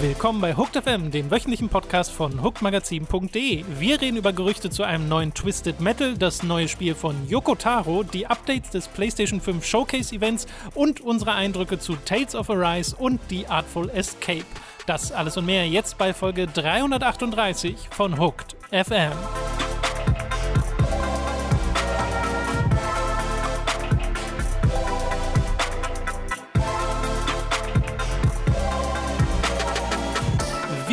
Willkommen bei Hooked FM, dem wöchentlichen Podcast von hookedmagazin.de. Wir reden über Gerüchte zu einem neuen Twisted Metal, das neue Spiel von Yoko Taro, die Updates des PlayStation 5 Showcase Events und unsere Eindrücke zu Tales of Arise und die Artful Escape. Das alles und mehr jetzt bei Folge 338 von Hooked FM.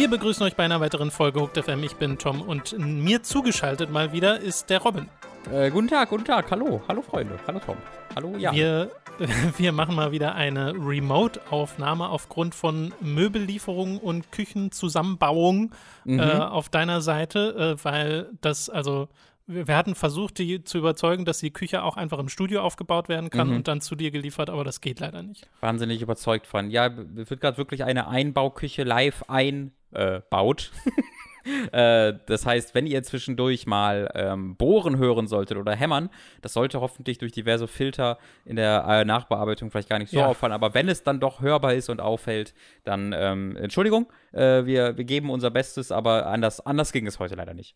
Wir begrüßen euch bei einer weiteren Folge Hooked FM. Ich bin Tom und mir zugeschaltet mal wieder ist der Robin. Äh, guten Tag, guten Tag. Hallo, hallo Freunde. Hallo Tom. Hallo Jan. Wir, wir machen mal wieder eine Remote-Aufnahme aufgrund von Möbellieferungen und Küchenzusammenbauung mhm. äh, auf deiner Seite, äh, weil das also wir hatten versucht, die zu überzeugen, dass die Küche auch einfach im Studio aufgebaut werden kann mhm. und dann zu dir geliefert, aber das geht leider nicht. Wahnsinnig überzeugt von. Ja, wird gerade wirklich eine Einbauküche live einbaut. Äh, das heißt, wenn ihr zwischendurch mal ähm, bohren hören solltet oder hämmern, das sollte hoffentlich durch diverse Filter in der äh, Nachbearbeitung vielleicht gar nicht so ja. auffallen. Aber wenn es dann doch hörbar ist und auffällt, dann ähm, Entschuldigung, äh, wir, wir geben unser Bestes, aber anders, anders ging es heute leider nicht.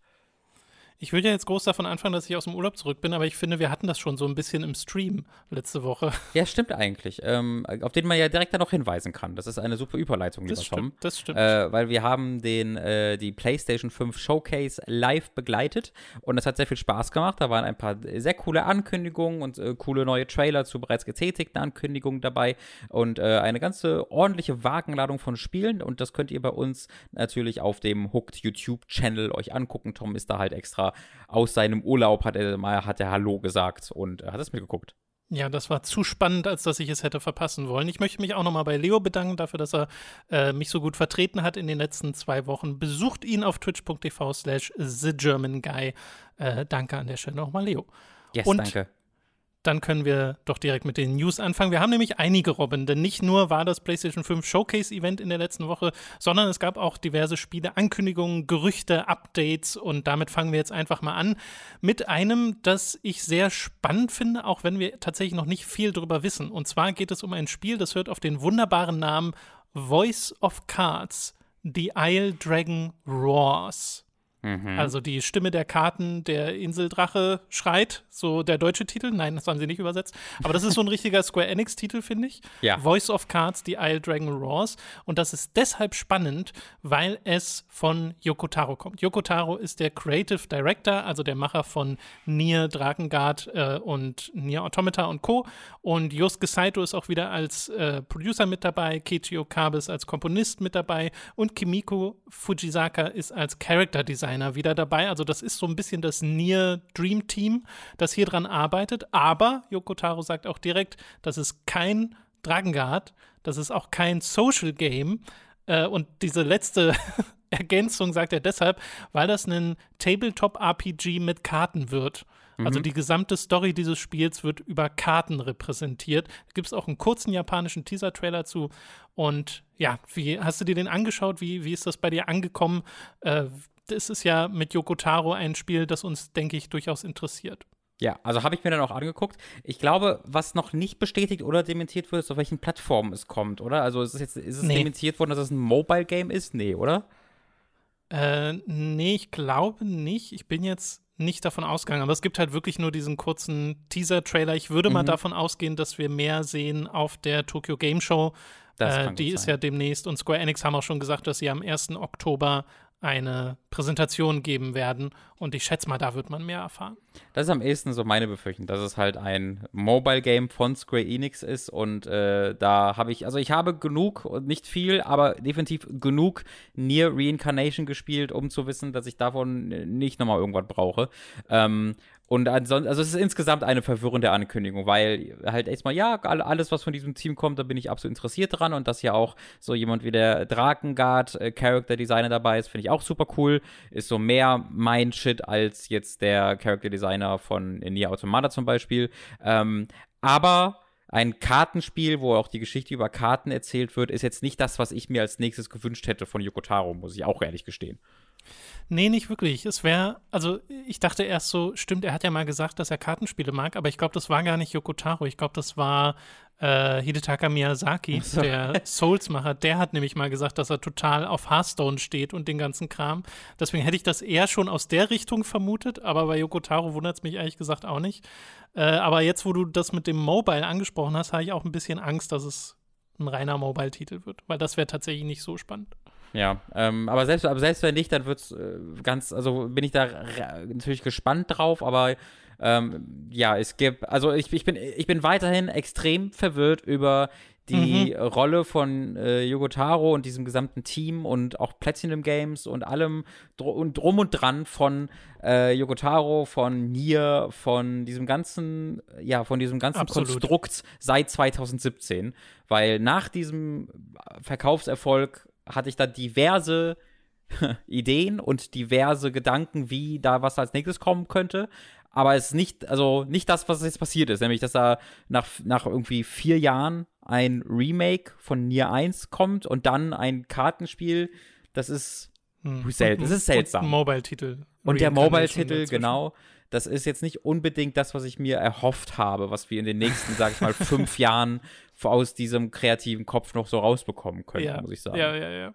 Ich würde ja jetzt groß davon anfangen, dass ich aus dem Urlaub zurück bin, aber ich finde, wir hatten das schon so ein bisschen im Stream letzte Woche. Ja, stimmt eigentlich. Ähm, auf den man ja direkt dann noch hinweisen kann. Das ist eine super Überleitung, lieber das stimmt, Tom. Das stimmt. Äh, weil wir haben den, äh, die PlayStation 5 Showcase live begleitet und es hat sehr viel Spaß gemacht. Da waren ein paar sehr coole Ankündigungen und äh, coole neue Trailer zu bereits getätigten Ankündigungen dabei und äh, eine ganze ordentliche Wagenladung von Spielen und das könnt ihr bei uns natürlich auf dem Hooked YouTube-Channel euch angucken. Tom ist da halt extra aus seinem Urlaub hat er mal hat er Hallo gesagt und hat es mir geguckt. Ja, das war zu spannend, als dass ich es hätte verpassen wollen. Ich möchte mich auch nochmal bei Leo bedanken dafür, dass er äh, mich so gut vertreten hat in den letzten zwei Wochen. Besucht ihn auf twitch.tv slash thegermanguy. Äh, danke an der Stelle nochmal, Leo. Yes, Und danke dann können wir doch direkt mit den News anfangen. Wir haben nämlich einige, Robin, denn nicht nur war das PlayStation 5 Showcase-Event in der letzten Woche, sondern es gab auch diverse Spiele, Ankündigungen, Gerüchte, Updates und damit fangen wir jetzt einfach mal an mit einem, das ich sehr spannend finde, auch wenn wir tatsächlich noch nicht viel drüber wissen. Und zwar geht es um ein Spiel, das hört auf den wunderbaren Namen Voice of Cards, The Isle Dragon Roars. Mhm. Also die Stimme der Karten der Inseldrache schreit, so der deutsche Titel. Nein, das haben sie nicht übersetzt. Aber das ist so ein richtiger Square Enix-Titel, finde ich. Ja. Voice of Cards, die Isle Dragon Roars. Und das ist deshalb spannend, weil es von Yoko Taro kommt. Yoko Taro ist der Creative Director, also der Macher von Nier, Drakengard äh, und Nier Automata und Co. Und Yosuke Saito ist auch wieder als äh, Producer mit dabei, Keiichi Okabe ist als Komponist mit dabei und Kimiko Fujisaka ist als Character Designer Designer wieder dabei. Also das ist so ein bisschen das Nier Dream Team, das hier dran arbeitet. Aber Yoko Taro sagt auch direkt, das ist kein Dragengard, das ist auch kein Social Game. Äh, und diese letzte Ergänzung sagt er deshalb, weil das ein Tabletop-RPG mit Karten wird. Also mhm. die gesamte Story dieses Spiels wird über Karten repräsentiert. Gibt es auch einen kurzen japanischen Teaser-Trailer zu. Und ja, wie hast du dir den angeschaut? Wie, wie ist das bei dir angekommen? Äh, ist ja mit Yoko Taro ein Spiel, das uns, denke ich, durchaus interessiert. Ja, also habe ich mir dann auch angeguckt. Ich glaube, was noch nicht bestätigt oder dementiert wird, ist, auf welchen Plattformen es kommt, oder? Also ist es jetzt ist es nee. dementiert worden, dass es ein Mobile Game ist? Nee, oder? Äh, nee, ich glaube nicht. Ich bin jetzt nicht davon ausgegangen, aber es gibt halt wirklich nur diesen kurzen Teaser-Trailer. Ich würde mhm. mal davon ausgehen, dass wir mehr sehen auf der Tokyo Game Show. Äh, die ist ja demnächst und Square Enix haben auch schon gesagt, dass sie am 1. Oktober eine Präsentation geben werden. Und ich schätze mal, da wird man mehr erfahren. Das ist am ehesten so meine Befürchtung, dass es halt ein Mobile-Game von Square Enix ist. Und äh, da habe ich, also ich habe genug nicht viel, aber definitiv genug Near Reincarnation gespielt, um zu wissen, dass ich davon nicht nochmal irgendwas brauche. Ähm, und ansonsten, also es ist insgesamt eine verwirrende Ankündigung, weil halt erstmal, ja, alles, was von diesem Team kommt, da bin ich absolut interessiert dran und dass ja auch so jemand wie der Drakengard äh, Character Designer dabei ist, finde ich auch super cool. Ist so mehr mein Shit als jetzt der Character Designer von Nier Automata zum Beispiel. Ähm, aber ein Kartenspiel, wo auch die Geschichte über Karten erzählt wird, ist jetzt nicht das, was ich mir als nächstes gewünscht hätte von Yoko Taro, muss ich auch ehrlich gestehen. Nee, nicht wirklich. Es wäre, also ich dachte erst so, stimmt, er hat ja mal gesagt, dass er Kartenspiele mag, aber ich glaube, das war gar nicht Yoko Taro. Ich glaube, das war äh, Hidetaka Miyazaki, so. der Souls-Macher. Der hat nämlich mal gesagt, dass er total auf Hearthstone steht und den ganzen Kram. Deswegen hätte ich das eher schon aus der Richtung vermutet, aber bei Yoko Taro wundert es mich ehrlich gesagt auch nicht. Äh, aber jetzt, wo du das mit dem Mobile angesprochen hast, habe ich auch ein bisschen Angst, dass es ein reiner Mobile-Titel wird, weil das wäre tatsächlich nicht so spannend. Ja, ähm, aber, selbst, aber selbst wenn nicht, dann wird es äh, ganz, also bin ich da natürlich gespannt drauf, aber ähm, ja, es gibt, also ich, ich, bin, ich bin weiterhin extrem verwirrt über die mhm. Rolle von äh, Yogotaro und diesem gesamten Team und auch Platinum Games und allem dr und drum und dran von äh, Yogotaro, von Nier, von diesem ganzen, ja, von diesem ganzen Absolut. Konstrukt seit 2017. Weil nach diesem Verkaufserfolg hatte ich da diverse Ideen und diverse Gedanken, wie da was als nächstes kommen könnte. Aber es ist nicht, also nicht das, was jetzt passiert ist, nämlich dass da nach, nach irgendwie vier Jahren ein Remake von Nier 1 kommt und dann ein Kartenspiel. Das ist, hm. selten. das ist seltsam. Und Mobile-Titel. Und der Mobile-Titel, genau das ist jetzt nicht unbedingt das, was ich mir erhofft habe, was wir in den nächsten, sag ich mal, fünf Jahren aus diesem kreativen Kopf noch so rausbekommen können, ja, muss ich sagen. Ja, ja, ja.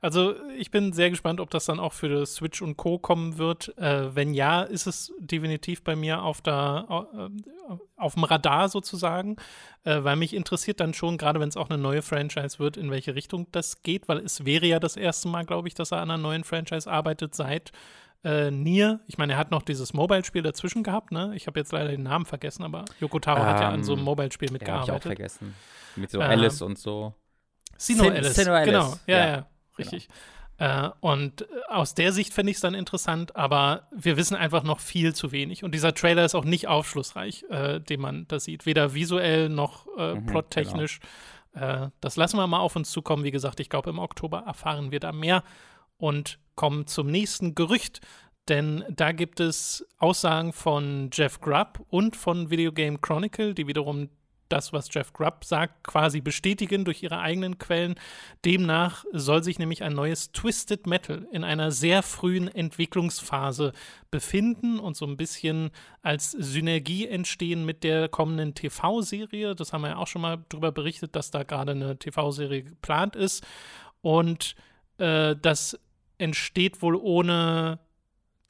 Also ich bin sehr gespannt, ob das dann auch für Switch und Co. kommen wird. Äh, wenn ja, ist es definitiv bei mir auf, der, äh, auf dem Radar sozusagen, äh, weil mich interessiert dann schon, gerade wenn es auch eine neue Franchise wird, in welche Richtung das geht, weil es wäre ja das erste Mal, glaube ich, dass er an einer neuen Franchise arbeitet seit äh, Nier, ich meine, er hat noch dieses Mobile-Spiel dazwischen gehabt, ne? Ich habe jetzt leider den Namen vergessen, aber Yoko Taro ähm, hat ja an so einem ähm, Mobile-Spiel mitgearbeitet. Ja, hab ich auch vergessen. Mit so ähm, Alice und so. Sino Sin Alice. Sino Alice. Genau, ja, ja, ja richtig. Genau. Äh, und aus der Sicht finde ich es dann interessant, aber wir wissen einfach noch viel zu wenig. Und dieser Trailer ist auch nicht aufschlussreich, äh, den man da sieht. Weder visuell noch äh, mhm, plottechnisch. Genau. Das lassen wir mal auf uns zukommen. Wie gesagt, ich glaube, im Oktober erfahren wir da mehr und kommen zum nächsten Gerücht, denn da gibt es Aussagen von Jeff Grubb und von Video Game Chronicle, die wiederum das, was Jeff Grubb sagt, quasi bestätigen durch ihre eigenen Quellen. Demnach soll sich nämlich ein neues Twisted Metal in einer sehr frühen Entwicklungsphase befinden und so ein bisschen als Synergie entstehen mit der kommenden TV-Serie. Das haben wir ja auch schon mal darüber berichtet, dass da gerade eine TV-Serie geplant ist. Und äh, das entsteht wohl ohne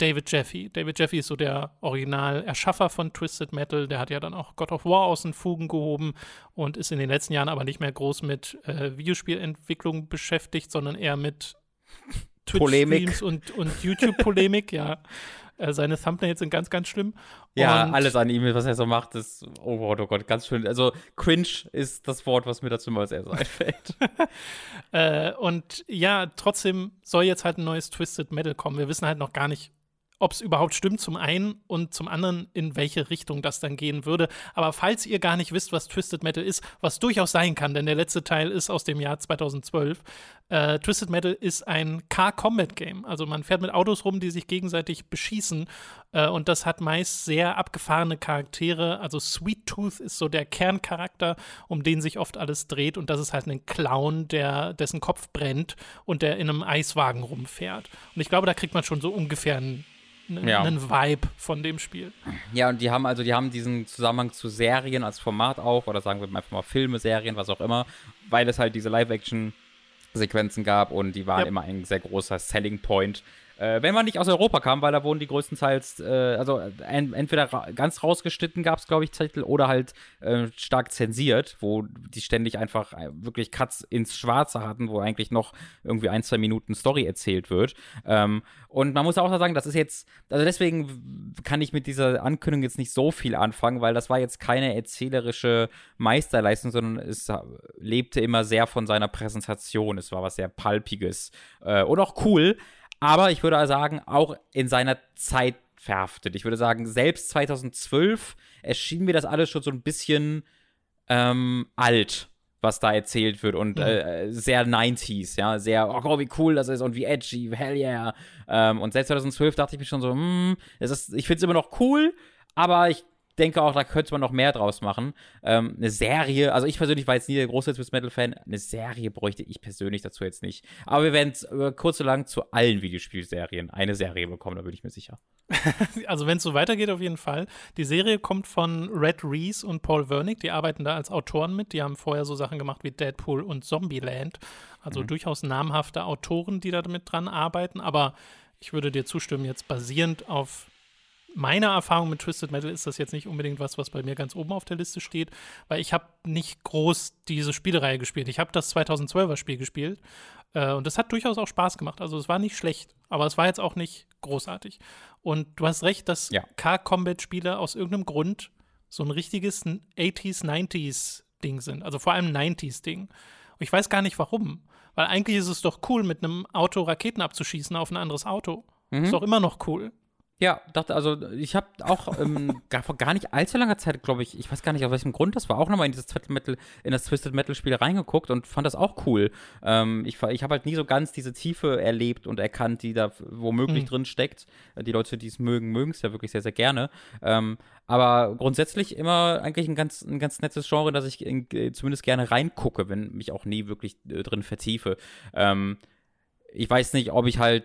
David Jeffy. David Jeffy ist so der Original-Erschaffer von Twisted Metal. Der hat ja dann auch God of War aus den Fugen gehoben und ist in den letzten Jahren aber nicht mehr groß mit äh, Videospielentwicklung beschäftigt, sondern eher mit Twitch-Streams und, und YouTube-Polemik, ja. Äh, seine Thumbnails sind ganz, ganz schlimm. Ja, und alles an ihm, was er so macht, ist, oh Gott, oh Gott, ganz schön. Also, cringe ist das Wort, was mir dazu mal als erstes einfällt. äh, und ja, trotzdem soll jetzt halt ein neues Twisted Metal kommen. Wir wissen halt noch gar nicht, ob es überhaupt stimmt, zum einen und zum anderen, in welche Richtung das dann gehen würde. Aber falls ihr gar nicht wisst, was Twisted Metal ist, was durchaus sein kann, denn der letzte Teil ist aus dem Jahr 2012, äh, Twisted Metal ist ein Car-Combat-Game. Also man fährt mit Autos rum, die sich gegenseitig beschießen äh, und das hat meist sehr abgefahrene Charaktere. Also Sweet Tooth ist so der Kerncharakter, um den sich oft alles dreht und das ist halt ein Clown, der, dessen Kopf brennt und der in einem Eiswagen rumfährt. Und ich glaube, da kriegt man schon so ungefähr einen ja. einen Vibe von dem Spiel. Ja, und die haben also, die haben diesen Zusammenhang zu Serien als Format auch, oder sagen wir einfach mal Filme, Serien, was auch immer, weil es halt diese Live-Action-Sequenzen gab und die waren ja. immer ein sehr großer Selling Point äh, wenn man nicht aus Europa kam, weil da wurden die größtenteils, äh, also en entweder ra ganz rausgeschnitten gab es, glaube ich, Titel oder halt äh, stark zensiert, wo die ständig einfach äh, wirklich Cuts ins Schwarze hatten, wo eigentlich noch irgendwie ein, zwei Minuten Story erzählt wird. Ähm, und man muss auch sagen, das ist jetzt, also deswegen kann ich mit dieser Ankündigung jetzt nicht so viel anfangen, weil das war jetzt keine erzählerische Meisterleistung, sondern es lebte immer sehr von seiner Präsentation. Es war was sehr Palpiges äh, und auch cool aber ich würde sagen, auch in seiner Zeit verhaftet. Ich würde sagen, selbst 2012 erschien mir das alles schon so ein bisschen ähm, alt, was da erzählt wird und mhm. äh, sehr 90s, ja, sehr, oh, wie cool das ist und wie edgy, hell yeah. Ähm, und selbst 2012 dachte ich mir schon so, hm, ist, ich finde es immer noch cool, aber ich denke auch, da könnte man noch mehr draus machen. Ähm, eine Serie, also ich persönlich war jetzt nie der große Twist Metal-Fan. Eine Serie bräuchte ich persönlich dazu jetzt nicht. Aber wir werden äh, kurz und lang zu allen Videospielserien eine Serie bekommen, da bin ich mir sicher. also wenn es so weitergeht, auf jeden Fall. Die Serie kommt von Red Reese und Paul Wernick, die arbeiten da als Autoren mit. Die haben vorher so Sachen gemacht wie Deadpool und Zombieland. Also mhm. durchaus namhafte Autoren, die da mit dran arbeiten. Aber ich würde dir zustimmen, jetzt basierend auf meiner Erfahrung mit Twisted Metal ist das jetzt nicht unbedingt was, was bei mir ganz oben auf der Liste steht, weil ich habe nicht groß diese Spielereihe gespielt. Ich habe das 2012er Spiel gespielt äh, und das hat durchaus auch Spaß gemacht. Also es war nicht schlecht, aber es war jetzt auch nicht großartig. Und du hast recht, dass ja. Car-Combat-Spiele aus irgendeinem Grund so ein richtiges 80s, 90s Ding sind. Also vor allem 90s Ding. Und ich weiß gar nicht warum. Weil eigentlich ist es doch cool, mit einem Auto Raketen abzuschießen auf ein anderes Auto. Mhm. Ist doch immer noch cool. Ja, dachte, also ich habe auch ähm, gar, vor gar nicht allzu langer Zeit, glaube ich, ich weiß gar nicht, aus welchem Grund das war, auch nochmal in dieses Twisted Metal, in das Twisted Metal Spiel reingeguckt und fand das auch cool. Ähm, ich ich habe halt nie so ganz diese Tiefe erlebt und erkannt, die da womöglich mhm. drin steckt. Die Leute, die es mögen, mögen es ja wirklich sehr, sehr gerne. Ähm, aber grundsätzlich immer eigentlich ein ganz, ein ganz nettes Genre, dass ich in, äh, zumindest gerne reingucke, wenn mich auch nie wirklich äh, drin vertiefe. Ähm, ich weiß nicht, ob ich halt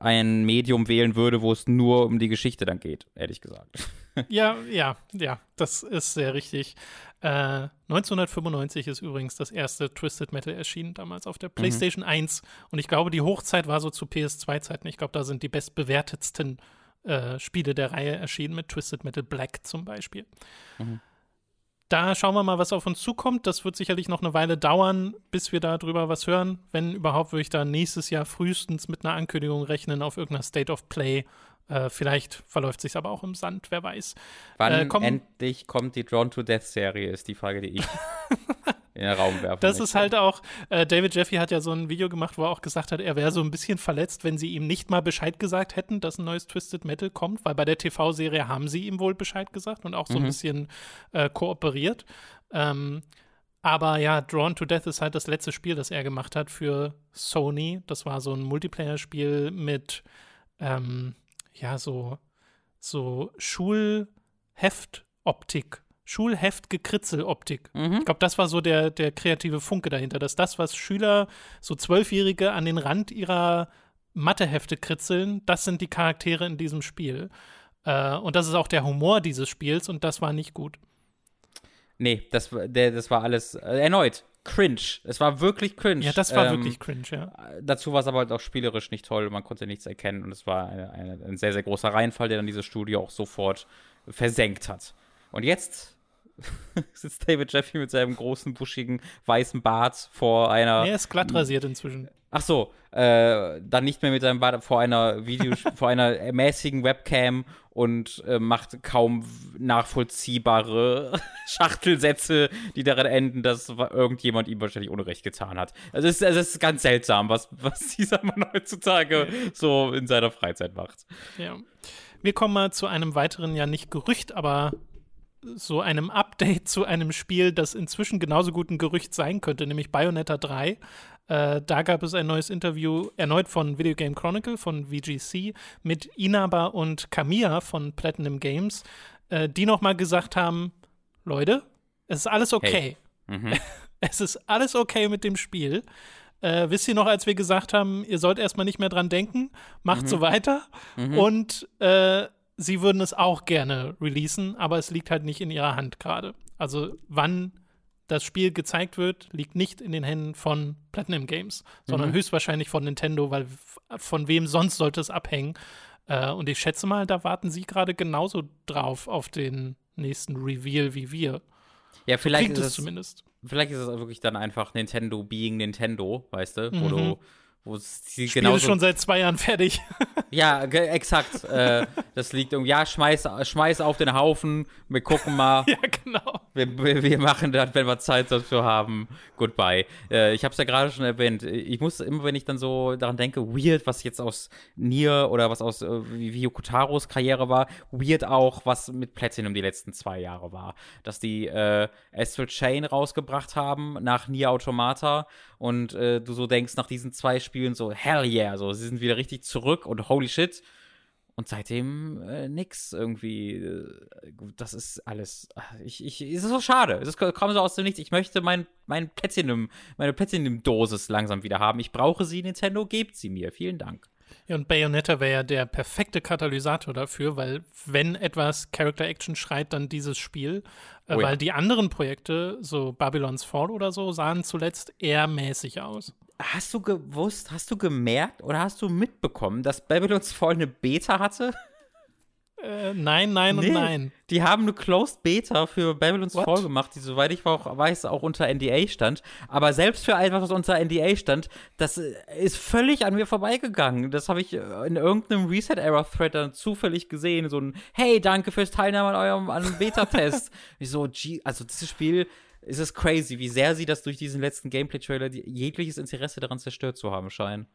ein Medium wählen würde, wo es nur um die Geschichte dann geht, ehrlich gesagt. Ja, ja, ja, das ist sehr richtig. Äh, 1995 ist übrigens das erste Twisted Metal erschienen, damals auf der mhm. PlayStation mhm. 1. Und ich glaube, die Hochzeit war so zu PS2-Zeiten. Ich glaube, da sind die bestbewertetsten äh, Spiele der Reihe erschienen, mit Twisted Metal Black zum Beispiel. Mhm da schauen wir mal, was auf uns zukommt. Das wird sicherlich noch eine Weile dauern, bis wir darüber was hören. Wenn überhaupt, würde ich da nächstes Jahr frühestens mit einer Ankündigung rechnen auf irgendeiner State of Play. Äh, vielleicht verläuft sich aber auch im Sand, wer weiß. Wann äh, komm, endlich kommt die Drawn to Death Serie, ist die Frage, die ich in den Raum werfen. Das ist halt auch, äh, David Jeffy hat ja so ein Video gemacht, wo er auch gesagt hat, er wäre so ein bisschen verletzt, wenn sie ihm nicht mal Bescheid gesagt hätten, dass ein neues Twisted Metal kommt, weil bei der TV-Serie haben sie ihm wohl Bescheid gesagt und auch so mhm. ein bisschen äh, kooperiert. Ähm, aber ja, Drawn to Death ist halt das letzte Spiel, das er gemacht hat für Sony. Das war so ein Multiplayer-Spiel mit, ähm, ja, so, so Schulheft-Optik Schulheft-Gekritzel-Optik. Mhm. Ich glaube, das war so der, der kreative Funke dahinter, dass das, was Schüler, so Zwölfjährige an den Rand ihrer Mathehefte kritzeln, das sind die Charaktere in diesem Spiel. Äh, und das ist auch der Humor dieses Spiels und das war nicht gut. Nee, das, der, das war alles äh, erneut cringe. Es war wirklich cringe. Ja, das war ähm, wirklich cringe, ja. Dazu war es aber halt auch spielerisch nicht toll. Man konnte nichts erkennen und es war eine, eine, ein sehr, sehr großer Reinfall, der dann dieses Studio auch sofort versenkt hat. Und jetzt sitzt David Jeffy mit seinem großen, buschigen, weißen Bart vor einer. Er ist glatt rasiert inzwischen. Ach so, äh, dann nicht mehr mit seinem Bart vor einer Video, vor einer mäßigen Webcam und äh, macht kaum nachvollziehbare Schachtelsätze, die darin enden, dass irgendjemand ihm wahrscheinlich Unrecht getan hat. Also es, es ist ganz seltsam, was, was dieser Mann heutzutage so in seiner Freizeit macht. Ja. Wir kommen mal zu einem weiteren, ja nicht Gerücht, aber so einem Update zu einem Spiel, das inzwischen genauso gut ein Gerücht sein könnte, nämlich Bayonetta 3. Äh, da gab es ein neues Interview, erneut von Video Game Chronicle, von VGC, mit Inaba und Kamiya von Platinum Games, äh, die nochmal gesagt haben: Leute, es ist alles okay. Hey. Mhm. es ist alles okay mit dem Spiel. Äh, wisst ihr noch, als wir gesagt haben, ihr sollt erstmal nicht mehr dran denken, macht mhm. so weiter. Mhm. Und äh, sie würden es auch gerne releasen, aber es liegt halt nicht in ihrer Hand gerade. Also wann das Spiel gezeigt wird, liegt nicht in den Händen von Platinum Games, sondern mhm. höchstwahrscheinlich von Nintendo, weil von wem sonst sollte es abhängen. Äh, und ich schätze mal, da warten sie gerade genauso drauf auf den nächsten Reveal wie wir. Ja, vielleicht so ist es zumindest. Vielleicht ist es wirklich dann einfach Nintendo being Nintendo, weißt du, wo mhm. du wo sie Spiel ist schon seit zwei Jahren fertig. ja, exakt. äh, das liegt irgendwie, ja, schmeiß, schmeiß auf den Haufen, wir gucken mal. ja, genau. Wir, wir, machen das, wenn wir Zeit dafür haben. Goodbye. Äh, ich habe es ja gerade schon erwähnt. Ich muss immer, wenn ich dann so daran denke, weird, was jetzt aus Nier oder was aus äh, wie Yokutaros Karriere war, weird auch, was mit Platinum die letzten zwei Jahre war. Dass die äh, Astral Chain rausgebracht haben nach Nier Automata und äh, du so denkst nach diesen zwei Spielen so, hell yeah, so, sie sind wieder richtig zurück und holy shit. und seitdem äh, nix irgendwie. Äh, das ist alles. Ich, ich, es ist so schade. Es kommt so aus dem Nichts. Ich möchte mein, mein Platinum, meine Platinum-Dosis langsam wieder haben. Ich brauche sie, Nintendo, gebt sie mir. Vielen Dank. Ja, und Bayonetta wäre ja der perfekte Katalysator dafür, weil wenn etwas Character Action schreit, dann dieses Spiel. Äh, oh ja. Weil die anderen Projekte, so Babylon's Fall oder so, sahen zuletzt eher mäßig aus. Hast du gewusst, hast du gemerkt oder hast du mitbekommen, dass Babylon's Fall eine Beta hatte? Äh, nein, nein nee, und nein. Die haben eine Closed Beta für Babylon's What? Fall gemacht, die, soweit ich auch weiß, auch unter NDA stand. Aber selbst für etwas, was unter NDA stand, das äh, ist völlig an mir vorbeigegangen. Das habe ich äh, in irgendeinem Reset-Error-Thread dann zufällig gesehen. So ein Hey, danke fürs Teilnehmen an eurem Beta-Test. ich so, also dieses Spiel ist es crazy, wie sehr sie das durch diesen letzten Gameplay-Trailer jegliches Interesse daran zerstört zu haben scheinen.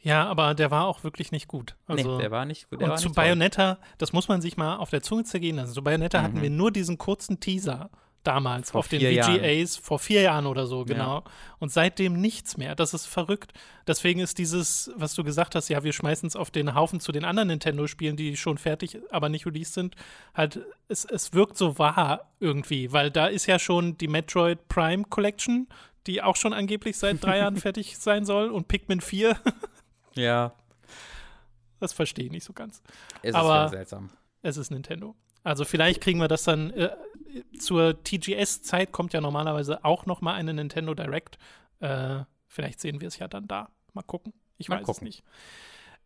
Ja, aber der war auch wirklich nicht gut. Also, nee, der war nicht gut. und zu Bayonetta, das muss man sich mal auf der Zunge zergehen lassen. Zu Bayonetta mhm. hatten wir nur diesen kurzen Teaser damals vor auf den VGAs vor vier Jahren oder so, genau. Ja. Und seitdem nichts mehr. Das ist verrückt. Deswegen ist dieses, was du gesagt hast, ja, wir schmeißen es auf den Haufen zu den anderen Nintendo-Spielen, die schon fertig, aber nicht released sind, halt, es, es wirkt so wahr irgendwie, weil da ist ja schon die Metroid Prime Collection, die auch schon angeblich seit drei Jahren fertig sein soll und Pikmin 4 Ja. Das verstehe ich nicht so ganz. Es Aber ist seltsam. Es ist Nintendo. Also vielleicht kriegen wir das dann äh, zur TGS-Zeit kommt ja normalerweise auch noch mal eine Nintendo Direct. Äh, vielleicht sehen wir es ja dann da. Mal gucken. Ich mal weiß gucken. es nicht.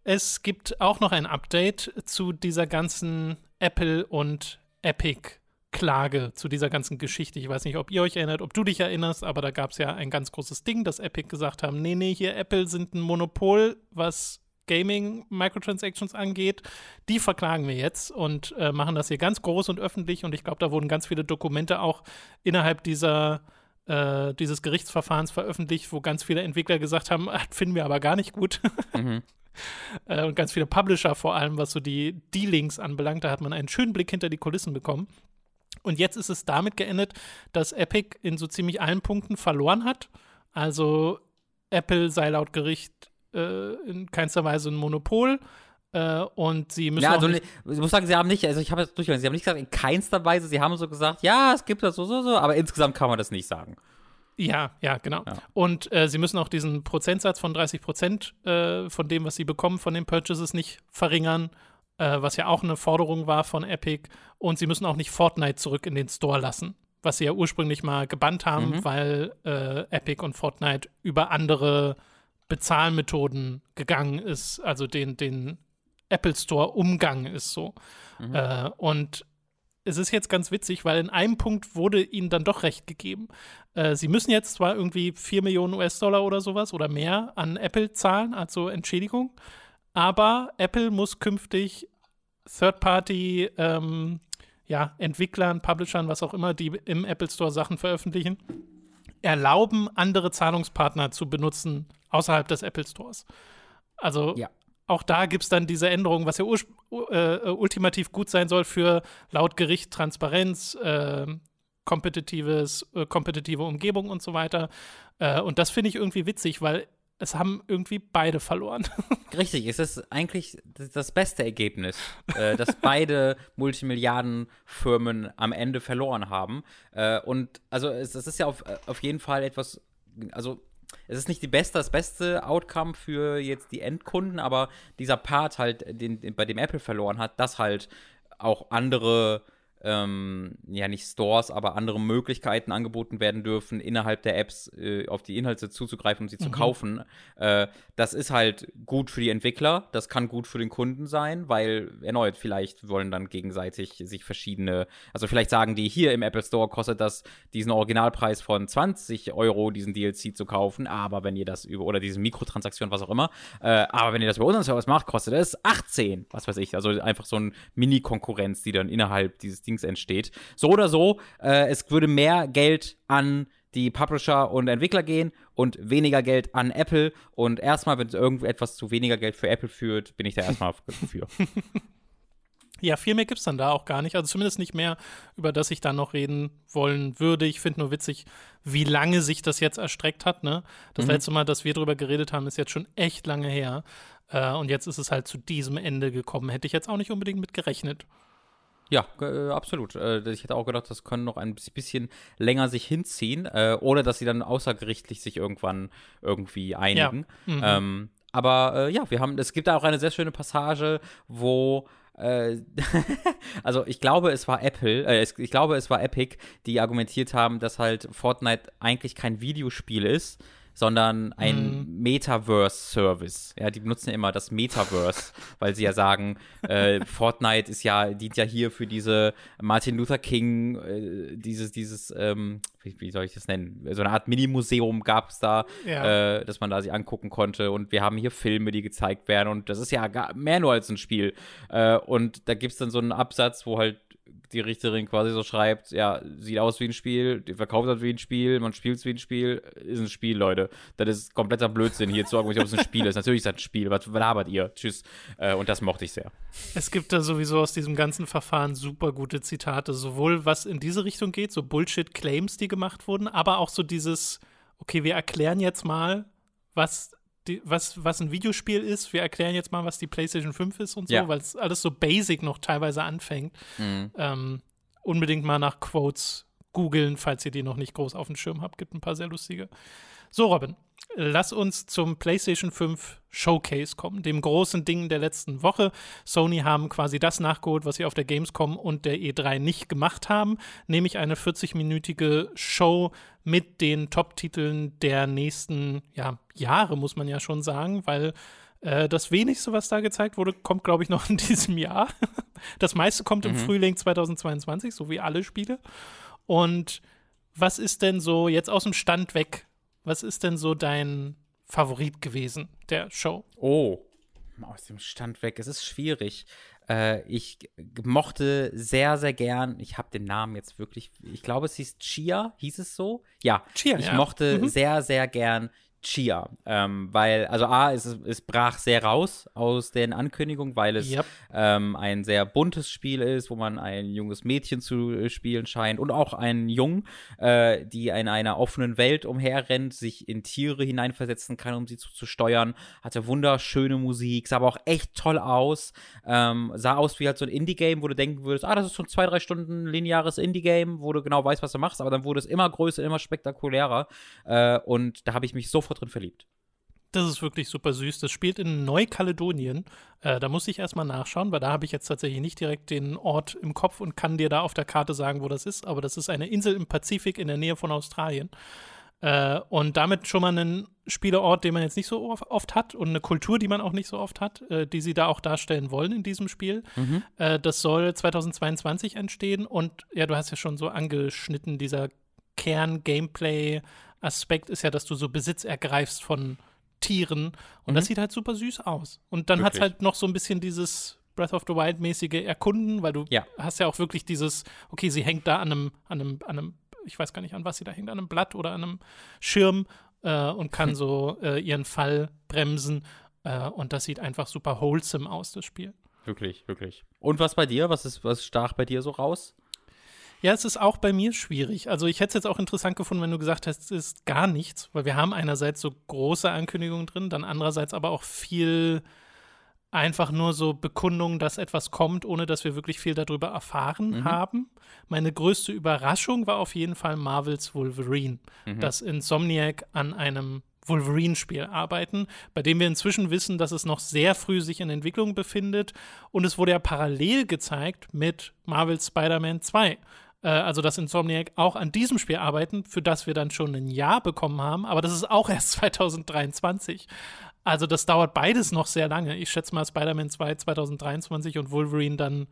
Es gibt auch noch ein Update zu dieser ganzen Apple und Epic Klage zu dieser ganzen Geschichte. Ich weiß nicht, ob ihr euch erinnert, ob du dich erinnerst, aber da gab es ja ein ganz großes Ding, dass Epic gesagt haben, nee, nee, hier Apple sind ein Monopol, was Gaming Microtransactions angeht. Die verklagen wir jetzt und äh, machen das hier ganz groß und öffentlich und ich glaube, da wurden ganz viele Dokumente auch innerhalb dieser äh, dieses Gerichtsverfahrens veröffentlicht, wo ganz viele Entwickler gesagt haben, ah, finden wir aber gar nicht gut. Mhm. äh, und ganz viele Publisher vor allem, was so die D-Links anbelangt, da hat man einen schönen Blick hinter die Kulissen bekommen. Und jetzt ist es damit geendet, dass Epic in so ziemlich allen Punkten verloren hat. Also Apple sei laut Gericht äh, in keinster Weise ein Monopol. Äh, und sie müssen. Ja, also ich muss sagen, sie haben nicht, also ich habe jetzt durchgehört, sie haben nicht gesagt, in keinster Weise, sie haben so gesagt, ja, es gibt das so, so, so, aber insgesamt kann man das nicht sagen. Ja, ja, genau. Ja. Und äh, sie müssen auch diesen Prozentsatz von 30 Prozent äh, von dem, was sie bekommen von den Purchases, nicht verringern äh, was ja auch eine Forderung war von Epic. Und sie müssen auch nicht Fortnite zurück in den Store lassen, was sie ja ursprünglich mal gebannt haben, mhm. weil äh, Epic und Fortnite über andere Bezahlmethoden gegangen ist, also den, den Apple Store Umgang ist so. Mhm. Äh, und es ist jetzt ganz witzig, weil in einem Punkt wurde ihnen dann doch recht gegeben. Äh, sie müssen jetzt zwar irgendwie 4 Millionen US-Dollar oder sowas oder mehr an Apple zahlen, also Entschädigung, aber Apple muss künftig Third-Party ähm, ja, Entwicklern, Publishern, was auch immer, die im Apple Store Sachen veröffentlichen, erlauben, andere Zahlungspartner zu benutzen außerhalb des Apple Stores. Also ja. auch da gibt es dann diese Änderung, was ja äh, ultimativ gut sein soll für laut Gericht Transparenz, äh, kompetitives, äh, kompetitive Umgebung und so weiter. Äh, und das finde ich irgendwie witzig, weil es haben irgendwie beide verloren. Richtig, es ist eigentlich das beste Ergebnis, äh, dass beide Multimilliardenfirmen am Ende verloren haben. Äh, und also es, es, ist ja auf, auf jeden Fall etwas, also es ist nicht die beste, das beste Outcome für jetzt die Endkunden, aber dieser Part halt, den, den bei dem Apple verloren hat, dass halt auch andere ähm, ja nicht Stores, aber andere Möglichkeiten angeboten werden dürfen, innerhalb der Apps äh, auf die Inhalte zuzugreifen und sie mhm. zu kaufen. Äh, das ist halt gut für die Entwickler, das kann gut für den Kunden sein, weil erneut vielleicht wollen dann gegenseitig sich verschiedene, also vielleicht sagen die, hier im Apple Store kostet das diesen Originalpreis von 20 Euro, diesen DLC zu kaufen, aber wenn ihr das über, oder diese Mikrotransaktion, was auch immer, äh, aber wenn ihr das über unseren Service macht, kostet es 18, was weiß ich, also einfach so ein Mini-Konkurrenz, die dann innerhalb dieses Dings entsteht. So oder so, äh, es würde mehr Geld an die Publisher und Entwickler gehen und weniger Geld an Apple. Und erstmal, wenn es irgendetwas zu weniger Geld für Apple führt, bin ich da erstmal dafür. Ja, viel mehr gibt es dann da auch gar nicht. Also zumindest nicht mehr, über das ich dann noch reden wollen würde. Ich finde nur witzig, wie lange sich das jetzt erstreckt hat. Ne? Das mhm. letzte Mal, dass wir darüber geredet haben, ist jetzt schon echt lange her. Äh, und jetzt ist es halt zu diesem Ende gekommen. Hätte ich jetzt auch nicht unbedingt mit gerechnet. Ja, äh, absolut. Äh, ich hätte auch gedacht, das können noch ein bisschen länger sich hinziehen, äh, ohne dass sie dann außergerichtlich sich irgendwann irgendwie einigen. Ja. Mhm. Ähm, aber äh, ja, wir haben, es gibt da auch eine sehr schöne Passage, wo äh, also ich glaube, es war Apple, äh, ich glaube, es war Epic, die argumentiert haben, dass halt Fortnite eigentlich kein Videospiel ist, sondern ein mhm. Metaverse-Service. Ja, die benutzen ja immer das Metaverse, weil sie ja sagen, äh, Fortnite ist ja, dient ja hier für diese Martin Luther King, äh, dieses, dieses, ähm, wie, wie, soll ich das nennen? So eine Art Mini-Museum gab es da, ja. äh, dass man da sie angucken konnte. Und wir haben hier Filme, die gezeigt werden. Und das ist ja mehr nur als ein Spiel. Äh, und da gibt es dann so einen Absatz, wo halt die Richterin quasi so schreibt, ja, sieht aus wie ein Spiel, die verkauft hat wie ein Spiel, man spielt es wie ein Spiel, ist ein Spiel, Leute. Das ist kompletter Blödsinn hier zu sagen, ob es ein Spiel ist. Natürlich ist das ein Spiel, was labert ihr? Tschüss. Äh, und das mochte ich sehr. Es gibt da sowieso aus diesem ganzen Verfahren super gute Zitate, sowohl was in diese Richtung geht, so Bullshit-Claims, die gemacht wurden, aber auch so dieses, okay, wir erklären jetzt mal, was die, was, was ein Videospiel ist. Wir erklären jetzt mal, was die PlayStation 5 ist und so, ja. weil es alles so basic noch teilweise anfängt. Mhm. Ähm, unbedingt mal nach Quotes googeln, falls ihr die noch nicht groß auf dem Schirm habt. Gibt ein paar sehr lustige. So, Robin, lass uns zum PlayStation 5 Showcase kommen, dem großen Ding der letzten Woche. Sony haben quasi das nachgeholt, was sie auf der Gamescom und der E3 nicht gemacht haben, nämlich eine 40-minütige Show mit den Top-Titeln der nächsten ja, Jahre, muss man ja schon sagen, weil äh, das wenigste, was da gezeigt wurde, kommt, glaube ich, noch in diesem Jahr. Das meiste kommt im mhm. Frühling 2022, so wie alle Spiele. Und was ist denn so jetzt aus dem Stand weg was ist denn so dein Favorit gewesen der Show? Oh, aus dem Stand weg. Es ist schwierig. Äh, ich mochte sehr, sehr gern, ich habe den Namen jetzt wirklich, ich glaube, es hieß Chia, hieß es so? Ja, Chia, ich ja. mochte mhm. sehr, sehr gern Chia. Ähm, weil, also A, es, es brach sehr raus aus den Ankündigungen, weil es yep. ähm, ein sehr buntes Spiel ist, wo man ein junges Mädchen zu äh, spielen scheint und auch einen Jungen, äh, die in einer offenen Welt umherrennt, sich in Tiere hineinversetzen kann, um sie zu, zu steuern. Hatte wunderschöne Musik, sah aber auch echt toll aus. Ähm, sah aus wie halt so ein Indie-Game, wo du denken würdest, ah, das ist so ein zwei, drei Stunden lineares Indie-Game, wo du genau weißt, was du machst, aber dann wurde es immer größer, immer spektakulärer. Äh, und da habe ich mich sofort drin verliebt. Das ist wirklich super süß. Das spielt in Neukaledonien. Äh, da muss ich erstmal nachschauen, weil da habe ich jetzt tatsächlich nicht direkt den Ort im Kopf und kann dir da auf der Karte sagen, wo das ist. Aber das ist eine Insel im Pazifik in der Nähe von Australien. Äh, und damit schon mal einen Spieleort, den man jetzt nicht so oft hat und eine Kultur, die man auch nicht so oft hat, äh, die sie da auch darstellen wollen in diesem Spiel. Mhm. Äh, das soll 2022 entstehen und ja, du hast ja schon so angeschnitten, dieser Kern-Gameplay- Aspekt ist ja, dass du so Besitz ergreifst von Tieren und mhm. das sieht halt super süß aus. Und dann hat es halt noch so ein bisschen dieses Breath of the Wild-mäßige Erkunden, weil du ja. hast ja auch wirklich dieses, okay, sie hängt da an einem, an einem, an einem, ich weiß gar nicht, an was sie da hängt, an einem Blatt oder an einem Schirm äh, und kann so äh, ihren Fall bremsen. Äh, und das sieht einfach super wholesome aus, das Spiel. Wirklich, wirklich. Und was bei dir? Was ist, was stach bei dir so raus? Ja, es ist auch bei mir schwierig. Also ich hätte es jetzt auch interessant gefunden, wenn du gesagt hast, es ist gar nichts, weil wir haben einerseits so große Ankündigungen drin, dann andererseits aber auch viel einfach nur so Bekundungen, dass etwas kommt, ohne dass wir wirklich viel darüber erfahren mhm. haben. Meine größte Überraschung war auf jeden Fall Marvels Wolverine, mhm. dass Insomniac an einem Wolverine-Spiel arbeiten, bei dem wir inzwischen wissen, dass es noch sehr früh sich in Entwicklung befindet. Und es wurde ja parallel gezeigt mit Marvel's Spider-Man 2. Äh, also, dass Insomniac auch an diesem Spiel arbeiten, für das wir dann schon ein Jahr bekommen haben. Aber das ist auch erst 2023. Also, das dauert beides noch sehr lange. Ich schätze mal Spider-Man 2 2023 und Wolverine dann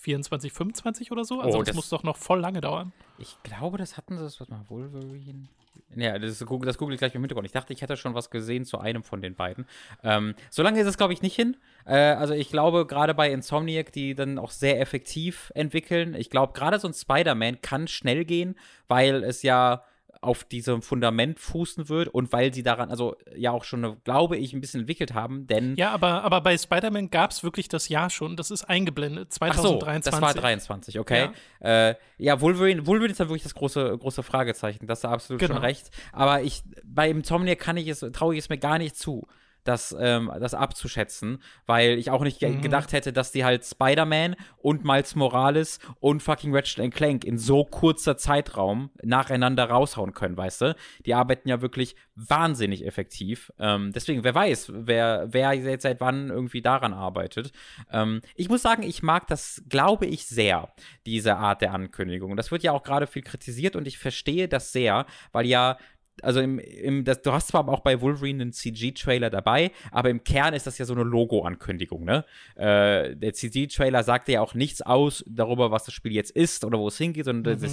24, 25 oder so. Also, oh, das, das, muss doch noch voll lange dauern. Ich glaube, das hatten sie, das, was mal, Wolverine. Ja, das, das google ich gleich im Hintergrund. Ich dachte, ich hätte schon was gesehen zu einem von den beiden. Ähm, so lange ist es, glaube ich, nicht hin. Äh, also ich glaube, gerade bei Insomniac, die dann auch sehr effektiv entwickeln, ich glaube, gerade so ein Spider-Man kann schnell gehen, weil es ja auf diesem Fundament fußen wird und weil sie daran, also ja auch schon, glaube ich, ein bisschen entwickelt haben, denn. Ja, aber, aber bei Spider-Man gab es wirklich das Jahr schon, das ist eingeblendet, 2023. Ach so, das war 23, okay. Ja, äh, ja Wolverine, Wolverine ist dann wirklich das große, große Fragezeichen, das ist absolut genau. schon recht. Aber ich, bei Insomniac kann ich es, traue ich es mir gar nicht zu das, ähm, das abzuschätzen, weil ich auch nicht mhm. gedacht hätte, dass die halt Spider-Man und Miles Morales und fucking Ratchet Clank in so kurzer Zeitraum nacheinander raushauen können, weißt du? Die arbeiten ja wirklich wahnsinnig effektiv. Ähm, deswegen, wer weiß, wer, wer jetzt seit wann irgendwie daran arbeitet. Ähm, ich muss sagen, ich mag das, glaube ich, sehr, diese Art der Ankündigung. Das wird ja auch gerade viel kritisiert und ich verstehe das sehr, weil ja also im, im das, du hast zwar auch bei Wolverine einen CG-Trailer dabei, aber im Kern ist das ja so eine Logo-Ankündigung, ne? Äh, der CG-Trailer sagt ja auch nichts aus darüber, was das Spiel jetzt ist oder wo es hingeht, sondern mhm. der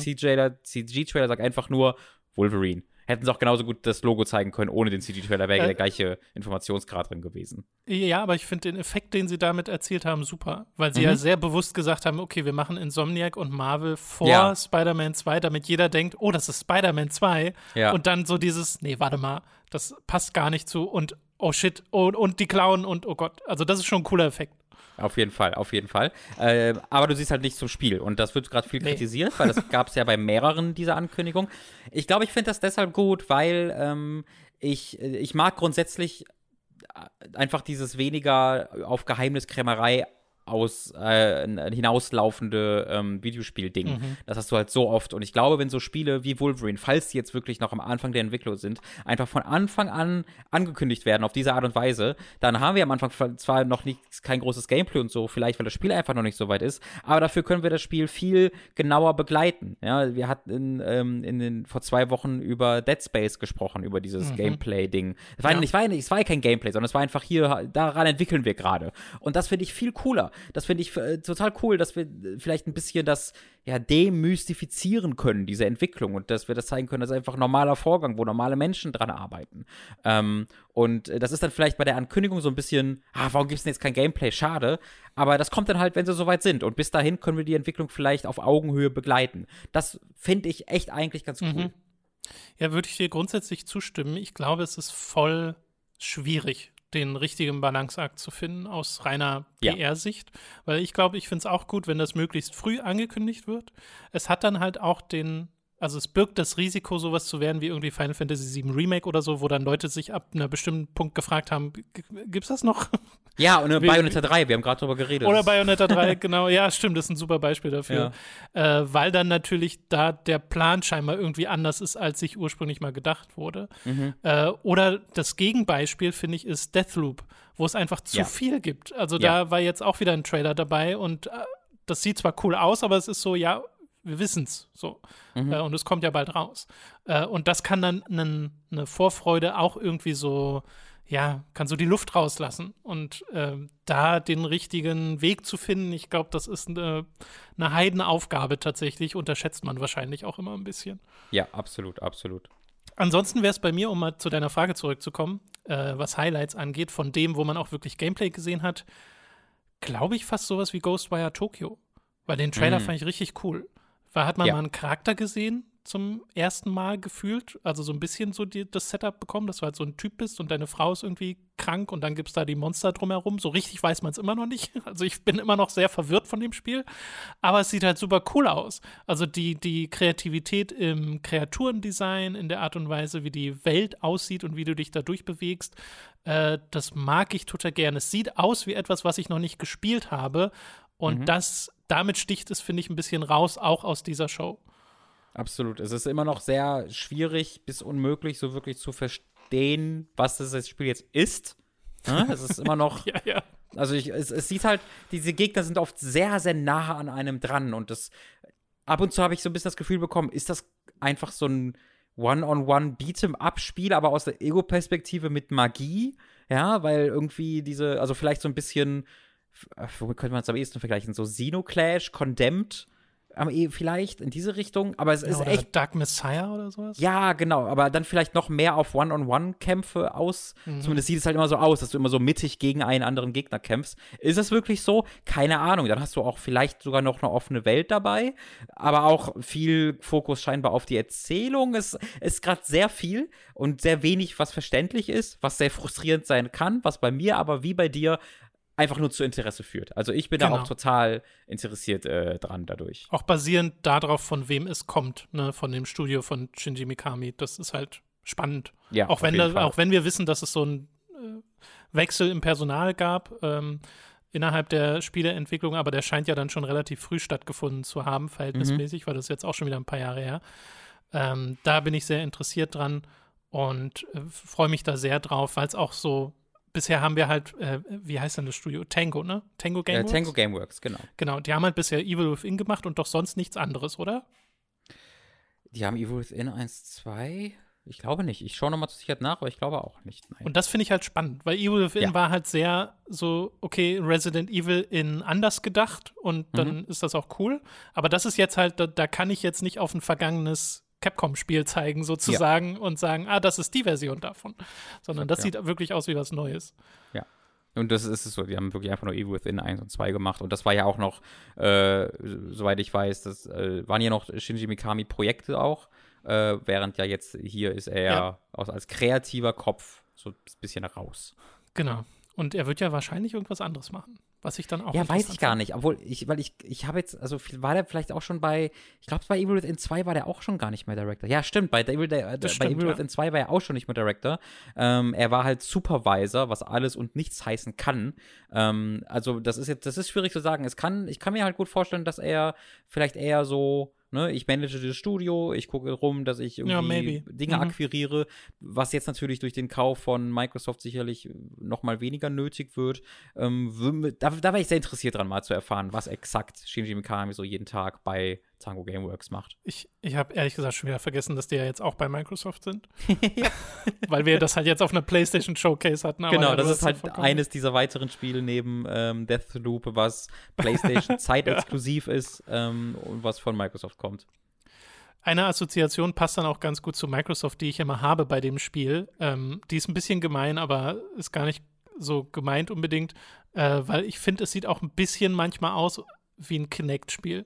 CG-Trailer sagt einfach nur Wolverine hätten sie auch genauso gut das Logo zeigen können, ohne den CG-Trailer wäre äh, der gleiche Informationsgrad drin gewesen. Ja, aber ich finde den Effekt, den sie damit erzielt haben, super. Weil sie mhm. ja sehr bewusst gesagt haben, okay, wir machen Insomniac und Marvel vor ja. Spider-Man 2, damit jeder denkt, oh, das ist Spider-Man 2. Ja. Und dann so dieses, nee, warte mal, das passt gar nicht zu und oh shit, und, und die Clown und oh Gott. Also das ist schon ein cooler Effekt. Auf jeden Fall, auf jeden Fall. Äh, aber du siehst halt nicht zum Spiel. Und das wird gerade viel nee. kritisiert, weil das gab es ja bei mehreren dieser Ankündigungen. Ich glaube, ich finde das deshalb gut, weil ähm, ich, ich mag grundsätzlich einfach dieses weniger auf Geheimniskrämerei aus äh, hinauslaufende ähm, Videospiel-Ding. Mhm. Das hast du halt so oft. Und ich glaube, wenn so Spiele wie Wolverine, falls die jetzt wirklich noch am Anfang der Entwicklung sind, einfach von Anfang an angekündigt werden auf diese Art und Weise, dann haben wir am Anfang zwar noch nicht kein großes Gameplay und so, vielleicht weil das Spiel einfach noch nicht so weit ist, aber dafür können wir das Spiel viel genauer begleiten. Ja, wir hatten ähm, in den, vor zwei Wochen über Dead Space gesprochen, über dieses mhm. Gameplay-Ding. Es war, ja. nicht, war, es war kein Gameplay, sondern es war einfach hier, daran entwickeln wir gerade. Und das finde ich viel cooler das finde ich äh, total cool, dass wir äh, vielleicht ein bisschen das ja demystifizieren können, diese Entwicklung und dass wir das zeigen können, das ist einfach ein normaler Vorgang, wo normale Menschen dran arbeiten. Ähm, und äh, das ist dann vielleicht bei der Ankündigung so ein bisschen, ah, warum gibt es denn jetzt kein Gameplay? Schade. Aber das kommt dann halt, wenn sie soweit sind. Und bis dahin können wir die Entwicklung vielleicht auf Augenhöhe begleiten. Das finde ich echt eigentlich ganz cool. Mhm. Ja, würde ich dir grundsätzlich zustimmen. Ich glaube, es ist voll schwierig, den richtigen Balanceakt zu finden aus reiner PR-Sicht. Weil ich glaube, ich finde es auch gut, wenn das möglichst früh angekündigt wird. Es hat dann halt auch den also es birgt das Risiko, sowas zu werden wie irgendwie Final Fantasy VII Remake oder so, wo dann Leute sich ab einem bestimmten Punkt gefragt haben, gibt's das noch? Ja, und Bayonetta 3, wir haben gerade drüber geredet. Oder Bayonetta 3, genau. Ja, stimmt, das ist ein super Beispiel dafür. Ja. Äh, weil dann natürlich da der Plan scheinbar irgendwie anders ist, als sich ursprünglich mal gedacht wurde. Mhm. Äh, oder das Gegenbeispiel, finde ich, ist Deathloop, wo es einfach zu ja. viel gibt. Also ja. da war jetzt auch wieder ein Trailer dabei und äh, das sieht zwar cool aus, aber es ist so, ja, wir wissen es so. Mhm. Äh, und es kommt ja bald raus. Äh, und das kann dann eine Vorfreude auch irgendwie so, ja, kann so die Luft rauslassen. Und äh, da den richtigen Weg zu finden, ich glaube, das ist eine, eine Heidenaufgabe tatsächlich, unterschätzt man wahrscheinlich auch immer ein bisschen. Ja, absolut, absolut. Ansonsten wäre es bei mir, um mal zu deiner Frage zurückzukommen, äh, was Highlights angeht, von dem, wo man auch wirklich Gameplay gesehen hat, glaube ich fast sowas wie Ghostwire Tokyo. Weil den Trailer mm. fand ich richtig cool. Weil hat man ja. mal einen Charakter gesehen zum ersten Mal gefühlt, also so ein bisschen so die, das Setup bekommen, dass du halt so ein Typ bist und deine Frau ist irgendwie krank und dann gibt es da die Monster drumherum. So richtig weiß man es immer noch nicht. Also ich bin immer noch sehr verwirrt von dem Spiel, aber es sieht halt super cool aus. Also die, die Kreativität im Kreaturendesign, in der Art und Weise, wie die Welt aussieht und wie du dich da durchbewegst, äh, das mag ich total gerne. Es sieht aus wie etwas, was ich noch nicht gespielt habe und mhm. das damit sticht es, finde ich, ein bisschen raus, auch aus dieser Show. Absolut. Es ist immer noch sehr schwierig bis unmöglich, so wirklich zu verstehen, was das Spiel jetzt ist. Ja, es ist immer noch. ja, ja. Also ich, es, es, sieht halt, diese Gegner sind oft sehr, sehr nah an einem dran. Und das ab und zu habe ich so ein bisschen das Gefühl bekommen, ist das einfach so ein One-on-One-Beat'em-Up-Spiel, aber aus der Ego-Perspektive mit Magie. Ja, weil irgendwie diese, also vielleicht so ein bisschen womit könnte man es am ehesten vergleichen? So Xenoclash, Condemned, eh, vielleicht in diese Richtung, aber es Ja, ist echt Dark Messiah oder sowas? ja, genau, aber dann vielleicht noch mehr auf One-on-One-Kämpfe aus. Mhm. Zumindest sieht es halt immer so aus, dass du immer so mittig gegen einen anderen Gegner kämpfst. Ist es wirklich so? Keine Ahnung. Dann hast du auch vielleicht sogar noch eine offene Welt dabei, aber auch viel Fokus scheinbar auf die Erzählung. Es ist gerade sehr viel und sehr wenig, was verständlich ist, was sehr frustrierend sein kann, was bei mir aber wie bei dir einfach nur zu Interesse führt. Also ich bin da Genau. auch total interessiert äh, dran dadurch. Auch basierend darauf, von wem es kommt, ne, von dem Studio von Shinji Mikami. Das ist halt spannend. Ja, auch, wenn da, auch wenn wir wissen, dass es so einen äh, Wechsel im Personal gab ähm, innerhalb der Spieleentwicklung, aber der scheint ja dann schon relativ früh stattgefunden zu haben, verhältnismäßig, weil das ist jetzt auch schon wieder ein paar Jahre her. Ähm, da bin ich sehr interessiert dran und äh, freue mich da sehr drauf, weil es auch so Bisher haben wir halt, äh, wie heißt denn das Studio? Tango, ne? Tango Äh, Gameworks? Tango Gameworks, genau. Genau, die haben halt bisher Evil Within gemacht und doch sonst nichts anderes, oder? Die haben Evil Within 1, 2? Ich glaube nicht. Ich schaue nochmal zur Sicherheit nach, aber ich glaube auch nicht. Nein. Und das finde ich halt spannend, weil Evil Within Ja. war halt sehr so, okay, Resident Evil in anders gedacht und dann Mhm. ist das auch cool. Aber das ist jetzt halt, da, da kann ich jetzt nicht auf ein vergangenes Capcom-Spiel zeigen, sozusagen, und sagen, ah, das ist die Version davon. Sondern das Ja. sieht wirklich aus wie was Neues. Und das ist es so, die haben wirklich einfach nur Evil Within 1 und 2 gemacht. Und das war ja auch noch, äh, soweit ich weiß, das äh, waren ja noch Shinji Mikami-Projekte auch. Äh, während ja jetzt hier ist er Ja. aus, als kreativer Kopf so ein bisschen raus. Genau. Und er wird ja wahrscheinlich irgendwas anderes machen, was ich dann auch Ja, weiß ich gar nicht. Obwohl, ich, weil ich, ich habe jetzt, also war der vielleicht auch schon bei, ich glaube, bei Evil Within 2 war der auch schon gar nicht mehr Director. Ja, stimmt, bei, Evil, Das bei stimmt, Evil ja. Within 2 war er auch schon nicht mehr Director. Ähm, er war halt Supervisor, was alles und nichts heißen kann. Ähm, also, das ist jetzt, das ist schwierig zu sagen. Es kann, ich kann mir halt gut vorstellen, dass er vielleicht eher so, ne, ich manage das Studio, ich gucke rum, dass ich Ja, irgendwie maybe. Dinge Mhm. akquiriere, was jetzt natürlich durch den Kauf von Microsoft sicherlich noch mal weniger nötig wird. Ähm, da, da wäre ich sehr interessiert dran, mal zu erfahren, was exakt Shinji Mikami so jeden Tag bei Tango Gameworks macht. Ich, ich habe ehrlich gesagt schon wieder vergessen, dass die ja jetzt auch bei Microsoft sind. Weil wir das halt jetzt auf einer PlayStation Showcase hatten. aber genau, ja, das ist halt ja eines dieser weiteren Spiele neben ähm, Deathloop, was PlayStation zeitexklusiv ist ähm, und was von Microsoft kommt. Eine Assoziation passt dann auch ganz gut zu Microsoft, die ich immer habe bei dem Spiel. Ähm, die ist ein bisschen gemein, aber ist gar nicht so gemeint unbedingt, äh, weil ich finde, es sieht auch ein bisschen manchmal aus wie ein Kinect-Spiel.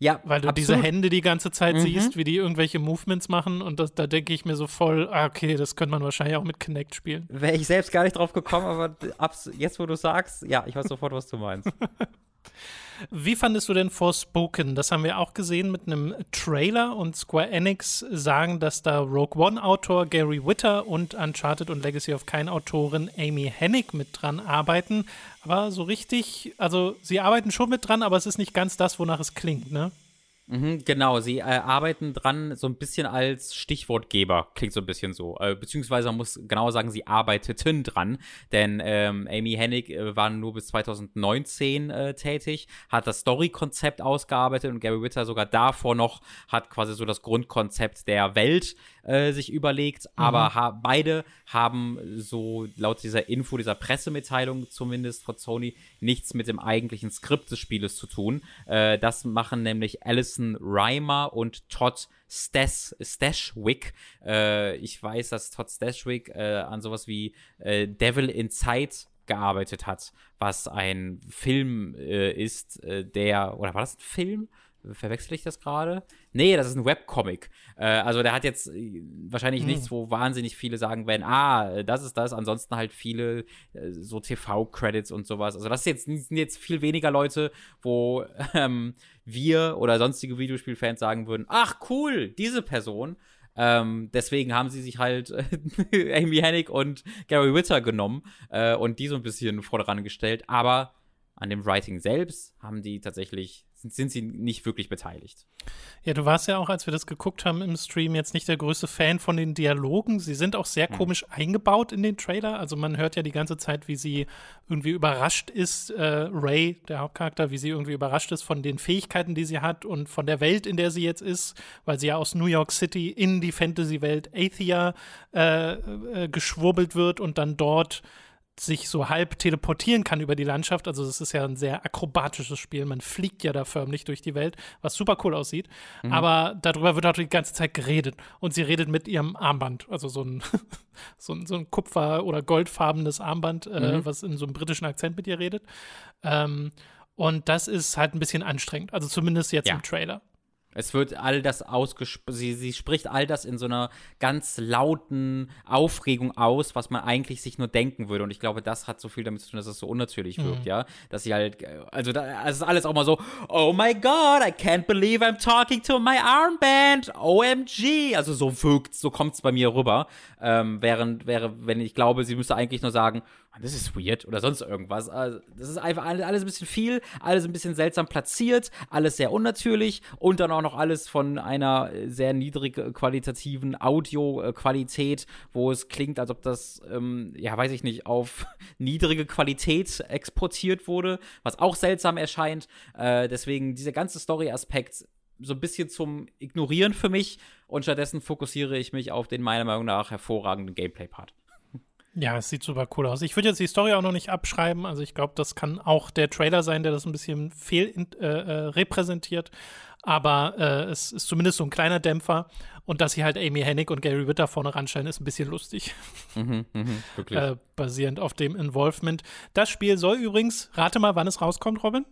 Ja, Weil du absolut. diese Hände die ganze Zeit Mhm. siehst, wie die irgendwelche Movements machen und das, da denke ich mir so voll, ah, okay, das könnte man wahrscheinlich auch mit Kinect spielen. Wäre ich selbst gar nicht drauf gekommen, aber jetzt, wo du sagst, ja, ich weiß sofort, was du meinst. Wie fandest du denn Forspoken? Das haben wir auch gesehen mit einem Trailer und Square Enix sagen, dass da Rogue One-Autor Gary Witter und Uncharted und Legacy of Kain Autorin Amy Hennig mit dran arbeiten. Aber so richtig, also sie arbeiten schon mit dran, aber es ist nicht ganz das, wonach es klingt, ne? Mhm, genau, sie äh, arbeiten dran so ein bisschen als Stichwortgeber, klingt so ein bisschen so. Äh, beziehungsweise man muss genauer sagen, sie arbeiteten dran, denn ähm, Amy Hennig äh, war nur bis 2019 äh, tätig, hat das Story-Konzept ausgearbeitet und Gary Witter sogar davor noch hat quasi so das Grundkonzept der Welt äh, sich überlegt, aber ha beide haben so laut dieser Info, dieser Pressemitteilung zumindest von Sony nichts mit dem eigentlichen Skript des Spieles zu tun. Äh, das machen nämlich Alison Reimer und Todd Stas Stashwick. Äh, ich weiß, dass Todd Stashwick äh, an sowas wie äh, Devil Inside gearbeitet hat, was ein Film äh, ist, äh, der, oder war das ein Film? Verwechsel ich das gerade? Nee, das ist ein Webcomic. Äh, also der hat jetzt äh, wahrscheinlich Hm. nichts, wo wahnsinnig viele sagen werden, ah, äh, das ist das. Ansonsten halt viele äh, so TV-Credits und sowas. Also das jetzt, sind jetzt viel weniger Leute, wo ähm, wir oder sonstige Videospielfans sagen würden, ach cool, diese Person. Ähm, deswegen haben sie sich halt Amy Hennig und Gary Witter genommen äh, und die so ein bisschen voran gestellt. Aber an dem Writing selbst haben die tatsächlich, sind, sind sie nicht wirklich beteiligt. Ja, du warst ja auch, als wir das geguckt haben im Stream, jetzt nicht der größte Fan von den Dialogen. Sie sind auch sehr komisch eingebaut in den Trailer. Also man hört ja die ganze Zeit, wie sie irgendwie überrascht ist, äh, Ray, der Hauptcharakter, wie sie irgendwie überrascht ist von den Fähigkeiten, die sie hat und von der Welt, in der sie jetzt ist, weil sie ja aus New York City in die Fantasy-Welt Athia äh, äh, geschwurbelt wird und dann dort sich so halb teleportieren kann über die Landschaft. Also es ist ja ein sehr akrobatisches Spiel. Man fliegt ja da förmlich durch die Welt, was super cool aussieht. Mhm. Aber darüber wird auch die ganze Zeit geredet. Und sie redet mit ihrem Armband. Also so ein, so ein, so ein Kupfer- oder goldfarbenes Armband, äh, mhm. was in so einem britischen Akzent mit ihr redet. Ähm, und das ist halt ein bisschen anstrengend. Also zumindest jetzt ja. im Trailer. Es wird all das ausgesprochen, sie, sie spricht all das in so einer ganz lauten Aufregung aus, was man eigentlich sich nur denken würde. Und ich glaube, das hat so viel damit zu tun, dass es so unnatürlich wirkt, mhm. ja. Dass sie halt, also da, es ist alles auch mal so, oh my God, I can't believe I'm talking to my armband, OMG. Also so wirkt, so kommt es bei mir rüber. Ähm, während, wäre, wenn ich glaube, sie müsste eigentlich nur sagen, das ist weird oder sonst irgendwas. Also, das ist einfach alles ein bisschen viel, alles ein bisschen seltsam platziert, alles sehr unnatürlich und dann auch noch alles von einer sehr niedrig qualitativen Audioqualität, wo es klingt, als ob das, ähm, ja, weiß ich nicht, auf niedrige Qualität exportiert wurde, was auch seltsam erscheint. Äh, deswegen dieser ganze Story-Aspekt so ein bisschen zum Ignorieren für mich und stattdessen fokussiere ich mich auf den meiner Meinung nach hervorragenden Gameplay-Part. Ja, es sieht super cool aus. Ich würde jetzt die Story auch noch nicht abschreiben. Also ich glaube, das kann auch der Trailer sein, der das ein bisschen fehl äh, äh, repräsentiert. Aber äh, es ist zumindest so ein kleiner Dämpfer. Und dass sie halt Amy Hennig und Gary Witter vorne ranstellen, ist ein bisschen lustig. Mhm, mh, wirklich. Äh, basierend auf dem Involvement. Das Spiel soll übrigens, rate mal, wann es rauskommt, Robin?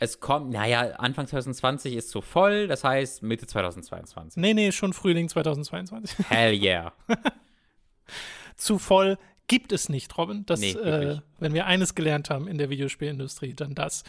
Es kommt, naja, Anfang 2020 ist so voll, das heißt Mitte 2022. Nee, nee, schon Frühling 2022. Hell yeah. zu voll gibt es nicht, Robin. Das, nee, äh, wenn wir eines gelernt haben in der Videospielindustrie, dann das.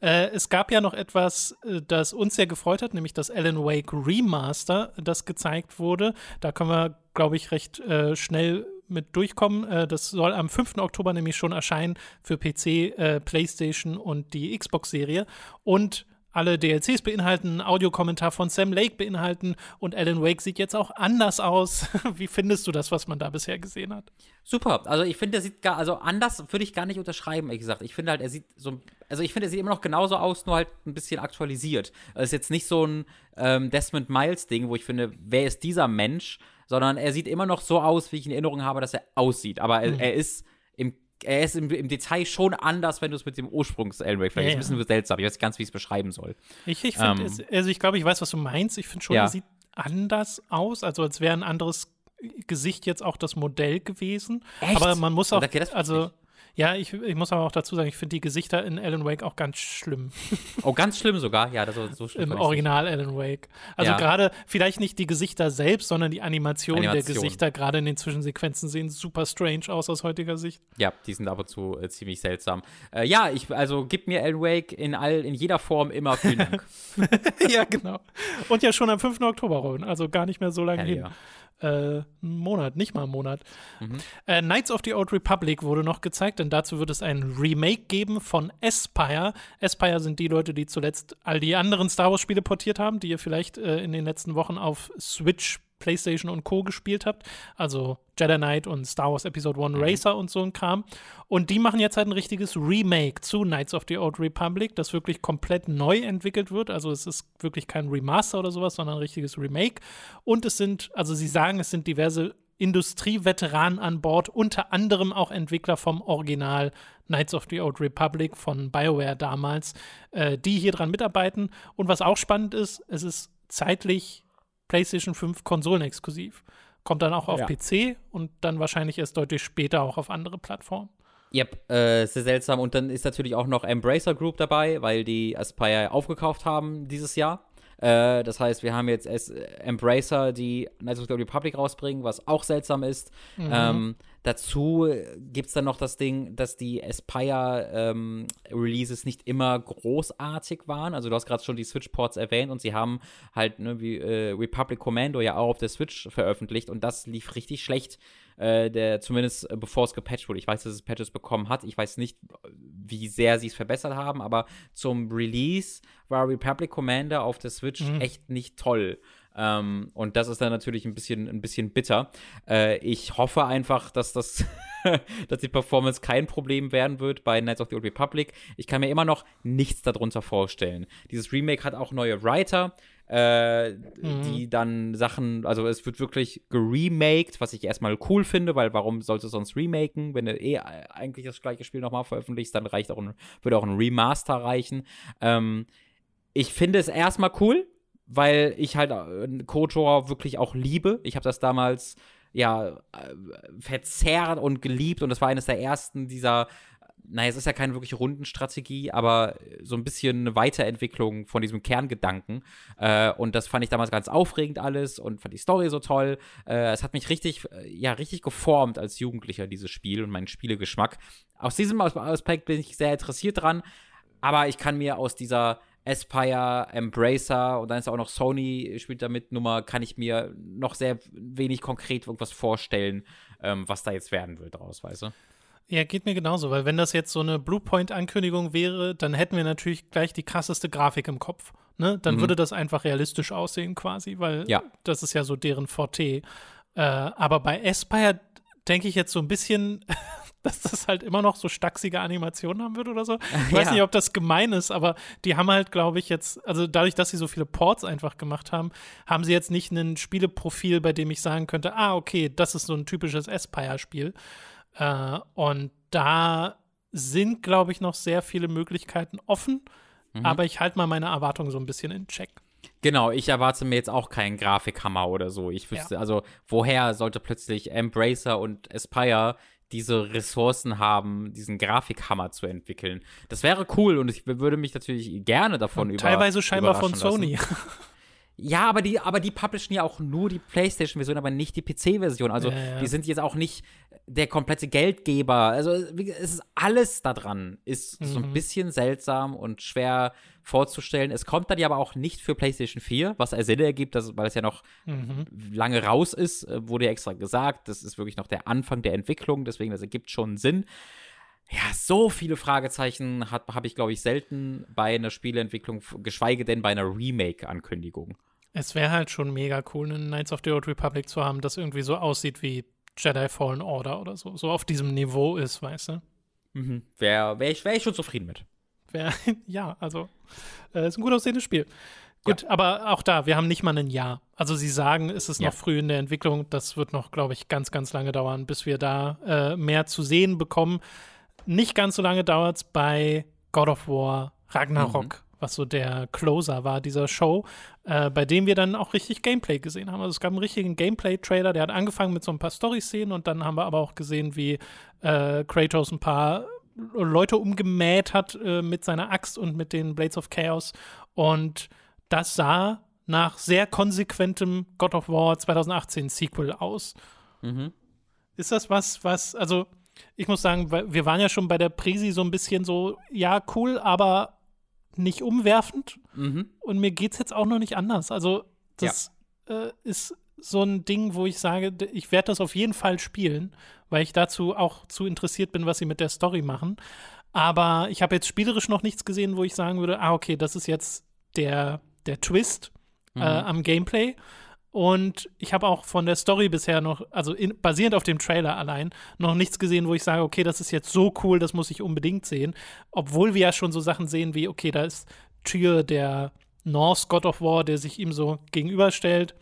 Äh, es gab ja noch etwas, äh, das uns sehr gefreut hat, nämlich das Alan Wake Remaster, das gezeigt wurde. Da können wir, glaube ich, recht äh, schnell mit durchkommen. Äh, das soll am 5. Oktober nämlich schon erscheinen für PC, äh, PlayStation und die Xbox-Serie. Und alle DLCs beinhalten, Audiokommentar von Sam Lake beinhalten und Alan Wake sieht jetzt auch anders aus. Wie findest du das, was man da bisher gesehen hat? Super. Also ich finde, er sieht gar, also anders würde ich gar nicht unterschreiben, ehrlich gesagt. Ich finde halt, er sieht so, also ich finde, er sieht immer noch genauso aus, nur halt ein bisschen aktualisiert. Es ist jetzt nicht so ein ähm, Desmond Miles Ding, wo ich finde, wer ist dieser Mensch? Sondern er sieht immer noch so aus, wie ich in Erinnerung habe, dass er aussieht. Aber er, mhm. er ist im er ist im, im, Detail schon anders, wenn du es mit dem Ursprungs Alan Wake vielleicht ja, ist ein bisschen seltsam. Ich weiß nicht ganz, wie ich es beschreiben soll. Ich, ich finde, ähm, also ich glaube, ich weiß, was du meinst. Ich finde schon, ja. er sieht anders aus, also als wäre ein anderes Gesicht jetzt auch das Modell gewesen. Echt? Aber man muss auch, also ja, ich, ich muss aber auch dazu sagen, ich finde die Gesichter in Alan Wake auch ganz schlimm. Oh, ganz schlimm sogar? Ja, das ist so schlimm. Im Original Alan Wake. Also ja. gerade vielleicht nicht die Gesichter selbst, sondern die Animation, Animation. der Gesichter, gerade in den Zwischensequenzen, sehen super strange aus aus heutiger Sicht. Ja, die sind aber zu äh, ziemlich seltsam. Äh, ja, ich, also gib mir Alan Wake in, all, in jeder Form immer vielen Dank. ja, genau. Und ja schon am 5. Oktober, Robin, also gar nicht mehr so lange hin. Ja äh, einen Monat, nicht mal einen Monat. Mhm. Äh, Knights of the Old Republic wurde noch gezeigt, denn dazu wird es ein Remake geben von Aspire. Aspire sind die Leute, die zuletzt all die anderen Star Wars-Spiele portiert haben, die ihr vielleicht äh, in den letzten Wochen auf Switch PlayStation und Co. gespielt habt. Also Jedi Knight und Star Wars Episode 1 mhm. Racer und so ein Kram. Und die machen jetzt halt ein richtiges Remake zu Knights of the Old Republic, das wirklich komplett neu entwickelt wird. Also es ist wirklich kein Remaster oder sowas, sondern ein richtiges Remake. Und es sind, also sie sagen, es sind diverse Industrieveteranen an Bord, unter anderem auch Entwickler vom Original Knights of the Old Republic von BioWare damals, äh, die hier dran mitarbeiten. Und was auch spannend ist, es ist zeitlich PlayStation 5 konsolenexklusiv. Kommt dann auch auf ja. PC und dann wahrscheinlich erst deutlich später auch auf andere Plattformen. Yep, äh, sehr seltsam. Und dann ist natürlich auch noch Embracer Group dabei, weil die Aspire aufgekauft haben dieses Jahr. Äh, das heißt, wir haben jetzt S Embracer, die Knights of the Republic rausbringen, was auch seltsam ist. Mhm. Ähm, dazu gibt es dann noch das Ding, dass die Aspire-Releases ähm, nicht immer großartig waren. Also du hast gerade schon die Switch-Ports erwähnt und sie haben halt ne, wie äh, Republic Commando ja auch auf der Switch veröffentlicht und das lief richtig schlecht äh, der zumindest äh, bevor es gepatcht wurde. Ich weiß, dass es Patches bekommen hat. Ich weiß nicht, wie sehr sie es verbessert haben, aber zum Release war Republic Commander auf der Switch mhm. echt nicht toll. Ähm, und das ist dann natürlich ein bisschen, ein bisschen bitter. Äh, ich hoffe einfach, dass das, dass die Performance kein Problem werden wird bei Knights of the Old Republic. Ich kann mir immer noch nichts darunter vorstellen. Dieses Remake hat auch neue Writer. Äh, mhm. die dann Sachen, also es wird wirklich geremaked, was ich erstmal cool finde, weil warum sollte sonst remaken, wenn du eh eigentlich das gleiche Spiel nochmal veröffentlichst, dann reicht auch ein, würde auch ein Remaster reichen. Ähm, ich finde es erstmal cool, weil ich halt äh, KOTOR wirklich auch liebe. Ich habe das damals ja äh, verzerrt und geliebt und das war eines der ersten dieser naja, es ist ja keine wirkliche Rundenstrategie, aber so ein bisschen eine Weiterentwicklung von diesem Kerngedanken. Äh, und das fand ich damals ganz aufregend alles und fand die Story so toll. Äh, es hat mich richtig, äh, ja, richtig geformt als Jugendlicher, dieses Spiel und meinen Spielegeschmack. Aus diesem Aspekt bin ich sehr interessiert dran, aber ich kann mir aus dieser Aspire, Embracer und dann ist auch noch Sony spielt damit Nummer, kann ich mir noch sehr wenig konkret irgendwas vorstellen, ähm, was da jetzt werden will draus, weißt du? Ja, geht mir genauso, weil wenn das jetzt so eine Bluepoint-Ankündigung wäre, dann hätten wir natürlich gleich die krasseste Grafik im Kopf. Ne? Dann mhm. würde das einfach realistisch aussehen quasi, weil ja. das ist ja so deren Forte. Äh, aber bei Aspire denke ich jetzt so ein bisschen, dass das halt immer noch so stachsige Animationen haben wird oder so. Ich weiß ja. nicht, ob das gemein ist, aber die haben halt, glaube ich, jetzt, also dadurch, dass sie so viele Ports einfach gemacht haben, haben sie jetzt nicht ein Spieleprofil, bei dem ich sagen könnte, ah, okay, das ist so ein typisches Aspire-Spiel. Äh, und da sind, glaube ich, noch sehr viele Möglichkeiten offen. Mhm. Aber ich halte mal meine Erwartungen so ein bisschen in Check. Genau, ich erwarte mir jetzt auch keinen Grafikhammer oder so. Ich wüsste, ja. also, woher sollte plötzlich Embracer und Aspire diese Ressourcen haben, diesen Grafikhammer zu entwickeln? Das wäre cool und ich würde mich natürlich gerne davon und über. Teilweise scheinbar von Sony. Ja, aber die, aber die publishen ja auch nur die PlayStation-Version, aber nicht die PC-Version. Also ja, ja. die sind jetzt auch nicht der komplette Geldgeber. Also es ist alles da dran. Ist mhm. so ein mhm. bisschen seltsam und schwer vorzustellen. Es kommt dann ja aber auch nicht für PlayStation 4, was Sinn ergibt, dass, weil es ja noch mhm. lange raus ist, äh, wurde ja extra gesagt. Das ist wirklich noch der Anfang der Entwicklung, deswegen das ergibt schon Sinn. Ja, so viele Fragezeichen habe ich, glaube ich, selten bei einer Spieleentwicklung, geschweige denn bei einer Remake-Ankündigung. Es wäre halt schon mega cool, einen Knights of the Old Republic zu haben, das irgendwie so aussieht wie Jedi Fallen Order oder so, so auf diesem Niveau ist, weißt du? Mhm. Wäre wär ich, wär ich schon zufrieden mit. Wär, ja, also, äh, ist ein gut aussehendes Spiel. Gut, ja. aber auch da, wir haben nicht mal ein Jahr. Also sie sagen, es ist ja. noch früh in der Entwicklung. Das wird noch, glaube ich, ganz, ganz lange dauern, bis wir da äh, mehr zu sehen bekommen. Nicht ganz so lange dauert es bei God of War Ragnarok, mhm. was so der Closer war dieser Show, äh, bei dem wir dann auch richtig Gameplay gesehen haben. Also es gab einen richtigen Gameplay-Trailer, der hat angefangen mit so ein paar Story-Szenen und dann haben wir aber auch gesehen, wie äh, Kratos ein paar Leute umgemäht hat äh, mit seiner Axt und mit den Blades of Chaos. Und das sah nach sehr konsequentem God of War 2018 Sequel aus. Mhm. Ist das was, was, also ich muss sagen, wir waren ja schon bei der Prisi so ein bisschen so, ja, cool, aber nicht umwerfend. Mhm. Und mir geht es jetzt auch noch nicht anders. Also, das ja. äh, ist so ein Ding, wo ich sage, ich werde das auf jeden Fall spielen, weil ich dazu auch zu interessiert bin, was sie mit der Story machen. Aber ich habe jetzt spielerisch noch nichts gesehen, wo ich sagen würde, ah, okay, das ist jetzt der, der Twist äh, mhm. äh, am Gameplay. Und ich habe auch von der Story bisher noch, also in, basierend auf dem Trailer allein, noch nichts gesehen, wo ich sage, okay, das ist jetzt so cool, das muss ich unbedingt sehen. Obwohl wir ja schon so Sachen sehen wie, okay, da ist Tyr, der Norse God of War, der sich ihm so gegenüberstellt.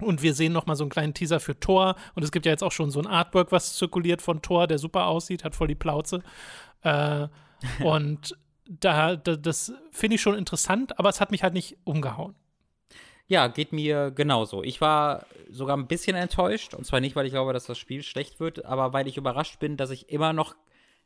Und wir sehen noch mal so einen kleinen Teaser für Thor. Und es gibt ja jetzt auch schon so ein Artwork, was zirkuliert von Thor, der super aussieht, hat voll die Plauze. Äh, und da, da das finde ich schon interessant, aber es hat mich halt nicht umgehauen. Ja, geht mir genauso. Ich war sogar ein bisschen enttäuscht. Und zwar nicht, weil ich glaube, dass das Spiel schlecht wird, aber weil ich überrascht bin, dass ich immer noch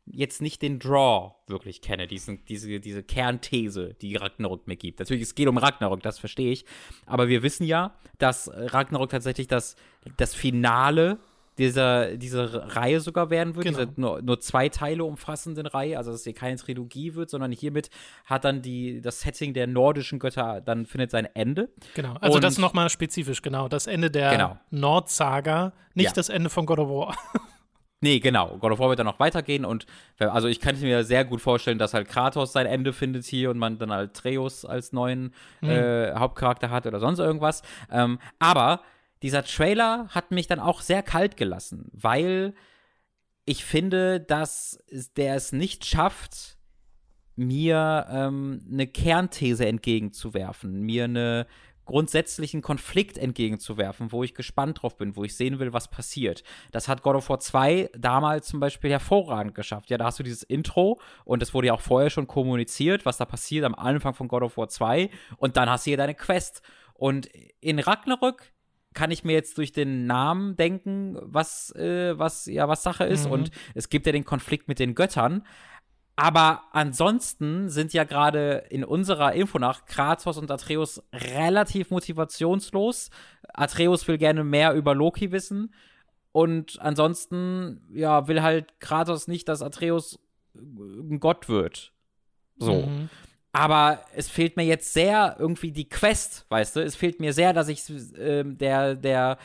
jetzt nicht den Draw wirklich kenne, diesen, diese, diese Kernthese, die Ragnarok mir gibt. Natürlich, es geht um Ragnarok, das verstehe ich. Aber wir wissen ja, dass Ragnarok tatsächlich das, das Finale dieser, diese Reihe sogar werden wird, genau. diese nur, nur zwei Teile umfassenden Reihe, also dass es hier keine Trilogie wird, sondern hiermit hat dann die, das Setting der nordischen Götter dann findet sein Ende. Genau, also Und, das nochmal spezifisch, genau, das Ende der genau. Nordsaga, nicht ja. das Ende von God of War. Nee, genau. God of War wird dann noch weitergehen und also ich kann mir sehr gut vorstellen, dass halt Kratos sein Ende findet hier und man dann halt Treus als neuen mhm. äh, Hauptcharakter hat oder sonst irgendwas. Ähm, aber dieser Trailer hat mich dann auch sehr kalt gelassen, weil ich finde, dass der es nicht schafft, mir ähm, eine Kernthese entgegenzuwerfen, mir eine grundsätzlichen Konflikt entgegenzuwerfen, wo ich gespannt drauf bin, wo ich sehen will, was passiert. Das hat God of War 2 damals zum Beispiel hervorragend geschafft. Ja, da hast du dieses Intro und das wurde ja auch vorher schon kommuniziert, was da passiert am Anfang von God of War 2 und dann hast du hier deine Quest. Und in Ragnarök kann ich mir jetzt durch den Namen denken, was, äh, was, ja, was Sache ist. Mhm. Und es gibt ja den Konflikt mit den Göttern. Aber ansonsten sind ja gerade in unserer Info nach Kratos und Atreus relativ motivationslos. Atreus will gerne mehr über Loki wissen. Und ansonsten, ja, will halt Kratos nicht, dass Atreus ein Gott wird. So. Mhm. Aber es fehlt mir jetzt sehr irgendwie die Quest, weißt du? Es fehlt mir sehr, dass ich äh, der, der,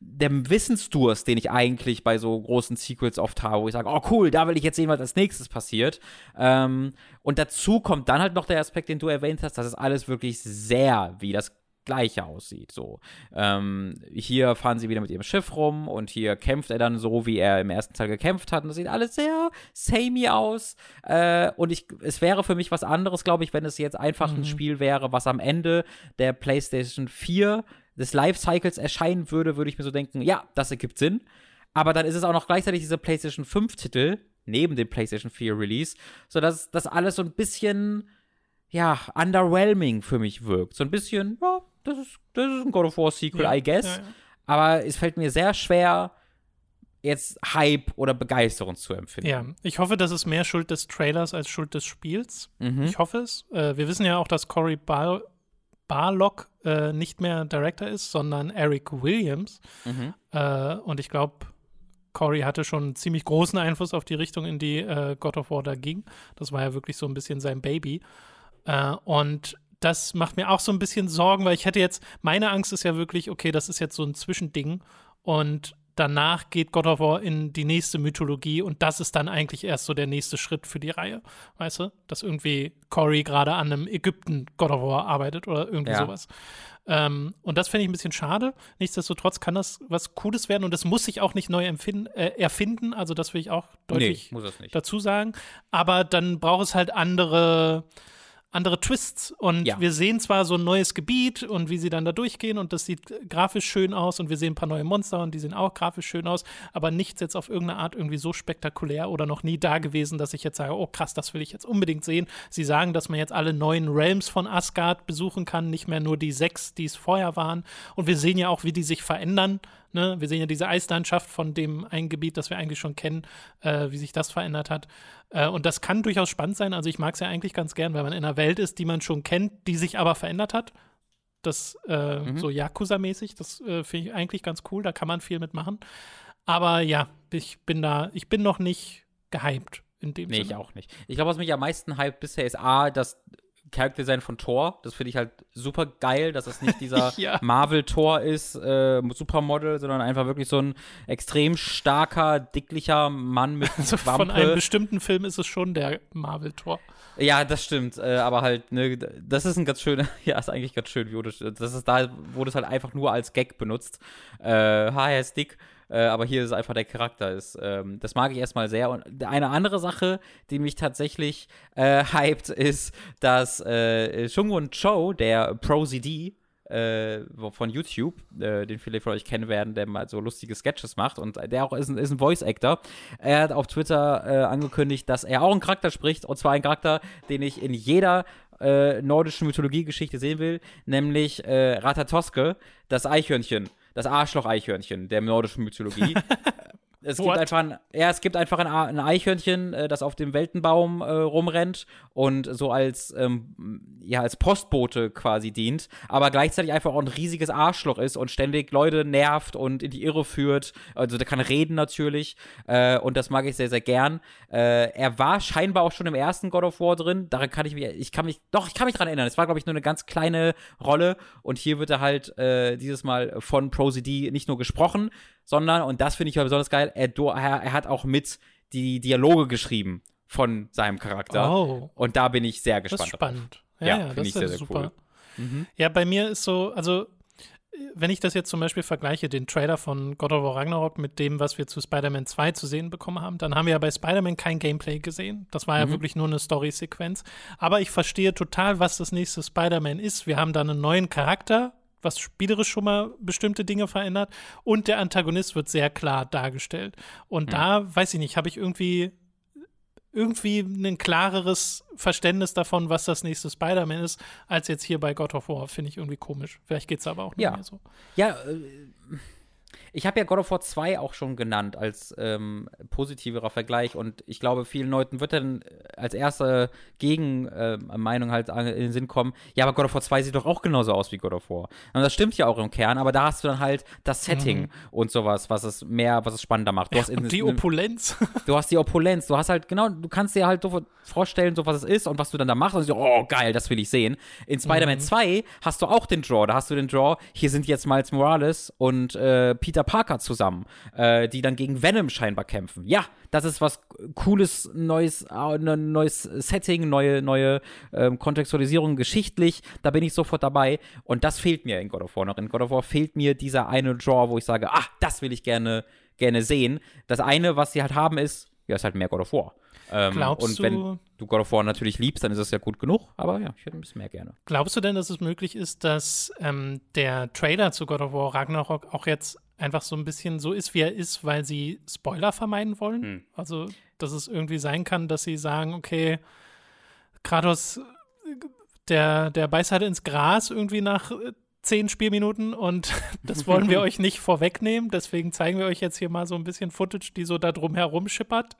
der Wissensdurst, den ich eigentlich bei so großen Sequels oft habe, wo ich sage, oh cool, da will ich jetzt sehen, was als nächstes passiert. Ähm, und dazu kommt dann halt noch der Aspekt, den du erwähnt hast, dass es alles wirklich sehr wie das gleiche aussieht. So. Ähm, hier fahren sie wieder mit ihrem Schiff rum und hier kämpft er dann so, wie er im ersten Teil gekämpft hat. Und das sieht alles sehr samey aus. Äh, und ich, es wäre für mich was anderes, glaube ich, wenn es jetzt einfach mhm. ein Spiel wäre, was am Ende der PlayStation 4 des Lifecycles erscheinen würde, würde ich mir so denken, ja, das ergibt Sinn. Aber dann ist es auch noch gleichzeitig dieser PlayStation 5-Titel neben dem PlayStation 4 Release, sodass das alles so ein bisschen ja, underwhelming für mich wirkt. So ein bisschen, ja, das ist, das ist ein God of War Sequel, ja, I guess. Ja. Aber es fällt mir sehr schwer, jetzt Hype oder Begeisterung zu empfinden. Ja, ich hoffe, das ist mehr Schuld des Trailers als Schuld des Spiels. Mhm. Ich hoffe es. Äh, wir wissen ja auch, dass Cory Bar Barlock äh, nicht mehr Director ist, sondern Eric Williams. Mhm. Äh, und ich glaube, Cory hatte schon einen ziemlich großen Einfluss auf die Richtung, in die äh, God of War da ging. Das war ja wirklich so ein bisschen sein Baby. Äh, und das macht mir auch so ein bisschen Sorgen, weil ich hätte jetzt, meine Angst ist ja wirklich, okay, das ist jetzt so ein Zwischending und danach geht God of War in die nächste Mythologie und das ist dann eigentlich erst so der nächste Schritt für die Reihe. Weißt du? Dass irgendwie Cory gerade an einem Ägypten God of War arbeitet oder irgendwie ja. sowas. Ähm, und das finde ich ein bisschen schade. Nichtsdestotrotz kann das was Cooles werden und es muss sich auch nicht neu äh, erfinden. Also, das will ich auch deutlich nee, dazu sagen. Aber dann braucht es halt andere andere Twists. Und ja. wir sehen zwar so ein neues Gebiet und wie sie dann da durchgehen und das sieht grafisch schön aus und wir sehen ein paar neue Monster und die sehen auch grafisch schön aus, aber nichts jetzt auf irgendeine Art irgendwie so spektakulär oder noch nie da gewesen, dass ich jetzt sage, oh krass, das will ich jetzt unbedingt sehen. Sie sagen, dass man jetzt alle neuen Realms von Asgard besuchen kann, nicht mehr nur die sechs, die es vorher waren. Und wir sehen ja auch, wie die sich verändern. Ne? Wir sehen ja diese Eislandschaft von dem ein Gebiet, das wir eigentlich schon kennen, äh, wie sich das verändert hat. Äh, und das kann durchaus spannend sein. Also ich mag es ja eigentlich ganz gern, weil man in einer Welt ist, die man schon kennt, die sich aber verändert hat. Das äh, mhm. so Yakuza-mäßig, das äh, finde ich eigentlich ganz cool. Da kann man viel mitmachen. Aber ja, ich bin da, ich bin noch nicht gehypt in dem nee, Sinne. ich auch nicht. Ich glaube, was mich am meisten hypt bisher ist A, dass Charakterdesign von Thor. Das finde ich halt super geil, dass es nicht dieser ja. Marvel-Thor ist, äh, Supermodel, sondern einfach wirklich so ein extrem starker, dicklicher Mann mit also Von einem bestimmten Film ist es schon der Marvel-Thor. Ja, das stimmt. Äh, aber halt, ne, das ist ein ganz schöner, ja, ist eigentlich ganz schön, wie das ist da, wurde es halt einfach nur als Gag benutzt. Äh, ha, er ist dick. Äh, aber hier ist einfach der Charakter. Ist, ähm, das mag ich erstmal sehr. Und eine andere Sache, die mich tatsächlich äh, hypt, ist, dass äh, Shungwon Cho, der ProZD, äh, von YouTube, äh, den viele von euch kennen werden, der mal so lustige Sketches macht und der auch ist ein, ein Voice-Actor. Er hat auf Twitter äh, angekündigt, dass er auch einen Charakter spricht und zwar einen Charakter, den ich in jeder äh, nordischen Mythologie-Geschichte sehen will, nämlich äh, Ratatoske, das Eichhörnchen das Arschloch-Eichhörnchen der nordischen Mythologie. es gibt einfach ein, ja, es gibt einfach ein, ein Eichhörnchen, äh, das auf dem Weltenbaum äh, rumrennt und so als, ähm, ja, als Postbote quasi dient, aber gleichzeitig einfach auch ein riesiges Arschloch ist und ständig Leute nervt und in die Irre führt. Also der kann reden natürlich äh, und das mag ich sehr, sehr gern. Äh, er war scheinbar auch schon im ersten God of War drin. Daran kann ich mich, ich kann mich, doch, ich kann mich dran erinnern. Es war, glaube ich, nur eine ganz kleine Rolle und hier wird er halt äh, dieses Mal von ProCD nicht nur gesprochen, sondern, und das finde ich besonders geil, er, er, hat auch mit die Dialoge geschrieben von seinem Charakter. Oh. Und da bin ich sehr gespannt. Das ist spannend. Ja, ja, ja finde ich sehr, sehr super. Cool. Mhm. Ja, bei mir ist so, also wenn ich das jetzt zum Beispiel vergleiche, den Trailer von God of War Ragnarok mit dem, was wir zu Spider-Man 2 zu sehen bekommen haben, dann haben wir ja bei Spider-Man kein Gameplay gesehen. Das war ja mhm. wirklich nur eine Story-Sequenz. Aber ich verstehe total, was das nächste Spider-Man ist. Wir haben da einen neuen Charakter, was spielerisch schon mal bestimmte Dinge verändert. Und der Antagonist wird sehr klar dargestellt. Und mhm. da, weiß ich nicht, habe ich irgendwie irgendwie ein klareres Verständnis davon, was das nächste Spider-Man ist, als jetzt hier bei God of War. Finde ich irgendwie komisch. Vielleicht geht es aber auch nicht ja. mehr so. Ja, äh, ich habe ja God of War 2 auch schon genannt als ähm, positiverer Vergleich und ich glaube, vielen Leuten wird dann als erste Gegenmeinung äh, halt in den Sinn kommen, ja, aber God of War 2 sieht doch auch genauso aus wie God of War. Und das stimmt ja auch im Kern, aber da hast du dann halt das Setting mhm. und sowas, was es mehr, was es spannender macht. Du hast in, die Opulenz. Du hast die Opulenz, du hast halt, genau, du kannst dir halt so vorstellen, so was es ist und was du dann da machst und so, oh, geil, das will ich sehen. In Spider-Man mhm. 2 hast du auch den Draw, da hast du den Draw, hier sind jetzt Miles Morales und äh, Peter Parker zusammen, äh, die dann gegen Venom scheinbar kämpfen. Ja, das ist was cooles, neues, äh, neues Setting, neue, neue ähm, Kontextualisierung geschichtlich. Da bin ich sofort dabei. Und das fehlt mir in God of War noch. In God of War fehlt mir dieser eine Draw, wo ich sage, ah, das will ich gerne, gerne sehen. Das eine, was sie halt haben, ist, ja, ist halt mehr God of War. Ähm, Glaubst und wenn du God of War natürlich liebst, dann ist es ja gut genug, aber ja, ich hätte ein bisschen mehr gerne. Glaubst du denn, dass es möglich ist, dass ähm, der Trailer zu God of War Ragnarok auch jetzt einfach so ein bisschen so ist, wie er ist, weil sie Spoiler vermeiden wollen? Hm. Also, dass es irgendwie sein kann, dass sie sagen, okay, Kratos, der, der beißt halt ins Gras irgendwie nach äh, zehn Spielminuten und das wollen wir euch nicht vorwegnehmen. Deswegen zeigen wir euch jetzt hier mal so ein bisschen Footage, die so da drum herum schippert.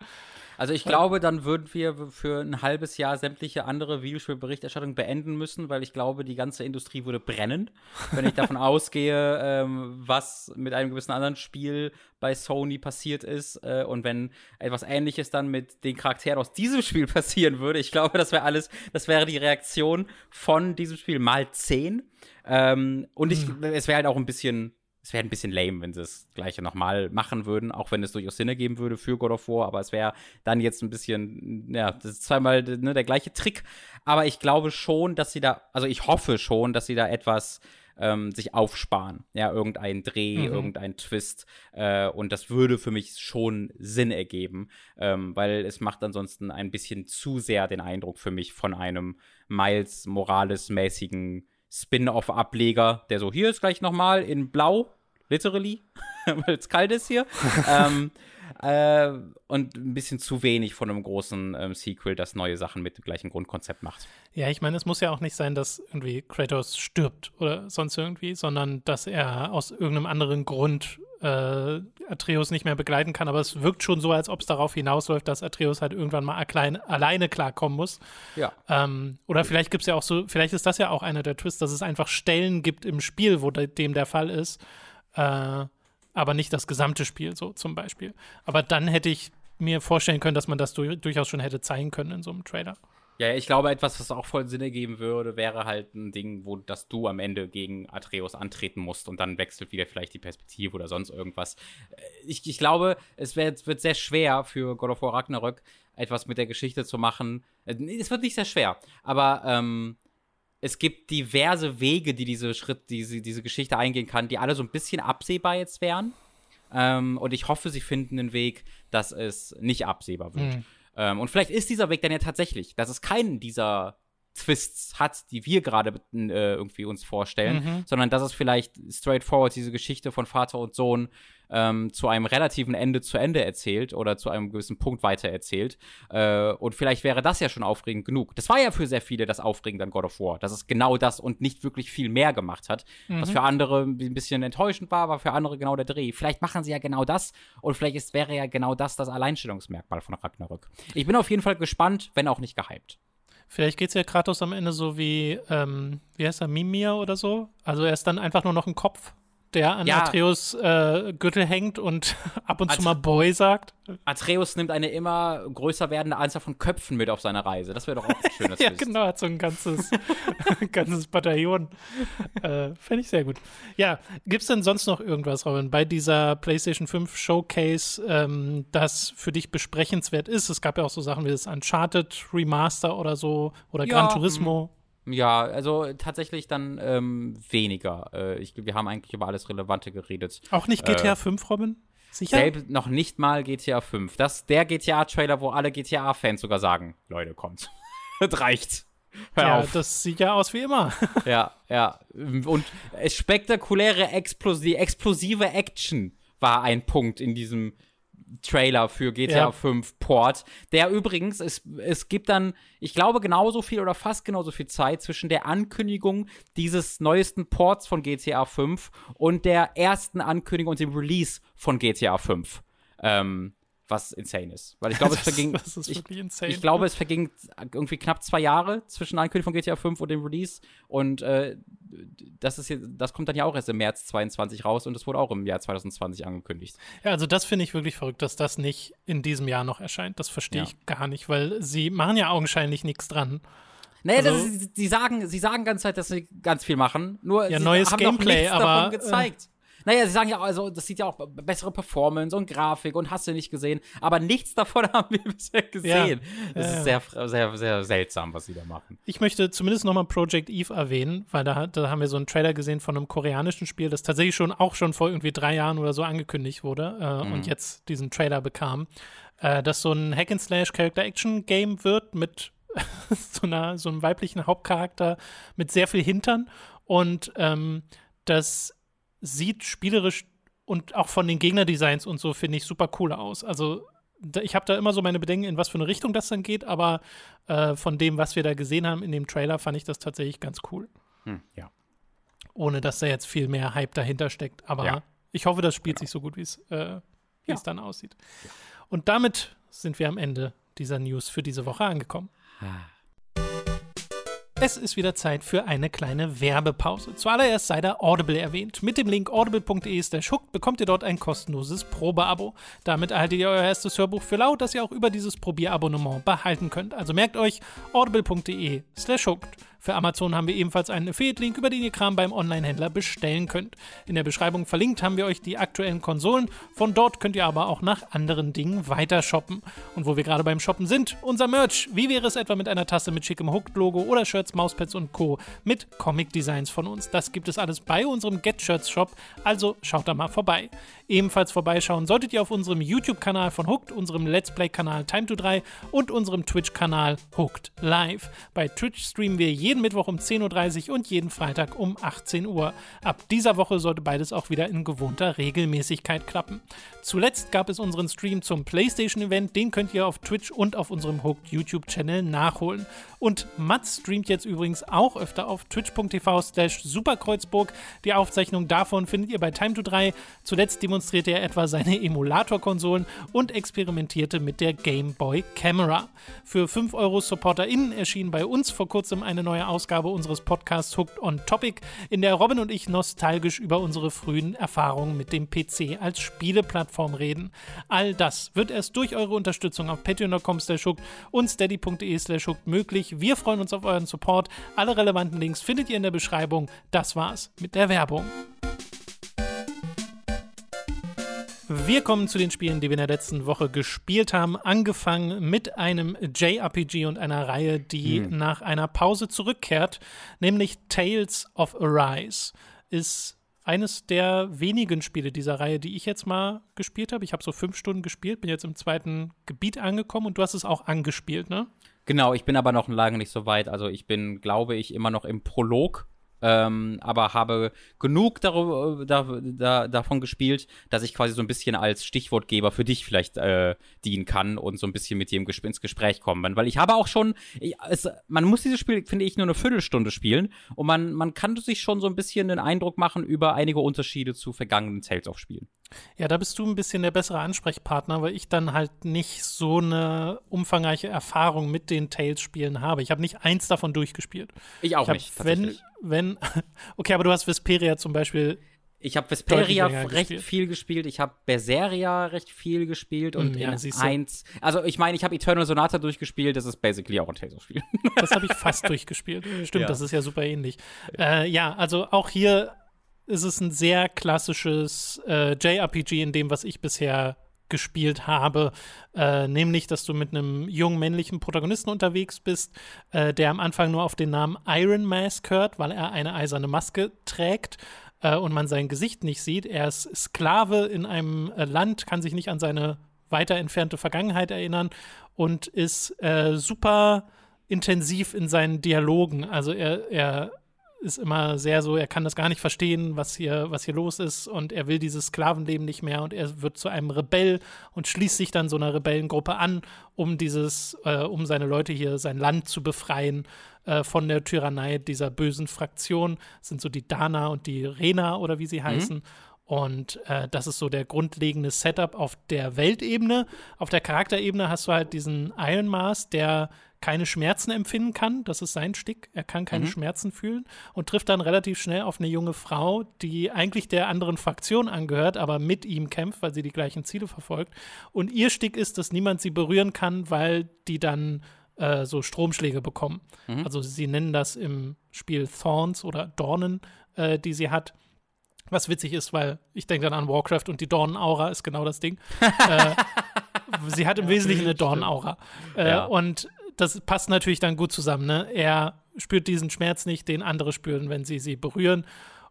Also ich glaube, dann würden wir für ein halbes Jahr sämtliche andere Videospielberichterstattung beenden müssen, weil ich glaube, die ganze Industrie würde brennen, wenn ich davon ausgehe, ähm, was mit einem gewissen anderen Spiel bei Sony passiert ist äh, und wenn etwas Ähnliches dann mit den Charakteren aus diesem Spiel passieren würde. Ich glaube, das wäre alles, das wäre die Reaktion von diesem Spiel mal zehn. Ähm, und ich, hm. es wäre halt auch ein bisschen es wäre ein bisschen lame, wenn sie das gleiche nochmal machen würden, auch wenn es durchaus Sinn ergeben würde für God of War, aber es wäre dann jetzt ein bisschen, ja, das ist zweimal ne, der gleiche Trick, aber ich glaube schon, dass sie da, also ich hoffe schon, dass sie da etwas ähm, sich aufsparen, ja, irgendein Dreh, mhm. irgendein Twist äh, und das würde für mich schon Sinn ergeben, ähm, weil es macht ansonsten ein bisschen zu sehr den Eindruck für mich von einem Miles Morales-mäßigen Spin-off-Ableger, der so, hier ist gleich nochmal in Blau, literally, weil es kalt ist hier. ähm, äh, und ein bisschen zu wenig von einem großen ähm, Sequel, das neue Sachen mit dem gleichen Grundkonzept macht. Ja, ich meine, es muss ja auch nicht sein, dass irgendwie Kratos stirbt oder sonst irgendwie, sondern dass er aus irgendeinem anderen Grund äh, Atreus nicht mehr begleiten kann. Aber es wirkt schon so, als ob es darauf hinausläuft, dass Atreus halt irgendwann mal klein, alleine klarkommen muss. Ja. Ähm, oder vielleicht gibt es ja auch so, vielleicht ist das ja auch einer der Twists, dass es einfach Stellen gibt im Spiel, wo de dem der Fall ist. Äh, aber nicht das gesamte Spiel, so zum Beispiel. Aber dann hätte ich mir vorstellen können, dass man das du durchaus schon hätte zeigen können in so einem Trailer. Ja, ich glaube, etwas, was auch voll Sinn ergeben würde, wäre halt ein Ding, wo dass du am Ende gegen Atreus antreten musst und dann wechselt wieder vielleicht die Perspektive oder sonst irgendwas. Äh, ich, ich glaube, es wär, wird sehr schwer für God of War Ragnarök etwas mit der Geschichte zu machen. Äh, es wird nicht sehr schwer, aber ähm, es gibt diverse Wege, die diese Schritt, diese, diese Geschichte eingehen kann, die alle so ein bisschen absehbar jetzt wären. Ähm, und ich hoffe, sie finden einen Weg, dass es nicht absehbar wird. Mhm. Ähm, und vielleicht ist dieser Weg dann ja tatsächlich, dass es keinen dieser Twists hat, die wir gerade äh, irgendwie uns vorstellen, mhm. sondern dass es vielleicht straightforward diese Geschichte von Vater und Sohn ähm, zu einem relativen Ende zu Ende erzählt oder zu einem gewissen Punkt weiter erzählt. Äh, und vielleicht wäre das ja schon aufregend genug. Das war ja für sehr viele das Aufregende an God of War, dass es genau das und nicht wirklich viel mehr gemacht hat. Mhm. Was für andere ein bisschen enttäuschend war, war für andere genau der Dreh. Vielleicht machen sie ja genau das und vielleicht ist, wäre ja genau das das Alleinstellungsmerkmal von Ragnarök. Ich bin auf jeden Fall gespannt, wenn auch nicht gehypt. Vielleicht geht es ja Kratos am Ende so wie, ähm, wie heißt er, Mimir oder so. Also er ist dann einfach nur noch ein Kopf der an ja. Atreus äh, Gürtel hängt und ab und At zu mal Boy sagt. Atreus nimmt eine immer größer werdende Anzahl von Köpfen mit auf seiner Reise. Das wäre doch auch ein schönes Ja, genau, hat so ein ganzes, ganzes Bataillon. Äh, Fände ich sehr gut. Ja, gibt es denn sonst noch irgendwas, Robin, bei dieser PlayStation 5 Showcase, ähm, das für dich besprechenswert ist? Es gab ja auch so Sachen wie das Uncharted Remaster oder so oder ja, Gran Turismo. Mh. Ja, also tatsächlich dann ähm, weniger. Äh, ich, wir haben eigentlich über alles Relevante geredet. Auch nicht GTA äh, 5, Robin? Sicher? Selbst noch nicht mal GTA 5. Das der GTA-Trailer, wo alle GTA-Fans sogar sagen, Leute, kommt. das reicht. Hör ja, auf. das sieht ja aus wie immer. ja, ja. Und spektakuläre, explosi explosive Action war ein Punkt in diesem Trailer für GTA ja. 5 Port, der übrigens, es, es gibt dann, ich glaube, genauso viel oder fast genauso viel Zeit zwischen der Ankündigung dieses neuesten Ports von GTA 5 und der ersten Ankündigung und dem Release von GTA 5. Ähm, was insane ist. Weil ich glaube, es verging. Ich. Ich glaube, es verging irgendwie knapp zwei Jahre zwischen Ankündigung von GTA 5 und dem Release. Und äh, das ist hier, das kommt dann ja auch erst im März 22 raus und es wurde auch im Jahr 2020 angekündigt. Ja, also das finde ich wirklich verrückt, dass das nicht in diesem Jahr noch erscheint. Das verstehe ja. ich gar nicht, weil sie machen ja augenscheinlich nichts dran. Nee, also, ist, sie sagen, sie sagen ganz Zeit, dass sie ganz viel machen. Nur ja, neues haben Gameplay, noch nichts aber, davon gezeigt. Äh, naja, sie sagen ja, also, das sieht ja auch bessere Performance und Grafik und hast du nicht gesehen. Aber nichts davon haben wir bisher gesehen. Ja. Das ja, ist sehr, sehr, sehr seltsam, was sie da machen. Ich möchte zumindest nochmal Project Eve erwähnen, weil da, da haben wir so einen Trailer gesehen von einem koreanischen Spiel, das tatsächlich schon auch schon vor irgendwie drei Jahren oder so angekündigt wurde äh, mhm. und jetzt diesen Trailer bekam. Äh, das so ein Hack-and-Slash-Character-Action-Game wird mit so, einer, so einem weiblichen Hauptcharakter mit sehr viel Hintern und ähm, das sieht spielerisch und auch von den Gegnerdesigns und so, finde ich, super cool aus. Also ich habe da immer so meine Bedenken, in was für eine Richtung das dann geht, aber äh, von dem, was wir da gesehen haben in dem Trailer, fand ich das tatsächlich ganz cool. Hm, ja. Ohne dass da jetzt viel mehr Hype dahinter steckt. Aber ja. ich hoffe, das spielt genau. sich so gut, wie es äh, ja. dann aussieht. Ja. Und damit sind wir am Ende dieser News für diese Woche angekommen. Ah. Es ist wieder Zeit für eine kleine Werbepause. Zuallererst sei da Audible erwähnt. Mit dem Link audible.de hooked bekommt ihr dort ein kostenloses Probeabo. Damit erhaltet ihr euer erstes Hörbuch für laut, das ihr auch über dieses Probierabonnement behalten könnt. Also merkt euch audible.de hooked. Für Amazon haben wir ebenfalls einen Affiliate-Link, über den ihr Kram beim Online-Händler bestellen könnt. In der Beschreibung verlinkt haben wir euch die aktuellen Konsolen. Von dort könnt ihr aber auch nach anderen Dingen weiter shoppen. Und wo wir gerade beim Shoppen sind, unser Merch. Wie wäre es etwa mit einer Tasse mit schickem Hooked-Logo oder Shirts, Mauspads und Co. mit Comic-Designs von uns? Das gibt es alles bei unserem Get Shirts Shop, also schaut da mal vorbei. Ebenfalls vorbeischauen solltet ihr auf unserem YouTube-Kanal von Hooked, unserem Let's Play-Kanal Time to 3 und unserem Twitch-Kanal Hooked Live. Bei Twitch streamen wir jeden Mittwoch um 10.30 Uhr und jeden Freitag um 18 Uhr. Ab dieser Woche sollte beides auch wieder in gewohnter Regelmäßigkeit klappen. Zuletzt gab es unseren Stream zum PlayStation-Event, den könnt ihr auf Twitch und auf unserem Hooked YouTube-Channel nachholen. Und Mats streamt jetzt übrigens auch öfter auf twitch.tv slash superkreuzburg. Die Aufzeichnung davon findet ihr bei Time to 3. Zuletzt demonstrierte er etwa seine Emulator-Konsolen und experimentierte mit der Game Boy Camera. Für 5 Euro SupporterInnen erschien bei uns vor kurzem eine neue Ausgabe unseres Podcasts Hooked on Topic, in der Robin und ich nostalgisch über unsere frühen Erfahrungen mit dem PC als Spieleplattform reden. All das wird erst durch eure Unterstützung auf patreon.com slash und steady.de slash möglich. Wir freuen uns auf euren Support. Alle relevanten Links findet ihr in der Beschreibung. Das war's mit der Werbung. Wir kommen zu den Spielen, die wir in der letzten Woche gespielt haben. Angefangen mit einem JRPG und einer Reihe, die hm. nach einer Pause zurückkehrt, nämlich Tales of Arise. Ist eines der wenigen Spiele dieser Reihe, die ich jetzt mal gespielt habe. Ich habe so fünf Stunden gespielt, bin jetzt im zweiten Gebiet angekommen und du hast es auch angespielt, ne? Genau, ich bin aber noch lange nicht so weit. Also ich bin, glaube ich, immer noch im Prolog ähm, aber habe genug darüber, da, da, davon gespielt, dass ich quasi so ein bisschen als Stichwortgeber für dich vielleicht äh, dienen kann und so ein bisschen mit dir ins Gespräch kommen. Weil ich habe auch schon, ich, es, man muss dieses Spiel, finde ich, nur eine Viertelstunde spielen und man, man kann sich schon so ein bisschen den Eindruck machen über einige Unterschiede zu vergangenen Tales of Spielen. Ja, da bist du ein bisschen der bessere Ansprechpartner, weil ich dann halt nicht so eine umfangreiche Erfahrung mit den Tales-Spielen habe. Ich habe nicht eins davon durchgespielt. Ich auch ich nicht. Wenn, wenn, okay, aber du hast Vesperia zum Beispiel. Ich habe Vesperia recht gespielt. viel gespielt. Ich habe Berseria recht viel gespielt und mm, ja, in eins. Also ich meine, ich habe Eternal Sonata durchgespielt. Das ist basically auch ein Tales-Spiel. Das habe ich fast durchgespielt. Stimmt, ja. das ist ja super ähnlich. Äh, ja, also auch hier ist es ein sehr klassisches äh, JRPG in dem, was ich bisher gespielt habe, äh, nämlich, dass du mit einem jungen männlichen Protagonisten unterwegs bist, äh, der am Anfang nur auf den Namen Iron Mask hört, weil er eine eiserne Maske trägt äh, und man sein Gesicht nicht sieht. Er ist Sklave in einem äh, Land, kann sich nicht an seine weiter entfernte Vergangenheit erinnern und ist äh, super intensiv in seinen Dialogen. Also er, er ist immer sehr so, er kann das gar nicht verstehen, was hier, was hier los ist und er will dieses Sklavenleben nicht mehr und er wird zu einem Rebell und schließt sich dann so einer Rebellengruppe an, um dieses, äh, um seine Leute hier, sein Land zu befreien äh, von der Tyrannei dieser bösen Fraktion. Das sind so die Dana und die Rena oder wie sie mhm. heißen. Und äh, das ist so der grundlegende Setup auf der Weltebene. Auf der Charakterebene hast du halt diesen Iron Mars, der keine Schmerzen empfinden kann. Das ist sein Stick. Er kann keine mhm. Schmerzen fühlen und trifft dann relativ schnell auf eine junge Frau, die eigentlich der anderen Fraktion angehört, aber mit ihm kämpft, weil sie die gleichen Ziele verfolgt. Und ihr Stick ist, dass niemand sie berühren kann, weil die dann äh, so Stromschläge bekommen. Mhm. Also sie nennen das im Spiel Thorns oder Dornen, äh, die sie hat. Was witzig ist, weil ich denke dann an Warcraft und die Dornenaura ist genau das Ding. äh, sie hat im Wesentlichen eine Dornenaura. Äh, ja. Und das passt natürlich dann gut zusammen. Ne? Er spürt diesen Schmerz nicht, den andere spüren, wenn sie sie berühren.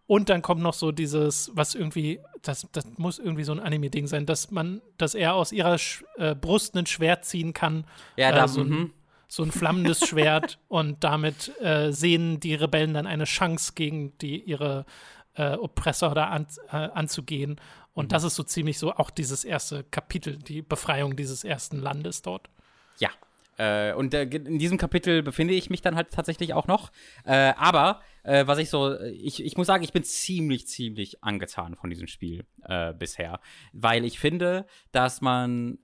Und dann kommt noch so dieses, was irgendwie, das, das muss irgendwie so ein Anime-Ding sein, dass man, dass er aus ihrer Sch äh, Brust ein Schwert ziehen kann. Ja, da, äh, so, ein, mhm. so, ein, flammendes Schwert. Und damit äh, sehen die Rebellen dann eine Chance gegen die ihre äh, Oppressor da an, äh, anzugehen. Und mhm. das ist so ziemlich so auch dieses erste Kapitel, die Befreiung dieses ersten Landes dort. Ja, äh, und äh, in diesem Kapitel befinde ich mich dann halt tatsächlich auch noch. Äh, aber äh, was ich so, ich, ich muss sagen, ich bin ziemlich, ziemlich angetan von diesem Spiel äh, bisher. Weil ich finde, dass man,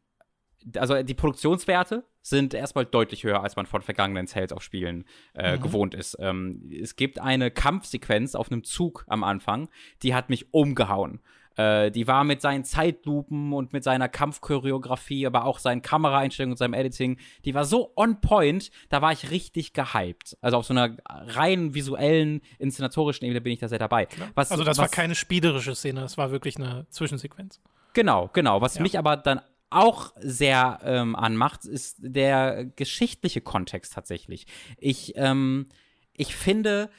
also die Produktionswerte sind erstmal deutlich höher, als man von vergangenen Sales of Spielen äh, mhm. gewohnt ist. Ähm, es gibt eine Kampfsequenz auf einem Zug am Anfang, die hat mich umgehauen. Äh, die war mit seinen Zeitlupen und mit seiner Kampfchoreografie, aber auch seinen Kameraeinstellungen und seinem Editing, die war so on point, da war ich richtig gehypt. Also auf so einer rein visuellen, inszenatorischen Ebene bin ich da sehr dabei. Was, also das was, war keine spielerische Szene, das war wirklich eine Zwischensequenz. Genau, genau. Was ja. mich aber dann auch sehr ähm, anmacht, ist der geschichtliche Kontext tatsächlich. Ich, ähm, ich finde,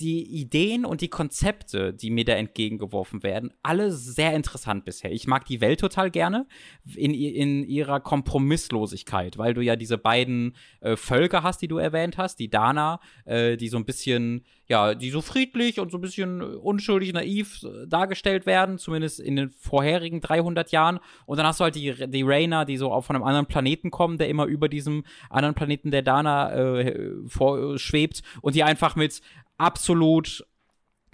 die Ideen und die Konzepte, die mir da entgegengeworfen werden, alle sehr interessant bisher. Ich mag die Welt total gerne in, in ihrer Kompromisslosigkeit, weil du ja diese beiden äh, Völker hast, die du erwähnt hast, die Dana, äh, die so ein bisschen, ja, die so friedlich und so ein bisschen unschuldig, naiv äh, dargestellt werden, zumindest in den vorherigen 300 Jahren. Und dann hast du halt die, die Rainer, die so auch von einem anderen Planeten kommen, der immer über diesem anderen Planeten der Dana äh, vorschwebt und die einfach mit absolut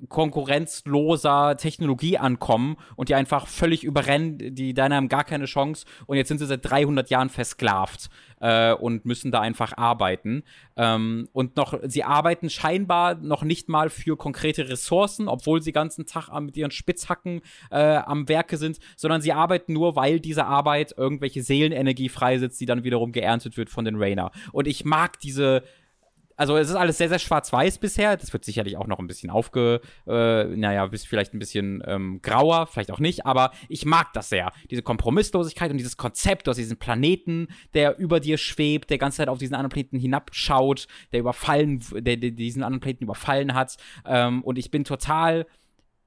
konkurrenzloser Technologie ankommen und die einfach völlig überrennen, die deiner haben gar keine Chance und jetzt sind sie seit 300 Jahren versklavt äh, und müssen da einfach arbeiten. Ähm, und noch sie arbeiten scheinbar noch nicht mal für konkrete Ressourcen, obwohl sie ganzen Tag mit ihren Spitzhacken äh, am Werke sind, sondern sie arbeiten nur, weil diese Arbeit irgendwelche Seelenenergie freisetzt, die dann wiederum geerntet wird von den Rainer. Und ich mag diese also es ist alles sehr, sehr schwarz-weiß bisher. Das wird sicherlich auch noch ein bisschen aufge, äh, naja, bis vielleicht ein bisschen ähm, grauer, vielleicht auch nicht, aber ich mag das sehr. Diese Kompromisslosigkeit und dieses Konzept aus diesem Planeten, der über dir schwebt, der ganze Zeit auf diesen anderen Planeten hinabschaut, der überfallen, der, der diesen anderen Planeten überfallen hat. Ähm, und ich bin total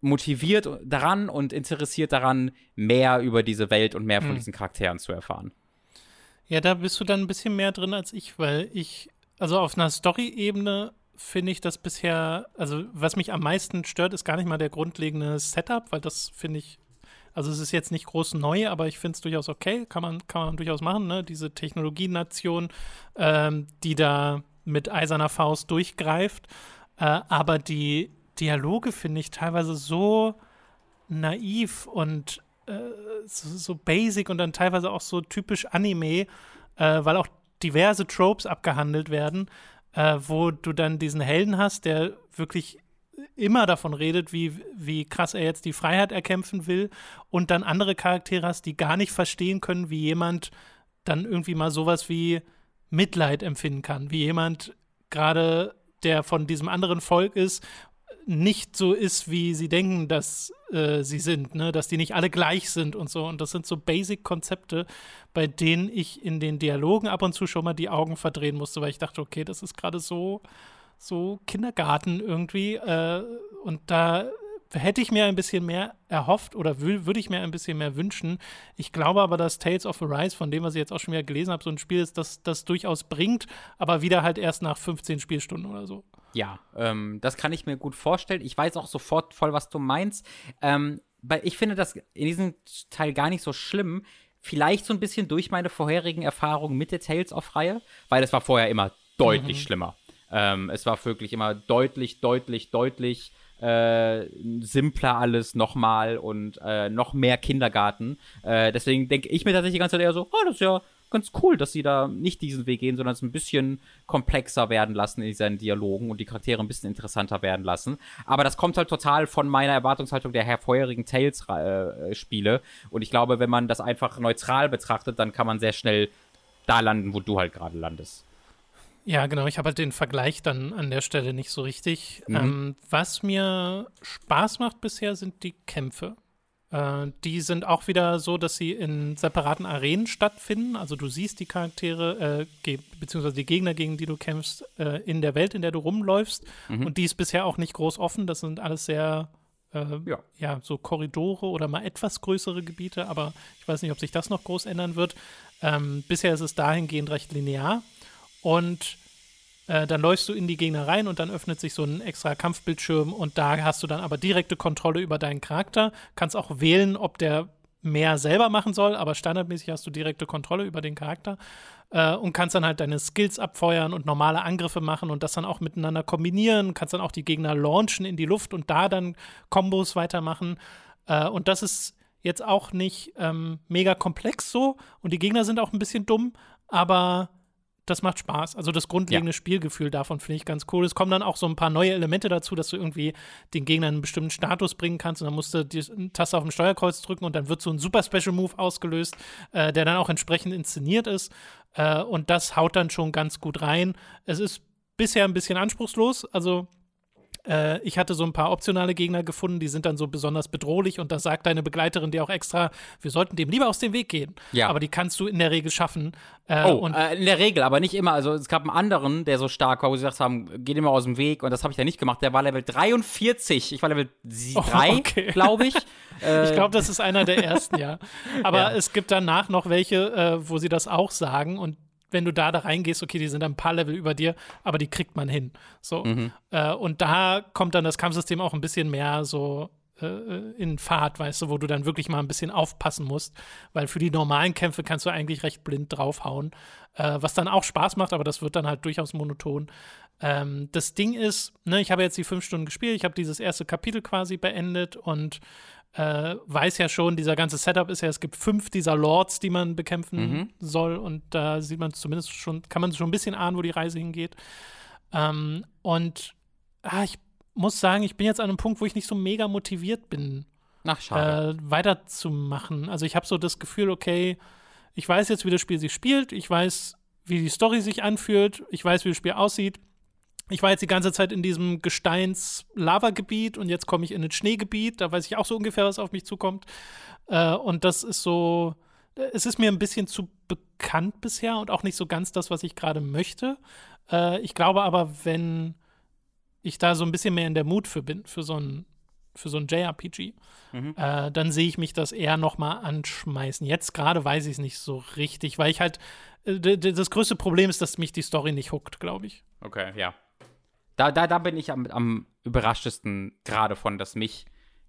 motiviert daran und interessiert daran, mehr über diese Welt und mehr von mhm. diesen Charakteren zu erfahren. Ja, da bist du dann ein bisschen mehr drin als ich, weil ich also auf einer Story-Ebene finde ich das bisher, also was mich am meisten stört, ist gar nicht mal der grundlegende Setup, weil das finde ich, also es ist jetzt nicht groß neu, aber ich finde es durchaus okay, kann man, kann man durchaus machen, ne? Diese Technologienation, ähm, die da mit eiserner Faust durchgreift. Äh, aber die Dialoge finde ich teilweise so naiv und äh, so, so, basic und dann teilweise auch so typisch Anime, äh, weil auch diverse Tropes abgehandelt werden, äh, wo du dann diesen Helden hast, der wirklich immer davon redet, wie, wie krass er jetzt die Freiheit erkämpfen will und dann andere Charaktere hast, die gar nicht verstehen können, wie jemand dann irgendwie mal sowas wie Mitleid empfinden kann, wie jemand gerade, der von diesem anderen Volk ist nicht so ist, wie sie denken, dass äh, sie sind, ne? dass die nicht alle gleich sind und so. Und das sind so Basic-Konzepte, bei denen ich in den Dialogen ab und zu schon mal die Augen verdrehen musste, weil ich dachte, okay, das ist gerade so, so Kindergarten irgendwie. Äh, und da hätte ich mir ein bisschen mehr erhofft oder würde ich mir ein bisschen mehr wünschen. Ich glaube aber, dass Tales of Arise, von dem, was ich jetzt auch schon wieder gelesen habe, so ein Spiel ist, das das durchaus bringt, aber wieder halt erst nach 15 Spielstunden oder so. Ja, ähm, das kann ich mir gut vorstellen. Ich weiß auch sofort voll, was du meinst. Ähm, weil ich finde das in diesem Teil gar nicht so schlimm. Vielleicht so ein bisschen durch meine vorherigen Erfahrungen mit der Tales of-Reihe, weil es war vorher immer deutlich mhm. schlimmer. Ähm, es war wirklich immer deutlich, deutlich, deutlich äh, simpler alles nochmal und äh, noch mehr Kindergarten. Äh, deswegen denke ich mir tatsächlich die ganze Zeit eher so, oh, das ist ja ganz cool, dass sie da nicht diesen Weg gehen, sondern es ein bisschen komplexer werden lassen in seinen Dialogen und die Charaktere ein bisschen interessanter werden lassen. Aber das kommt halt total von meiner Erwartungshaltung der vorherigen Tales-Spiele. Äh, und ich glaube, wenn man das einfach neutral betrachtet, dann kann man sehr schnell da landen, wo du halt gerade landest. Ja, genau. Ich habe halt den Vergleich dann an der Stelle nicht so richtig. Mhm. Ähm, was mir Spaß macht bisher, sind die Kämpfe. Äh, die sind auch wieder so, dass sie in separaten Arenen stattfinden. Also du siehst die Charaktere, äh, beziehungsweise die Gegner, gegen die du kämpfst, äh, in der Welt, in der du rumläufst. Mhm. Und die ist bisher auch nicht groß offen. Das sind alles sehr äh, ja. ja. so Korridore oder mal etwas größere Gebiete, aber ich weiß nicht, ob sich das noch groß ändern wird. Ähm, bisher ist es dahingehend recht linear. Und äh, dann läufst du in die Gegner rein und dann öffnet sich so ein extra Kampfbildschirm und da hast du dann aber direkte Kontrolle über deinen Charakter. Kannst auch wählen, ob der mehr selber machen soll, aber standardmäßig hast du direkte Kontrolle über den Charakter äh, und kannst dann halt deine Skills abfeuern und normale Angriffe machen und das dann auch miteinander kombinieren. Kannst dann auch die Gegner launchen in die Luft und da dann Kombos weitermachen. Äh, und das ist jetzt auch nicht ähm, mega komplex so und die Gegner sind auch ein bisschen dumm, aber das macht Spaß. Also das grundlegende ja. Spielgefühl davon finde ich ganz cool. Es kommen dann auch so ein paar neue Elemente dazu, dass du irgendwie den Gegnern einen bestimmten Status bringen kannst und dann musst du die Taste auf dem Steuerkreuz drücken und dann wird so ein super Special Move ausgelöst, äh, der dann auch entsprechend inszeniert ist. Äh, und das haut dann schon ganz gut rein. Es ist bisher ein bisschen anspruchslos, also äh, ich hatte so ein paar optionale Gegner gefunden, die sind dann so besonders bedrohlich und da sagt deine Begleiterin dir auch extra, wir sollten dem lieber aus dem Weg gehen. Ja. Aber die kannst du in der Regel schaffen. Äh, oh, äh, in der Regel, aber nicht immer. Also es gab einen anderen, der so stark war, wo sie gesagt haben, geh dir mal aus dem Weg und das habe ich dann nicht gemacht. Der war Level 43. Ich war Level 3, oh, okay. glaube ich. ich glaube, das ist einer der ersten, ja. Aber ja. es gibt danach noch welche, äh, wo sie das auch sagen und wenn du da da reingehst, okay, die sind ein paar Level über dir, aber die kriegt man hin. So. Mhm. Äh, und da kommt dann das Kampfsystem auch ein bisschen mehr so äh, in Fahrt, weißt du, wo du dann wirklich mal ein bisschen aufpassen musst, weil für die normalen Kämpfe kannst du eigentlich recht blind draufhauen, äh, was dann auch Spaß macht, aber das wird dann halt durchaus monoton. Ähm, das Ding ist, ne, ich habe jetzt die fünf Stunden gespielt, ich habe dieses erste Kapitel quasi beendet und äh, weiß ja schon, dieser ganze Setup ist ja, es gibt fünf dieser Lords, die man bekämpfen mhm. soll und da sieht man zumindest schon, kann man schon ein bisschen ahnen, wo die Reise hingeht. Ähm, und ah, ich muss sagen, ich bin jetzt an einem Punkt, wo ich nicht so mega motiviert bin, Ach. Äh, weiterzumachen. Also ich habe so das Gefühl, okay, ich weiß jetzt, wie das Spiel sich spielt, ich weiß, wie die Story sich anfühlt, ich weiß, wie das Spiel aussieht ich war jetzt die ganze Zeit in diesem Gesteins-Lava-Gebiet und jetzt komme ich in ein Schneegebiet. Da weiß ich auch so ungefähr, was auf mich zukommt. Äh, und das ist so, es ist mir ein bisschen zu bekannt bisher und auch nicht so ganz das, was ich gerade möchte. Äh, ich glaube aber, wenn ich da so ein bisschen mehr in der Mut für bin, für so ein, für so ein JRPG, mhm. äh, dann sehe ich mich das eher noch mal anschmeißen. Jetzt gerade weiß ich es nicht so richtig, weil ich halt, äh, das größte Problem ist, dass mich die Story nicht huckt, glaube ich. Okay, ja. Da, da, da bin ich am, am überraschtesten gerade von, dass mich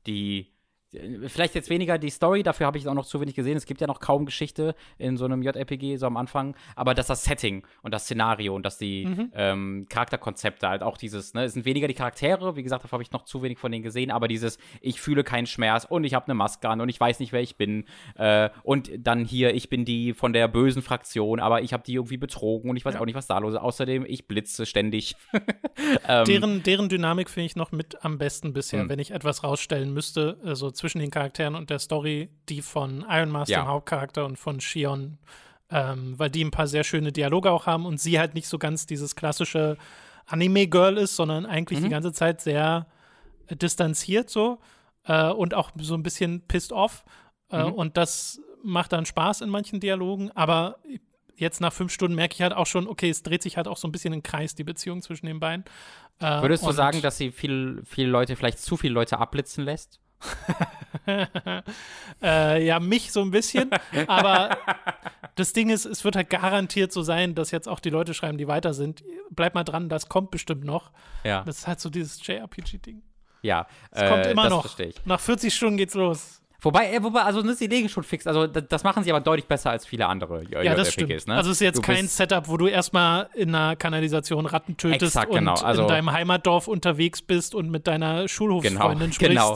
die Vielleicht jetzt weniger die Story, dafür habe ich auch noch zu wenig gesehen. Es gibt ja noch kaum Geschichte in so einem JRPG, so am Anfang. Aber dass das Setting und das Szenario und dass die mhm. ähm, Charakterkonzepte halt auch dieses, ne, es sind weniger die Charaktere, wie gesagt, dafür habe ich noch zu wenig von denen gesehen, aber dieses, ich fühle keinen Schmerz und ich habe eine Maske an und ich weiß nicht, wer ich bin. Äh, und dann hier, ich bin die von der bösen Fraktion, aber ich habe die irgendwie betrogen und ich weiß ja. auch nicht, was da los ist. Außerdem, ich blitze ständig. ähm, deren, deren Dynamik finde ich noch mit am besten bisher, mhm. wenn ich etwas rausstellen müsste, also zwischen den Charakteren und der Story, die von Iron Master, ja. dem Hauptcharakter, und von Shion, ähm, weil die ein paar sehr schöne Dialoge auch haben und sie halt nicht so ganz dieses klassische Anime-Girl ist, sondern eigentlich mhm. die ganze Zeit sehr äh, distanziert so äh, und auch so ein bisschen pissed off. Äh, mhm. Und das macht dann Spaß in manchen Dialogen, aber jetzt nach fünf Stunden merke ich halt auch schon, okay, es dreht sich halt auch so ein bisschen im Kreis, die Beziehung zwischen den beiden. Äh, Würdest du sagen, dass sie viel, viele Leute, vielleicht zu viele Leute abblitzen lässt? äh, ja, mich so ein bisschen. Aber das Ding ist, es wird halt garantiert so sein, dass jetzt auch die Leute schreiben, die weiter sind. Bleib mal dran, das kommt bestimmt noch. Ja. Das ist halt so dieses JRPG-Ding. Ja. Es äh, kommt immer noch. Nach 40 Stunden geht's los. Wobei, äh, wobei, also sie legen schon fix. Also das machen sie aber deutlich besser als viele andere Ja, das stimmt. Ne? Also es ist jetzt du kein Setup, wo du erstmal in einer Kanalisation Ratten tötest Exakt, und genau. also, in deinem Heimatdorf unterwegs bist und mit deiner Schulhofsfreundin genau, sprichst. Genau.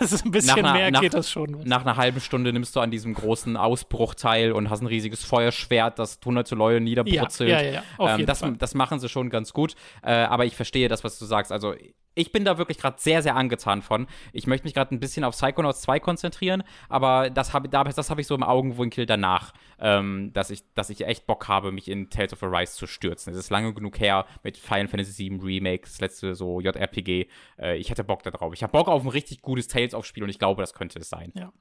Ist ein bisschen nach mehr nach, geht das schon. Nach einer halben Stunde nimmst du an diesem großen Ausbruchteil und hast ein riesiges Feuerschwert, das hunderte Leute niederbrutzelt. Ja, ja, ja, ja. Ähm, das, das, machen sie schon ganz gut. Äh, aber ich verstehe das, was du sagst. Also ich bin da wirklich gerade sehr, sehr angetan von. Ich möchte mich gerade ein bisschen auf Psychonauts 2 konzentrieren, aber das habe das hab ich so im Augenwinkel danach, ähm, dass, ich, dass ich echt Bock habe, mich in Tales of Arise zu stürzen. Es ist lange genug her mit Final Fantasy VII Remake, das letzte so JRPG. Äh, ich hätte Bock darauf. Ich habe Bock auf ein richtig gutes Tales-Aufspiel und ich glaube, das könnte es sein. Ja.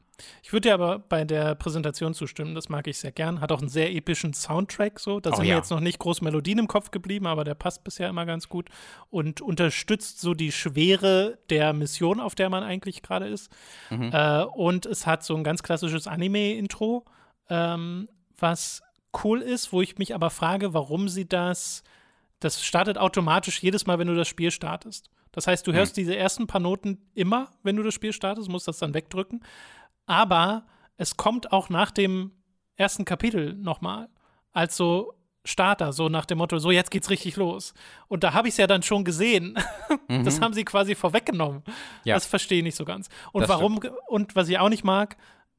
Ich würde dir aber bei der Präsentation zustimmen, das mag ich sehr gern. Hat auch einen sehr epischen Soundtrack, so. Da oh, sind ja. mir jetzt noch nicht groß Melodien im Kopf geblieben, aber der passt bisher immer ganz gut und unterstützt so die Schwere der Mission, auf der man eigentlich gerade ist. Mhm. Äh, und es hat so ein ganz klassisches Anime-Intro, ähm, was cool ist, wo ich mich aber frage, warum sie das. Das startet automatisch jedes Mal, wenn du das Spiel startest. Das heißt, du hörst mhm. diese ersten paar Noten immer, wenn du das Spiel startest, musst das dann wegdrücken aber es kommt auch nach dem ersten Kapitel nochmal als so Starter, so nach dem Motto, so jetzt geht's richtig los. Und da habe ich es ja dann schon gesehen. Mhm. Das haben sie quasi vorweggenommen. Ja. Das verstehe ich nicht so ganz. Und das warum, stimmt. und was ich auch nicht mag,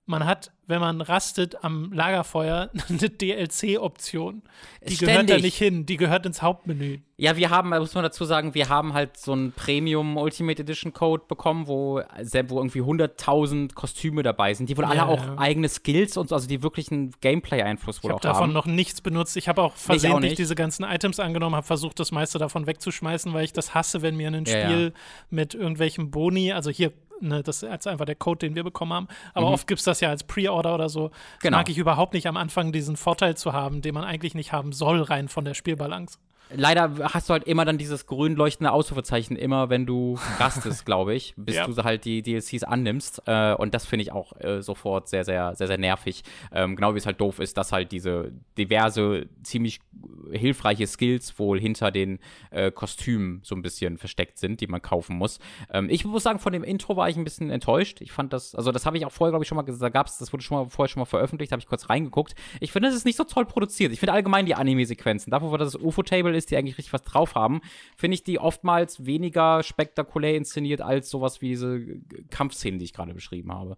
man hat, wenn man rastet am Lagerfeuer, eine DLC-Option. Die Ständig. gehört da nicht hin, die gehört ins Hauptmenü. Ja, wir haben, muss man dazu sagen, wir haben halt so einen Premium Ultimate Edition Code bekommen, wo, wo irgendwie 100.000 Kostüme dabei sind, die wohl ja, alle auch ja. eigene Skills und so, also die wirklich einen Gameplay-Einfluss wohl ich auch davon haben. davon noch nichts benutzt. Ich habe auch versehentlich auch diese ganzen Items angenommen, habe versucht, das meiste davon wegzuschmeißen, weil ich das hasse, wenn mir ein Spiel ja, mit irgendwelchen Boni, also hier ne, das ist einfach der Code, den wir bekommen haben. Aber mhm. oft gibt es das ja als Pre-Order oder so. Genau. mag ich überhaupt nicht am Anfang diesen Vorteil zu haben, den man eigentlich nicht haben soll, rein von der Spielbalance leider hast du halt immer dann dieses grün leuchtende Ausrufezeichen, immer wenn du rastest, glaube ich, bis ja. du halt die DLCs annimmst. Äh, und das finde ich auch äh, sofort sehr, sehr, sehr, sehr nervig. Ähm, genau wie es halt doof ist, dass halt diese diverse, ziemlich hilfreiche Skills wohl hinter den äh, Kostümen so ein bisschen versteckt sind, die man kaufen muss. Ähm, ich muss sagen, von dem Intro war ich ein bisschen enttäuscht. Ich fand das, also das habe ich auch vorher, glaube ich, schon mal gesagt, da gab's, das wurde schon mal vorher schon mal veröffentlicht, habe ich kurz reingeguckt. Ich finde, es ist nicht so toll produziert. Ich finde allgemein die Anime-Sequenzen, dafür, wo das UFO-Table ist, die eigentlich richtig was drauf haben, finde ich die oftmals weniger spektakulär inszeniert als sowas wie diese Kampfszenen, die ich gerade beschrieben habe.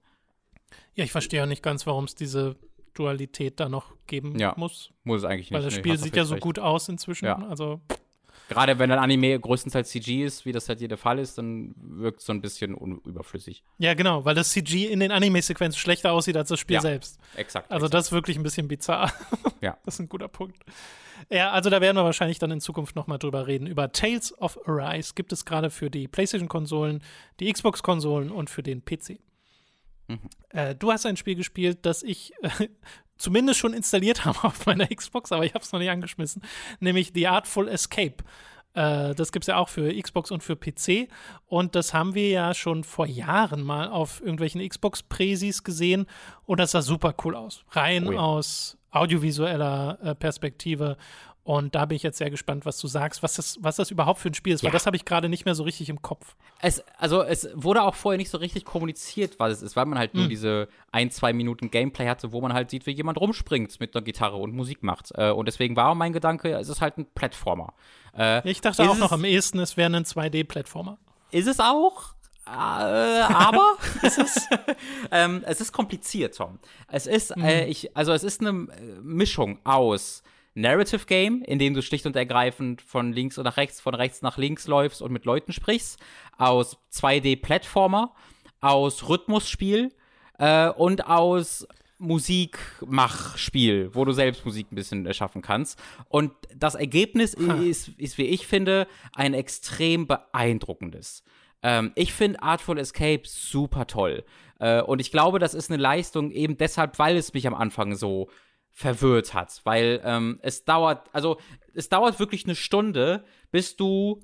Ja, ich verstehe ja nicht ganz, warum es diese Dualität da noch geben ja, muss. Muss es eigentlich nicht. Weil das Spiel nee, sieht ja so recht. gut aus inzwischen. Ja. Also. Gerade wenn ein Anime größtenteils CG ist, wie das halt hier der Fall ist, dann wirkt es so ein bisschen unüberflüssig. Ja, genau, weil das CG in den Anime-Sequenzen schlechter aussieht als das Spiel ja, selbst. Exakt. Also exakt. das ist wirklich ein bisschen bizarr. Ja. Das ist ein guter Punkt. Ja, also da werden wir wahrscheinlich dann in Zukunft nochmal drüber reden. Über Tales of Arise gibt es gerade für die PlayStation-Konsolen, die Xbox-Konsolen und für den PC. Mhm. Äh, du hast ein Spiel gespielt, das ich äh, zumindest schon installiert habe auf meiner Xbox, aber ich habe es noch nicht angeschmissen, nämlich The Artful Escape. Äh, das gibt es ja auch für Xbox und für PC. Und das haben wir ja schon vor Jahren mal auf irgendwelchen Xbox-Präsis gesehen. Und das sah super cool aus. Rein oh ja. aus audiovisueller äh, Perspektive. Und da bin ich jetzt sehr gespannt, was du sagst, was das, was das überhaupt für ein Spiel ist, ja. weil das habe ich gerade nicht mehr so richtig im Kopf. Es, also es wurde auch vorher nicht so richtig kommuniziert, was es ist, weil man halt mhm. nur hm. diese ein, zwei Minuten Gameplay hatte, wo man halt sieht, wie jemand rumspringt mit einer Gitarre und Musik macht. Äh, und deswegen war mein Gedanke, es ist halt ein Plattformer. Äh, ich dachte auch noch am ehesten, es wäre ein 2D-Plattformer. Ist es auch? Äh, aber es, ist, ähm, es ist kompliziert, Tom. Es ist, mhm. äh, ich, also es ist eine äh, Mischung aus Narrative Game, in dem du schlicht und ergreifend von links nach rechts, von rechts nach links läufst und mit Leuten sprichst, aus 2D-Plattformer, aus Rhythmusspiel äh, und aus Musikmachspiel, wo du selbst Musik ein bisschen erschaffen kannst. Und das Ergebnis ist, ist, wie ich finde, ein extrem beeindruckendes. Ähm, ich finde Artful Escape super toll. Äh, und ich glaube, das ist eine Leistung eben deshalb, weil es mich am Anfang so verwirrt hat, weil ähm, es dauert, also es dauert wirklich eine Stunde, bis du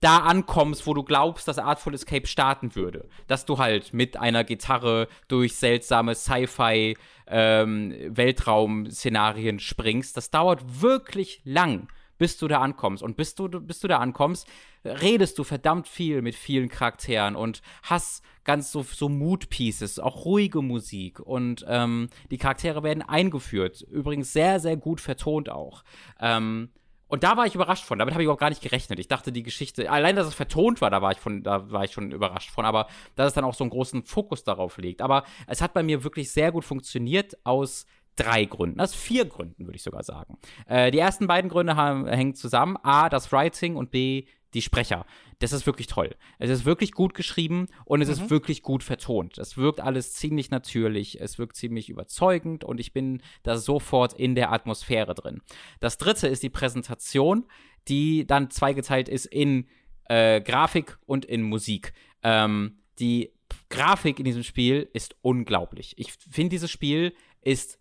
da ankommst, wo du glaubst, dass Artful Escape starten würde. Dass du halt mit einer Gitarre durch seltsame Sci-Fi ähm, Weltraum-Szenarien springst. Das dauert wirklich lang, bis du da ankommst. Und bis du, bis du da ankommst, redest du verdammt viel mit vielen Charakteren und hast ganz so, so Mood-Pieces, auch ruhige Musik. Und ähm, die Charaktere werden eingeführt. Übrigens sehr, sehr gut vertont auch. Ähm, und da war ich überrascht von. Damit habe ich überhaupt gar nicht gerechnet. Ich dachte, die Geschichte, allein, dass es vertont war, da war ich von, da war ich schon überrascht von. Aber dass es dann auch so einen großen Fokus darauf legt. Aber es hat bei mir wirklich sehr gut funktioniert aus drei Gründen, aus vier Gründen, würde ich sogar sagen. Äh, die ersten beiden Gründe haben, hängen zusammen. A, das Writing und B, die Sprecher. Das ist wirklich toll. Es ist wirklich gut geschrieben und es mhm. ist wirklich gut vertont. Es wirkt alles ziemlich natürlich, es wirkt ziemlich überzeugend und ich bin da sofort in der Atmosphäre drin. Das dritte ist die Präsentation, die dann zweigeteilt ist in äh, Grafik und in Musik. Ähm, die Grafik in diesem Spiel ist unglaublich. Ich finde, dieses Spiel ist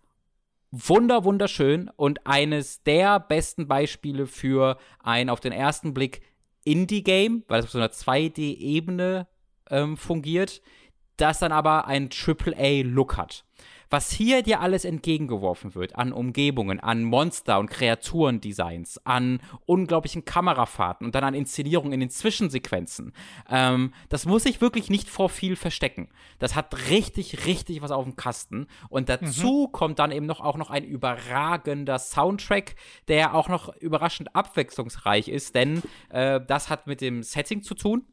wunder wunderschön und eines der besten Beispiele für ein auf den ersten Blick Indie-Game, weil es auf so einer 2D-Ebene ähm, fungiert, das dann aber einen AAA-Look hat. Was hier dir alles entgegengeworfen wird an Umgebungen, an Monster- und Kreaturendesigns, an unglaublichen Kamerafahrten und dann an Inszenierungen in den Zwischensequenzen, ähm, das muss sich wirklich nicht vor viel verstecken. Das hat richtig, richtig was auf dem Kasten. Und dazu mhm. kommt dann eben noch auch noch ein überragender Soundtrack, der auch noch überraschend abwechslungsreich ist, denn äh, das hat mit dem Setting zu tun.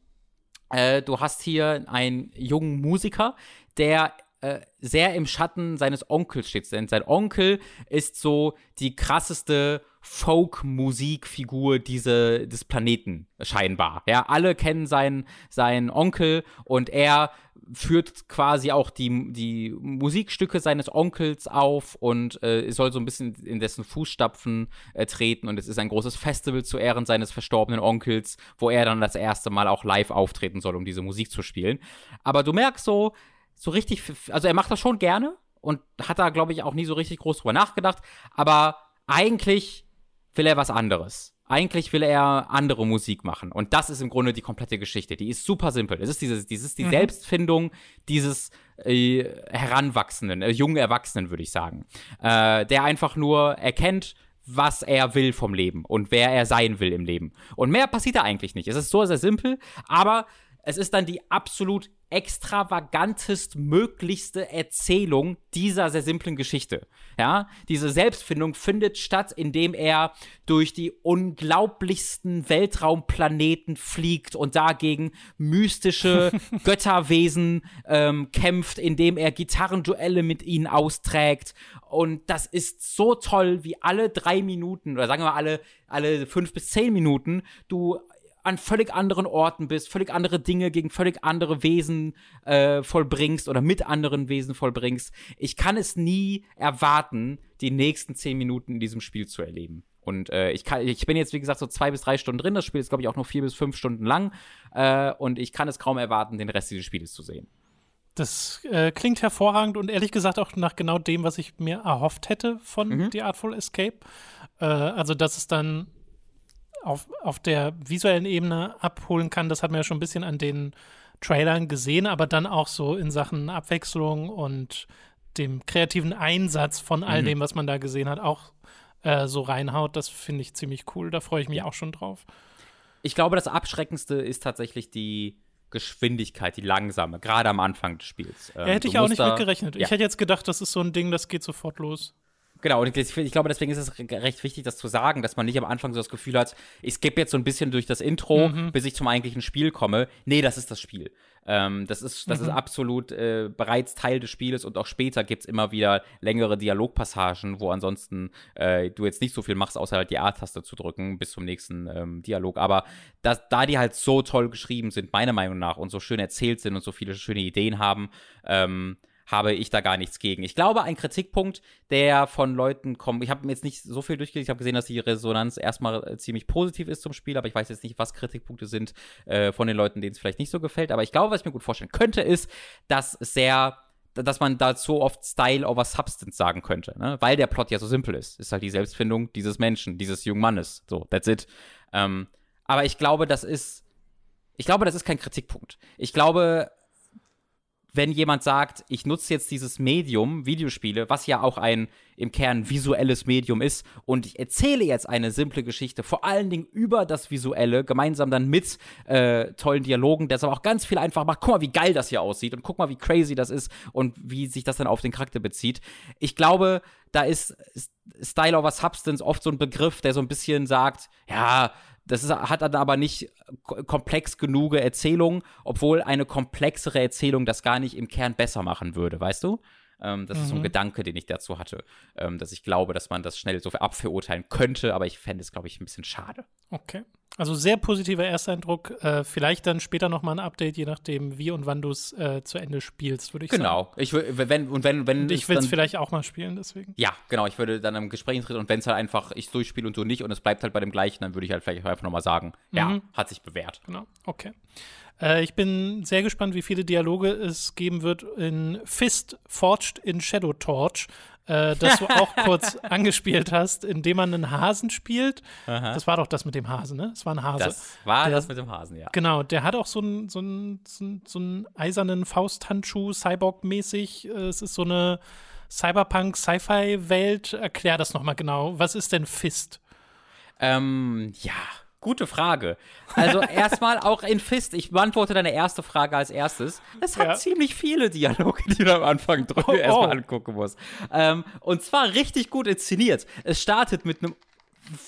Äh, du hast hier einen jungen Musiker, der äh, sehr im Schatten seines Onkels steht. Denn sein Onkel ist so die krasseste Folk-Musikfigur diese, des Planeten, scheinbar. Ja, alle kennen seinen, seinen Onkel und er führt quasi auch die, die Musikstücke seines Onkels auf und äh, soll so ein bisschen in dessen Fußstapfen äh, treten. Und es ist ein großes Festival zu Ehren seines verstorbenen Onkels, wo er dann das erste Mal auch live auftreten soll, um diese Musik zu spielen. Aber du merkst so, so richtig, also er macht das schon gerne und hat da, glaube ich, auch nie so richtig groß drüber nachgedacht, aber eigentlich will er was anderes. Eigentlich will er andere Musik machen. Und das ist im Grunde die komplette Geschichte. Die ist super simpel. Es ist dieses, dieses die mhm. Selbstfindung dieses äh, Heranwachsenden, äh, jungen Erwachsenen, würde ich sagen. Äh, der einfach nur erkennt, was er will vom Leben und wer er sein will im Leben. Und mehr passiert da eigentlich nicht. Es ist so sehr simpel, aber es ist dann die absolut extravagantest möglichste Erzählung dieser sehr simplen Geschichte. Ja, diese Selbstfindung findet statt, indem er durch die unglaublichsten Weltraumplaneten fliegt und dagegen mystische Götterwesen ähm, kämpft, indem er Gitarrenduelle mit ihnen austrägt. Und das ist so toll, wie alle drei Minuten oder sagen wir mal alle, alle fünf bis zehn Minuten du an völlig anderen Orten bist, völlig andere Dinge gegen völlig andere Wesen äh, vollbringst oder mit anderen Wesen vollbringst. Ich kann es nie erwarten, die nächsten zehn Minuten in diesem Spiel zu erleben. Und äh, ich, kann, ich bin jetzt, wie gesagt, so zwei bis drei Stunden drin. Das Spiel ist, glaube ich, auch nur vier bis fünf Stunden lang. Äh, und ich kann es kaum erwarten, den Rest dieses Spieles zu sehen. Das äh, klingt hervorragend und ehrlich gesagt auch nach genau dem, was ich mir erhofft hätte von mhm. The Artful Escape. Äh, also, dass es dann auf, auf der visuellen Ebene abholen kann, das hat man ja schon ein bisschen an den Trailern gesehen, aber dann auch so in Sachen Abwechslung und dem kreativen Einsatz von all mhm. dem, was man da gesehen hat, auch äh, so reinhaut. Das finde ich ziemlich cool. Da freue ich mich auch schon drauf. Ich glaube, das Abschreckendste ist tatsächlich die Geschwindigkeit, die langsame, gerade am Anfang des Spiels. Ähm, ja, hätte ich auch nicht mitgerechnet. Ja. Ich hätte jetzt gedacht, das ist so ein Ding, das geht sofort los. Genau, und ich, ich, glaube, deswegen ist es recht wichtig, das zu sagen, dass man nicht am Anfang so das Gefühl hat, ich skippe jetzt so ein bisschen durch das Intro, mhm. bis ich zum eigentlichen Spiel komme. Nee, das ist das Spiel. Ähm, das ist, das mhm. ist absolut äh, bereits Teil des Spieles und auch später gibt es immer wieder längere Dialogpassagen, wo ansonsten äh, du jetzt nicht so viel machst, außer halt die A-Taste zu drücken bis zum nächsten ähm, Dialog. Aber das, da die halt so toll geschrieben sind, meiner Meinung nach, und so schön erzählt sind und so viele schöne Ideen haben, ähm, habe ich da gar nichts gegen. Ich glaube, ein Kritikpunkt, der von Leuten kommt, ich habe jetzt nicht so viel durchgelesen, ich habe gesehen, dass die Resonanz erstmal äh, ziemlich positiv ist zum Spiel, aber ich weiß jetzt nicht, was Kritikpunkte sind äh, von den Leuten, denen es vielleicht nicht so gefällt. Aber ich glaube, was ich mir gut vorstellen könnte, ist, dass sehr dass man dazu oft Style over Substance sagen könnte, ne? weil der Plot ja so simpel ist. Ist halt die Selbstfindung dieses Menschen, dieses jungen Mannes. So, that's it. Ähm, aber ich glaube, das ist, ich glaube, das ist kein Kritikpunkt. Ich glaube, wenn jemand sagt, ich nutze jetzt dieses Medium, Videospiele, was ja auch ein im Kern visuelles Medium ist, und ich erzähle jetzt eine simple Geschichte, vor allen Dingen über das Visuelle, gemeinsam dann mit äh, tollen Dialogen, der es aber auch ganz viel einfach macht. Guck mal, wie geil das hier aussieht und guck mal, wie crazy das ist und wie sich das dann auf den Charakter bezieht. Ich glaube, da ist Style over Substance oft so ein Begriff, der so ein bisschen sagt, ja, das ist, hat dann aber nicht komplex genug Erzählung, obwohl eine komplexere Erzählung das gar nicht im Kern besser machen würde, weißt du? Ähm, das mhm. ist so ein mhm. Gedanke, den ich dazu hatte, ähm, dass ich glaube, dass man das schnell so abverurteilen könnte, aber ich fände es, glaube ich, ein bisschen schade. Okay. Also sehr positiver Ersteindruck. Äh, vielleicht dann später noch mal ein Update, je nachdem, wie und wann du es äh, zu Ende spielst, würde ich genau. sagen. Genau. Ich wenn und wenn wenn und ich will es vielleicht auch mal spielen, deswegen. Ja, genau. Ich würde dann im Gespräch treten und wenn es halt einfach ich durchspiele und du nicht und es bleibt halt bei dem gleichen, dann würde ich halt vielleicht einfach noch mal sagen, mhm. ja, hat sich bewährt. Genau. Okay. Äh, ich bin sehr gespannt, wie viele Dialoge es geben wird in Fist Forged in Shadow Torch, äh, das du auch kurz angespielt hast, indem man einen Hasen spielt. Aha. Das war doch das mit dem Hasen, ne? Es war ein Hase. Das war der, das mit dem Hasen, ja. Genau, der hat auch so einen so so so einen eisernen Fausthandschuh, Cyborg-mäßig. Äh, es ist so eine Cyberpunk-Sci-Fi-Welt. Erklär das nochmal genau. Was ist denn Fist? Ähm, ja, Gute Frage. Also erstmal auch in Fist. Ich beantworte deine erste Frage als erstes. Es hat ja. ziemlich viele Dialoge, die du am Anfang oh, erstmal oh. angucken musst. Ähm, und zwar richtig gut inszeniert. Es startet mit einem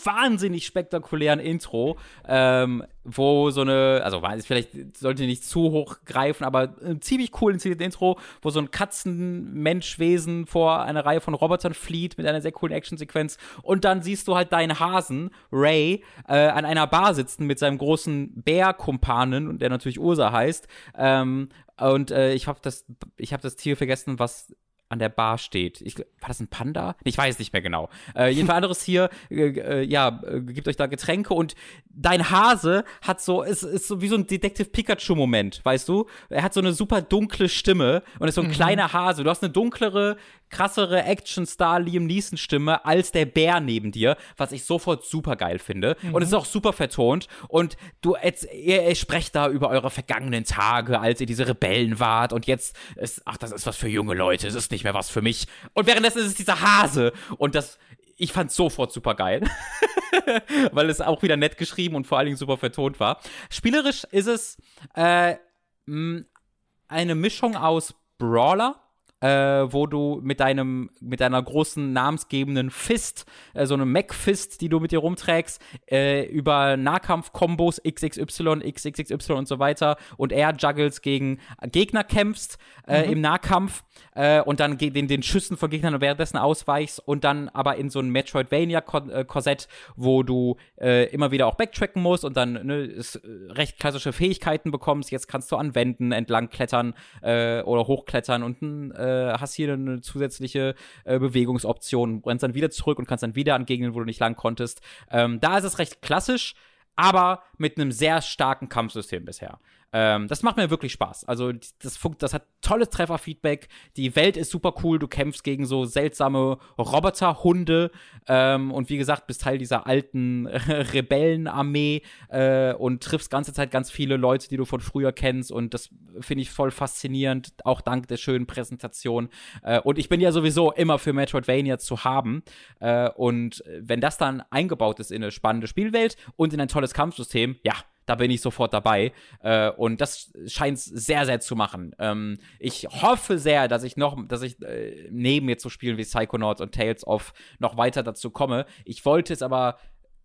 wahnsinnig spektakulären Intro, ähm, wo so eine, also vielleicht sollte nicht zu hoch greifen, aber ein ziemlich cool inszeniertes Intro, wo so ein Katzenmenschwesen vor einer Reihe von Robotern flieht mit einer sehr coolen Actionsequenz. Und dann siehst du halt deinen Hasen, Ray, äh, an einer Bar sitzen mit seinem großen Bärkumpanen, der natürlich Ursa heißt, ähm, und äh, ich habe das, ich habe das Tier vergessen, was an der Bar steht. Ich, war das ein Panda? Ich weiß nicht mehr genau. Äh, jedenfalls anderes hier, äh, äh, ja, äh, gibt euch da Getränke und dein Hase hat so, ist, ist so wie so ein Detective Pikachu-Moment, weißt du? Er hat so eine super dunkle Stimme und ist so ein mhm. kleiner Hase. Du hast eine dunklere, krassere Action-Star Liam Neeson-Stimme als der Bär neben dir, was ich sofort super geil finde. Mhm. Und es ist auch super vertont. Und du, ihr, ihr, sprecht da über eure vergangenen Tage, als ihr diese Rebellen wart. Und jetzt ist, ach, das ist was für junge Leute. Es ist nicht mehr was für mich. Und währenddessen ist es dieser Hase. Und das, ich fand sofort super geil. Weil es auch wieder nett geschrieben und vor allen Dingen super vertont war. Spielerisch ist es äh, eine Mischung aus Brawler äh, wo du mit deinem, mit deiner großen namensgebenden Fist, äh, so eine Mac-Fist, die du mit dir rumträgst, äh, über Nahkampf-Kombos XXY, XXXY und so weiter und Air Juggles gegen Gegner kämpfst äh, mhm. im Nahkampf äh, und dann den, den Schüssen von Gegnern währenddessen ausweichst und dann aber in so ein Metroidvania-Korsett, wo du äh, immer wieder auch backtracken musst und dann ne, recht klassische Fähigkeiten bekommst. Jetzt kannst du anwenden, entlang klettern oder hochklettern und ein äh, hast hier eine zusätzliche äh, Bewegungsoption, rennst dann wieder zurück und kannst dann wieder an Gegenden, wo du nicht lang konntest. Ähm, da ist es recht klassisch, aber mit einem sehr starken Kampfsystem bisher. Ähm, das macht mir wirklich Spaß. Also, das, das hat tolles Trefferfeedback. Die Welt ist super cool. Du kämpfst gegen so seltsame Roboterhunde. Ähm, und wie gesagt, bist Teil dieser alten Rebellenarmee äh, und triffst ganze Zeit ganz viele Leute, die du von früher kennst. Und das finde ich voll faszinierend, auch dank der schönen Präsentation. Äh, und ich bin ja sowieso immer für Metroidvania zu haben. Äh, und wenn das dann eingebaut ist in eine spannende Spielwelt und in ein tolles Kampfsystem, ja, da bin ich sofort dabei. Äh, und das scheint sehr, sehr zu machen. Ähm, ich hoffe sehr, dass ich noch, dass ich äh, neben jetzt so Spielen wie Psychonauts und Tales of noch weiter dazu komme. Ich wollte es aber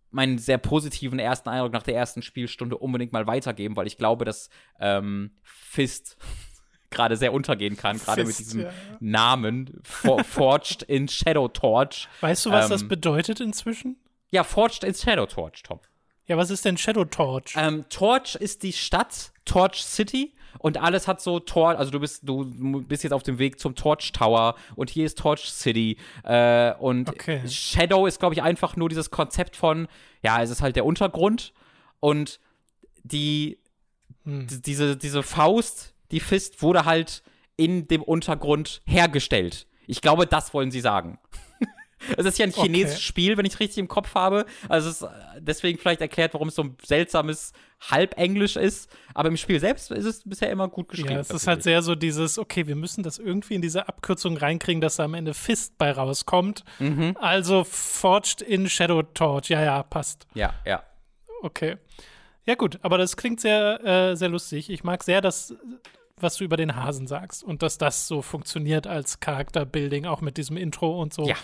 meinen sehr positiven ersten Eindruck nach der ersten Spielstunde unbedingt mal weitergeben, weil ich glaube, dass ähm, Fist gerade sehr untergehen kann, gerade mit diesem ja. Namen For Forged in Shadow Torch. Weißt du, was ähm, das bedeutet inzwischen? Ja, Forged in Shadow Torch, Top. Ja, was ist denn Shadow Torch? Ähm, Torch ist die Stadt, Torch City. Und alles hat so Tor, also du bist, du bist jetzt auf dem Weg zum Torch Tower und hier ist Torch City. Äh, und okay. Shadow ist, glaube ich, einfach nur dieses Konzept von, ja, es ist halt der Untergrund und die, hm. diese, diese Faust, die Fist, wurde halt in dem Untergrund hergestellt. Ich glaube, das wollen sie sagen. Es ist ja ein chinesisches okay. Spiel, wenn ich es richtig im Kopf habe. Also es ist deswegen vielleicht erklärt, warum es so ein seltsames Halbenglisch ist. Aber im Spiel selbst ist es bisher immer gut geschrieben. Ja, es ist halt sehr so dieses, okay, wir müssen das irgendwie in diese Abkürzung reinkriegen, dass da am Ende Fist bei rauskommt. Mhm. Also Forged in Shadow Torch. Ja, ja, passt. Ja, ja. Okay. Ja, gut, aber das klingt sehr, äh, sehr lustig. Ich mag sehr, dass was du über den Hasen sagst und dass das so funktioniert als Charakterbuilding, auch mit diesem Intro und so. Ja.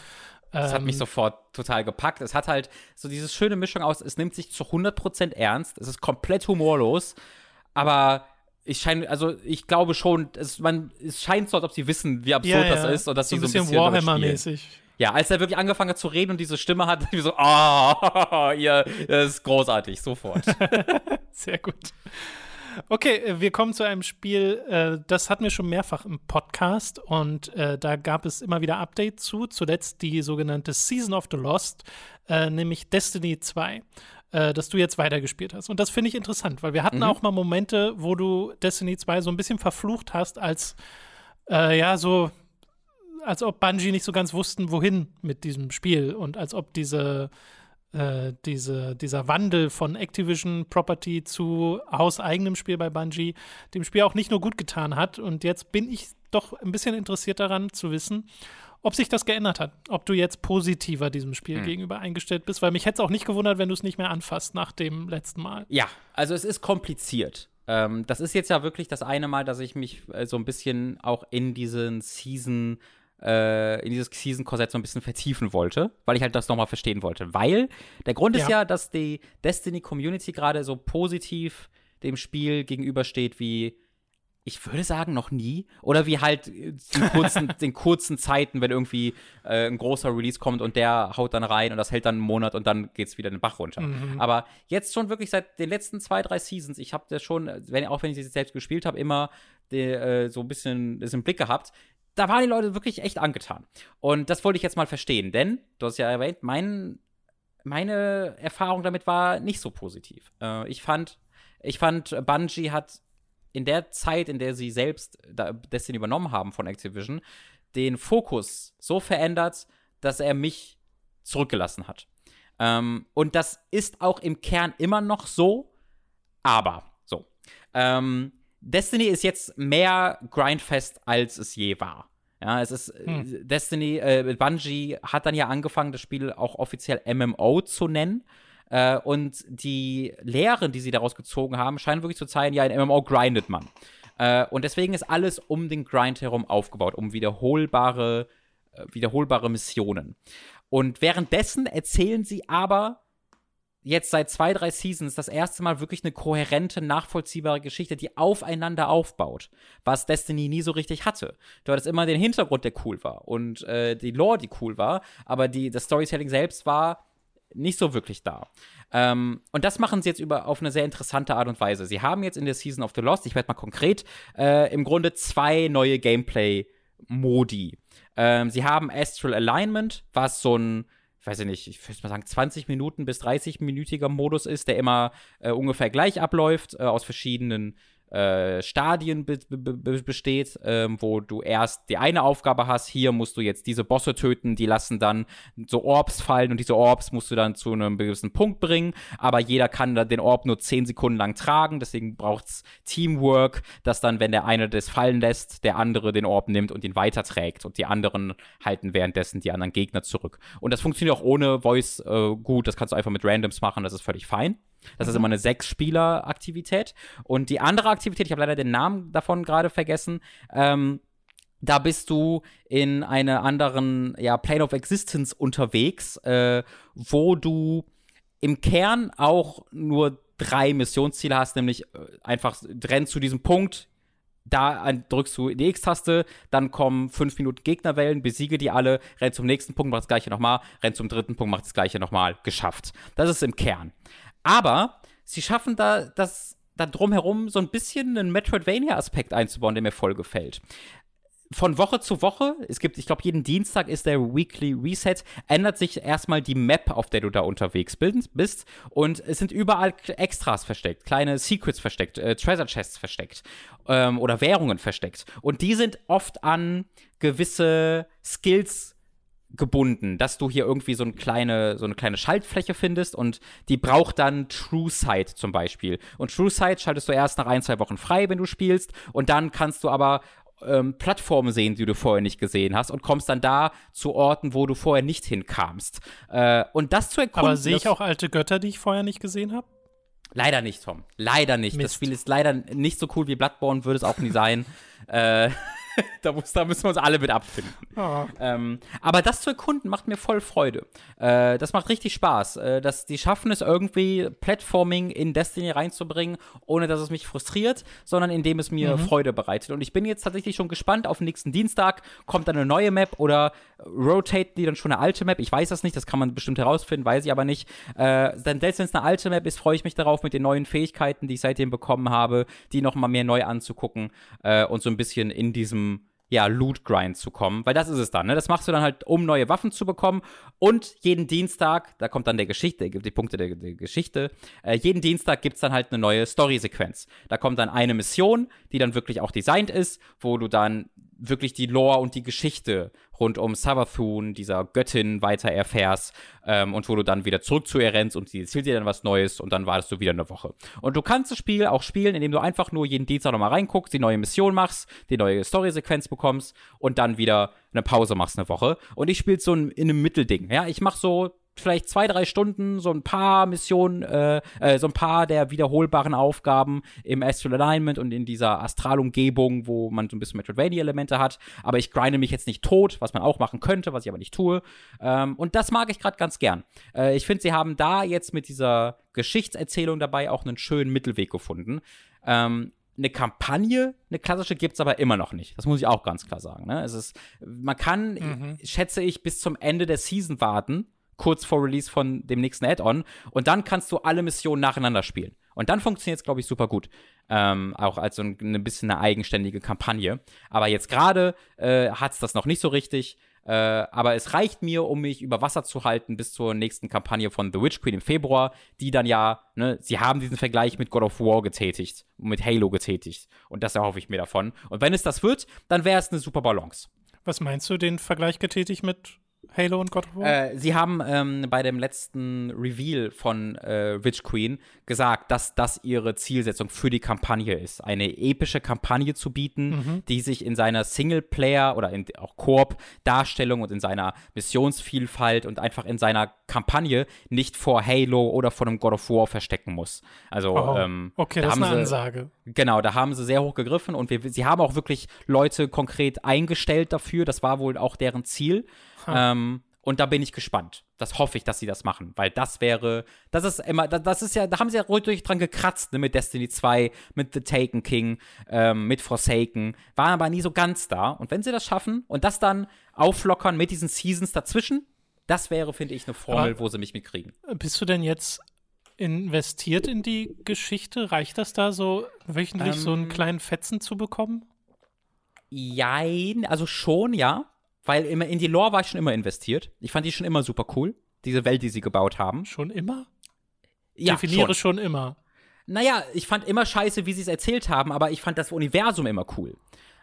Das hat mich ähm, sofort total gepackt. Es hat halt so diese schöne Mischung aus, es nimmt sich zu 100% ernst, es ist komplett humorlos, aber ich scheine, also ich glaube schon, es, man, es scheint so, als ob sie wissen, wie absurd ja, ja. das ist und dass so sie so ein bisschen, Warhammer-mäßig. Ja, als er wirklich angefangen hat zu reden und diese Stimme hat, wie so, ah, oh, ihr, das ist großartig, sofort. Sehr gut. Okay, äh, wir kommen zu einem Spiel, äh, das hatten wir schon mehrfach im Podcast und äh, da gab es immer wieder Updates zu. Zuletzt die sogenannte Season of the Lost, nämlich Destiny 2, äh, das du jetzt weitergespielt hast. Und das finde ich interessant, weil wir hatten mhm. auch mal Momente, wo du Destiny 2 so ein bisschen verflucht hast, als äh, ja, so als ob Bungie nicht so ganz wussten, wohin mit diesem Spiel und als ob diese äh, diese, dieser Wandel von Activision Property zu hauseigenem Spiel bei Bungie dem Spiel auch nicht nur gut getan hat. Und jetzt bin ich doch ein bisschen interessiert daran zu wissen, ob sich das geändert hat, ob du jetzt positiver diesem Spiel hm. gegenüber eingestellt bist, weil mich hätte es auch nicht gewundert, wenn du es nicht mehr anfasst nach dem letzten Mal. Ja, also es ist kompliziert. Ähm, das ist jetzt ja wirklich das eine Mal, dass ich mich äh, so ein bisschen auch in diesen Season äh, in dieses Season-Korsett so ein bisschen vertiefen wollte, weil ich halt das nochmal verstehen wollte. Weil der Grund ja. ist ja, dass die Destiny-Community gerade so positiv dem Spiel gegenübersteht wie ich würde sagen, noch nie. Oder wie halt in kurzen, in kurzen Zeiten, wenn irgendwie äh, ein großer Release kommt und der haut dann rein und das hält dann einen Monat und dann geht es wieder den Bach runter. Mhm. Aber jetzt schon wirklich seit den letzten zwei, drei Seasons, ich habe das schon, wenn, auch wenn ich sie selbst gespielt habe, immer die, äh, so ein bisschen das im Blick gehabt, da waren die Leute wirklich echt angetan. Und das wollte ich jetzt mal verstehen, denn, du hast ja erwähnt, mein, meine Erfahrung damit war nicht so positiv. Äh, ich fand, ich fand, Bungie hat in der Zeit, in der sie selbst Destiny übernommen haben von Activision, den Fokus so verändert, dass er mich zurückgelassen hat. Ähm, und das ist auch im Kern immer noch so, aber so. Ähm, Destiny ist jetzt mehr grindfest, als es je war. Ja, es ist äh, hm. Destiny, äh, Bungie hat dann ja angefangen, das Spiel auch offiziell MMO zu nennen. Äh, und die Lehren, die sie daraus gezogen haben, scheinen wirklich zu zeigen, ja, in MMO grindet man. Äh, und deswegen ist alles um den Grind herum aufgebaut, um wiederholbare, äh, wiederholbare Missionen. Und währenddessen erzählen sie aber jetzt seit zwei, drei Seasons das erste Mal wirklich eine kohärente, nachvollziehbare Geschichte, die aufeinander aufbaut, was Destiny nie so richtig hatte. Du hattest immer den Hintergrund, der cool war und äh, die Lore, die cool war, aber die, das Storytelling selbst war nicht so wirklich da. Ähm, und das machen sie jetzt über, auf eine sehr interessante Art und Weise. Sie haben jetzt in der Season of the Lost, ich werde mal konkret, äh, im Grunde zwei neue Gameplay-Modi. Ähm, sie haben Astral Alignment, was so ein ich weiß nicht, ich würde mal sagen, 20 Minuten bis 30-minütiger Modus ist, der immer äh, ungefähr gleich abläuft, äh, aus verschiedenen äh, Stadien be be besteht, ähm, wo du erst die eine Aufgabe hast, hier musst du jetzt diese Bosse töten, die lassen dann so Orbs fallen und diese Orbs musst du dann zu einem gewissen Punkt bringen, aber jeder kann dann den Orb nur 10 Sekunden lang tragen, deswegen braucht es Teamwork, dass dann, wenn der eine das fallen lässt, der andere den Orb nimmt und ihn weiterträgt und die anderen halten währenddessen die anderen Gegner zurück. Und das funktioniert auch ohne Voice äh, gut, das kannst du einfach mit Randoms machen, das ist völlig fein. Das ist mhm. immer eine Sechs-Spieler-Aktivität. Und die andere Aktivität, ich habe leider den Namen davon gerade vergessen, ähm, da bist du in einer anderen ja, Plane of Existence unterwegs, äh, wo du im Kern auch nur drei Missionsziele hast, nämlich äh, einfach renn zu diesem Punkt, da drückst du die X-Taste, dann kommen fünf Minuten Gegnerwellen, besiege die alle, renn zum nächsten Punkt, mach das gleiche nochmal, renn zum dritten Punkt, mach das gleiche nochmal, geschafft. Das ist im Kern. Aber sie schaffen da das da drumherum so ein bisschen einen Metroidvania-Aspekt einzubauen, der mir voll gefällt. von Woche zu Woche, es gibt, ich glaube, jeden Dienstag ist der Weekly Reset, ändert sich erstmal die Map, auf der du da unterwegs bist. Und es sind überall Extras versteckt, kleine Secrets versteckt, äh, Treasure Chests versteckt ähm, oder Währungen versteckt. Und die sind oft an gewisse Skills gebunden, dass du hier irgendwie so eine kleine, so eine kleine Schaltfläche findest und die braucht dann True Sight zum Beispiel. Und True Sight schaltest du erst nach ein, zwei Wochen frei, wenn du spielst. Und dann kannst du aber ähm, Plattformen sehen, die du vorher nicht gesehen hast und kommst dann da zu Orten, wo du vorher nicht hinkamst. Äh, und das zu erkunden. Aber sehe ich auch alte Götter, die ich vorher nicht gesehen habe? Leider nicht, Tom. Leider nicht. Mist. Das Spiel ist leider nicht so cool wie Bloodborne, würde es auch nie sein. äh, da, muss, da, müssen wir uns alle mit abfinden. Oh. Ähm, aber das zu erkunden macht mir voll Freude. Äh, das macht richtig Spaß. Äh, dass die schaffen es irgendwie, Platforming in Destiny reinzubringen, ohne dass es mich frustriert, sondern indem es mir mhm. Freude bereitet. Und ich bin jetzt tatsächlich schon gespannt. Auf nächsten Dienstag kommt dann eine neue Map oder rotate die dann schon eine alte Map. Ich weiß das nicht, das kann man bestimmt herausfinden, weiß ich aber nicht. Äh, denn selbst wenn es eine alte Map ist, freue ich mich darauf, mit den neuen Fähigkeiten, die ich seitdem bekommen habe, die nochmal mehr neu anzugucken äh, und so ein bisschen in diesem ja, Loot-Grind zu kommen, weil das ist es dann, ne? Das machst du dann halt, um neue Waffen zu bekommen. Und jeden Dienstag, da kommt dann der Geschichte, die Punkte der, der Geschichte, äh, jeden Dienstag gibt es dann halt eine neue Story-Sequenz. Da kommt dann eine Mission, die dann wirklich auch designt ist, wo du dann wirklich die Lore und die Geschichte rund um Savathun, dieser Göttin, weiter erfährst ähm, und wo du dann wieder zurück zu ihr rennst und sie erzählt dir dann was Neues und dann wartest du wieder eine Woche. Und du kannst das Spiel auch spielen, indem du einfach nur jeden Dienstag nochmal reinguckst, die neue Mission machst, die neue Story-Sequenz bekommst und dann wieder eine Pause machst eine Woche. Und ich spiele so in, in einem Mittelding. Ja, ich mach so vielleicht zwei, drei Stunden so ein paar Missionen, äh, äh, so ein paar der wiederholbaren Aufgaben im Astral Alignment und in dieser Astralumgebung, wo man so ein bisschen Metroidvania-Elemente hat. Aber ich grinde mich jetzt nicht tot, was man auch machen könnte, was ich aber nicht tue. Ähm, und das mag ich gerade ganz gern. Äh, ich finde, sie haben da jetzt mit dieser Geschichtserzählung dabei auch einen schönen Mittelweg gefunden. Ähm, eine Kampagne, eine klassische gibt es aber immer noch nicht. Das muss ich auch ganz klar sagen. Ne? Es ist, man kann, mhm. schätze ich, bis zum Ende der Season warten kurz vor Release von dem nächsten Add-on. Und dann kannst du alle Missionen nacheinander spielen. Und dann funktioniert es, glaube ich, super gut. Ähm, auch als so ein, ein bisschen eine eigenständige Kampagne. Aber jetzt gerade äh, hat es das noch nicht so richtig. Äh, aber es reicht mir, um mich über Wasser zu halten bis zur nächsten Kampagne von The Witch Queen im Februar, die dann ja, ne, sie haben diesen Vergleich mit God of War getätigt, mit Halo getätigt. Und das erhoffe ich mir davon. Und wenn es das wird, dann wäre es eine super Balance. Was meinst du, den Vergleich getätigt mit Halo und God of War? Äh, sie haben ähm, bei dem letzten Reveal von äh, Witch Queen gesagt, dass das ihre Zielsetzung für die Kampagne ist. Eine epische Kampagne zu bieten, mhm. die sich in seiner Singleplayer oder in, auch Koop-Darstellung und in seiner Missionsvielfalt und einfach in seiner Kampagne nicht vor Halo oder vor einem God of War verstecken muss. Also, oh, ähm, okay, da das ist eine sie, Ansage. Genau, da haben sie sehr hoch gegriffen und wir, sie haben auch wirklich Leute konkret eingestellt dafür. Das war wohl auch deren Ziel. Ähm, und da bin ich gespannt. Das hoffe ich, dass sie das machen, weil das wäre, das ist immer, das ist ja, da haben sie ja ruhig dran gekratzt, ne, mit Destiny 2, mit The Taken King, ähm, mit Forsaken, waren aber nie so ganz da. Und wenn sie das schaffen und das dann auflockern mit diesen Seasons dazwischen, das wäre, finde ich, eine Formel, aber wo sie mich mitkriegen. Bist du denn jetzt investiert in die Geschichte? Reicht das da so wöchentlich ähm, so einen ähm. kleinen Fetzen zu bekommen? Jein, also schon, ja. Weil immer in die Lore war ich schon immer investiert. Ich fand die schon immer super cool. Diese Welt, die sie gebaut haben. Schon immer? Ja, Definiere schon. schon immer. Naja, ich fand immer scheiße, wie sie es erzählt haben, aber ich fand das Universum immer cool.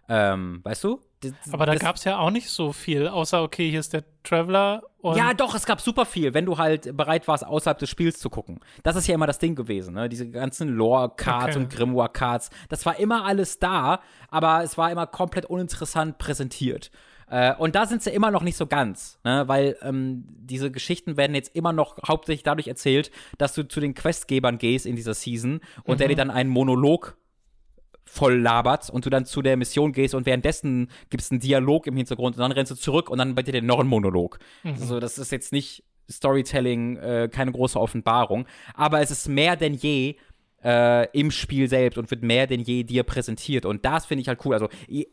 Ähm, weißt du? Das, aber da gab es ja auch nicht so viel, außer, okay, hier ist der Traveler. ja, doch, es gab super viel, wenn du halt bereit warst, außerhalb des Spiels zu gucken. Das ist ja immer das Ding gewesen, ne? Diese ganzen Lore-Cards okay. und Grimoire-Cards. Das war immer alles da, aber es war immer komplett uninteressant präsentiert. Äh, und da sind sie immer noch nicht so ganz, ne? weil ähm, diese Geschichten werden jetzt immer noch hauptsächlich dadurch erzählt, dass du zu den Questgebern gehst in dieser Season und mhm. der dir dann einen Monolog voll labert und du dann zu der Mission gehst und währenddessen gibt es einen Dialog im Hintergrund und dann rennst du zurück und dann bei dir noch ein Monolog. Mhm. Also das ist jetzt nicht Storytelling, äh, keine große Offenbarung, aber es ist mehr denn je äh, im Spiel selbst und wird mehr denn je dir präsentiert. Und das finde ich halt cool. Also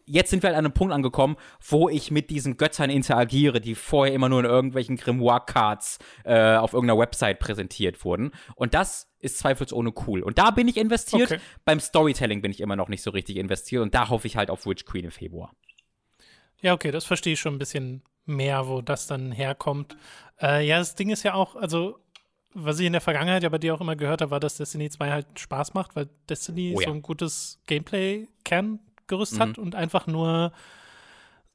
jetzt sind wir halt an einem Punkt angekommen, wo ich mit diesen Göttern interagiere, die vorher immer nur in irgendwelchen Grimoire-Cards äh, auf irgendeiner Website präsentiert wurden. Und das ist zweifelsohne cool. Und da bin ich investiert. Okay. Beim Storytelling bin ich immer noch nicht so richtig investiert. Und da hoffe ich halt auf Witch Queen im Februar. Ja, okay, das verstehe ich schon ein bisschen mehr, wo das dann herkommt. Äh, ja, das Ding ist ja auch, also was ich in der Vergangenheit ja bei dir auch immer gehört habe, war, dass Destiny 2 halt Spaß macht, weil Destiny oh ja. so ein gutes Gameplay-Kerngerüst mhm. hat und einfach nur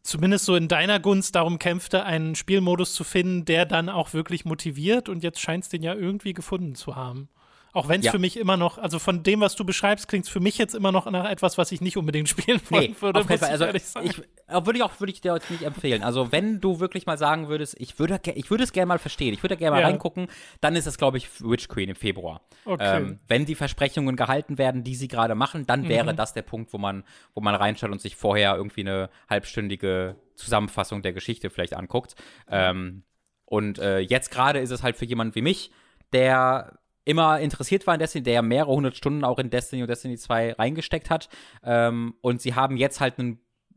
zumindest so in deiner Gunst darum kämpfte, einen Spielmodus zu finden, der dann auch wirklich motiviert und jetzt scheint es den ja irgendwie gefunden zu haben. Auch wenn es ja. für mich immer noch, also von dem, was du beschreibst, klingt es für mich jetzt immer noch nach etwas, was ich nicht unbedingt spielen wollen nee, würde. Auf jeden Fall. Also ich, würde ich auch würde ich dir jetzt nicht empfehlen. Also wenn du wirklich mal sagen würdest, ich würde, ich würde es gerne mal verstehen, ich würde gerne mal ja. reingucken, dann ist es, glaube ich, Witch Queen im Februar. Okay. Ähm, wenn die Versprechungen gehalten werden, die sie gerade machen, dann wäre mhm. das der Punkt, wo man, wo man reinschaut und sich vorher irgendwie eine halbstündige Zusammenfassung der Geschichte vielleicht anguckt. Ähm, und äh, jetzt gerade ist es halt für jemanden wie mich, der immer interessiert war in Destiny, der ja mehrere hundert Stunden auch in Destiny und Destiny 2 reingesteckt hat. Ähm, und sie haben jetzt halt eine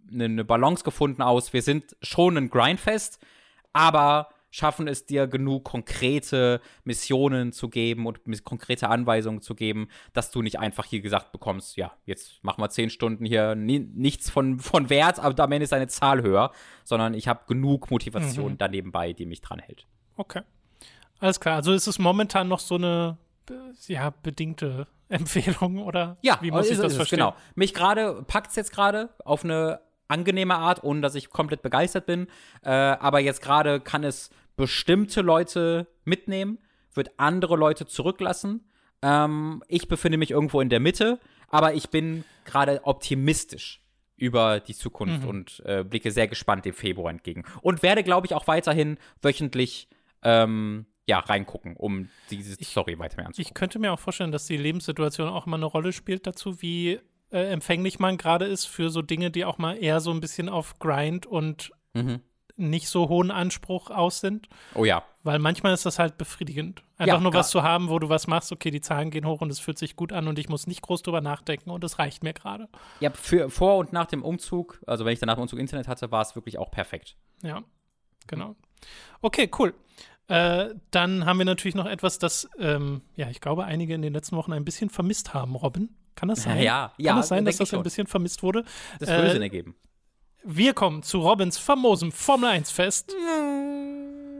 ne Balance gefunden aus, wir sind schon ein Grindfest, aber schaffen es dir genug konkrete Missionen zu geben und konkrete Anweisungen zu geben, dass du nicht einfach hier gesagt bekommst, ja, jetzt machen wir zehn Stunden hier nichts von, von Wert, aber am Ende ist deine Zahl höher, sondern ich habe genug Motivation mhm. daneben bei, die mich dran hält. Okay. Alles klar, also ist es momentan noch so eine ja, bedingte Empfehlung oder ja, wie muss ich das verstehen? Genau. Mich gerade packt es jetzt gerade auf eine angenehme Art, ohne dass ich komplett begeistert bin. Äh, aber jetzt gerade kann es bestimmte Leute mitnehmen, wird andere Leute zurücklassen. Ähm, ich befinde mich irgendwo in der Mitte, aber ich bin gerade optimistisch über die Zukunft mhm. und äh, blicke sehr gespannt dem Februar entgegen. Und werde, glaube ich, auch weiterhin wöchentlich ähm, ja, reingucken, um diese Story weiter mehr anzugucken. Ich könnte mir auch vorstellen, dass die Lebenssituation auch immer eine Rolle spielt dazu, wie äh, empfänglich man gerade ist für so Dinge, die auch mal eher so ein bisschen auf Grind und mhm. nicht so hohen Anspruch aus sind. Oh ja. Weil manchmal ist das halt befriedigend. Einfach ja, nur was zu haben, wo du was machst, okay, die Zahlen gehen hoch und es fühlt sich gut an und ich muss nicht groß drüber nachdenken und es reicht mir gerade. Ja, für vor und nach dem Umzug, also wenn ich danach dem Umzug Internet hatte, war es wirklich auch perfekt. Ja, genau. Okay, cool. Äh, dann haben wir natürlich noch etwas, das, ähm, ja, ich glaube, einige in den letzten Wochen ein bisschen vermisst haben, Robin. Kann das sein? Ja, ja. Kann das sein, dass das ein bisschen vermisst wurde? Das würde äh, Sinn ergeben. Wir kommen zu Robins famosem Formel 1-Fest.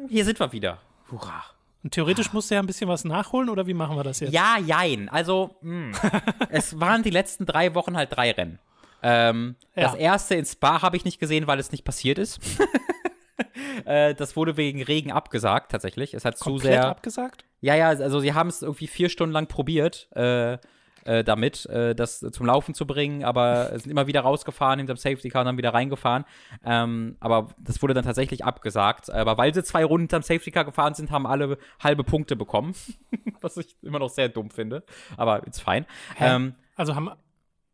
Hier sind wir wieder. Hurra. Und theoretisch musst du ja ein bisschen was nachholen, oder wie machen wir das jetzt? Ja, jein. Also, hm. es waren die letzten drei Wochen halt drei Rennen. Ähm, ja. Das erste in Spa habe ich nicht gesehen, weil es nicht passiert ist. äh, das wurde wegen Regen abgesagt, tatsächlich. Es hat Komplett zu sehr. abgesagt? Ja, ja, also sie haben es irgendwie vier Stunden lang probiert. Äh, äh, damit, äh, das zum Laufen zu bringen, aber sind immer wieder rausgefahren, hinterm Safety Car und dann wieder reingefahren. Ähm, aber das wurde dann tatsächlich abgesagt. Aber weil sie zwei Runden hinterm Safety Car gefahren sind, haben alle halbe Punkte bekommen. Was ich immer noch sehr dumm finde. Aber ist fein. Ähm, also haben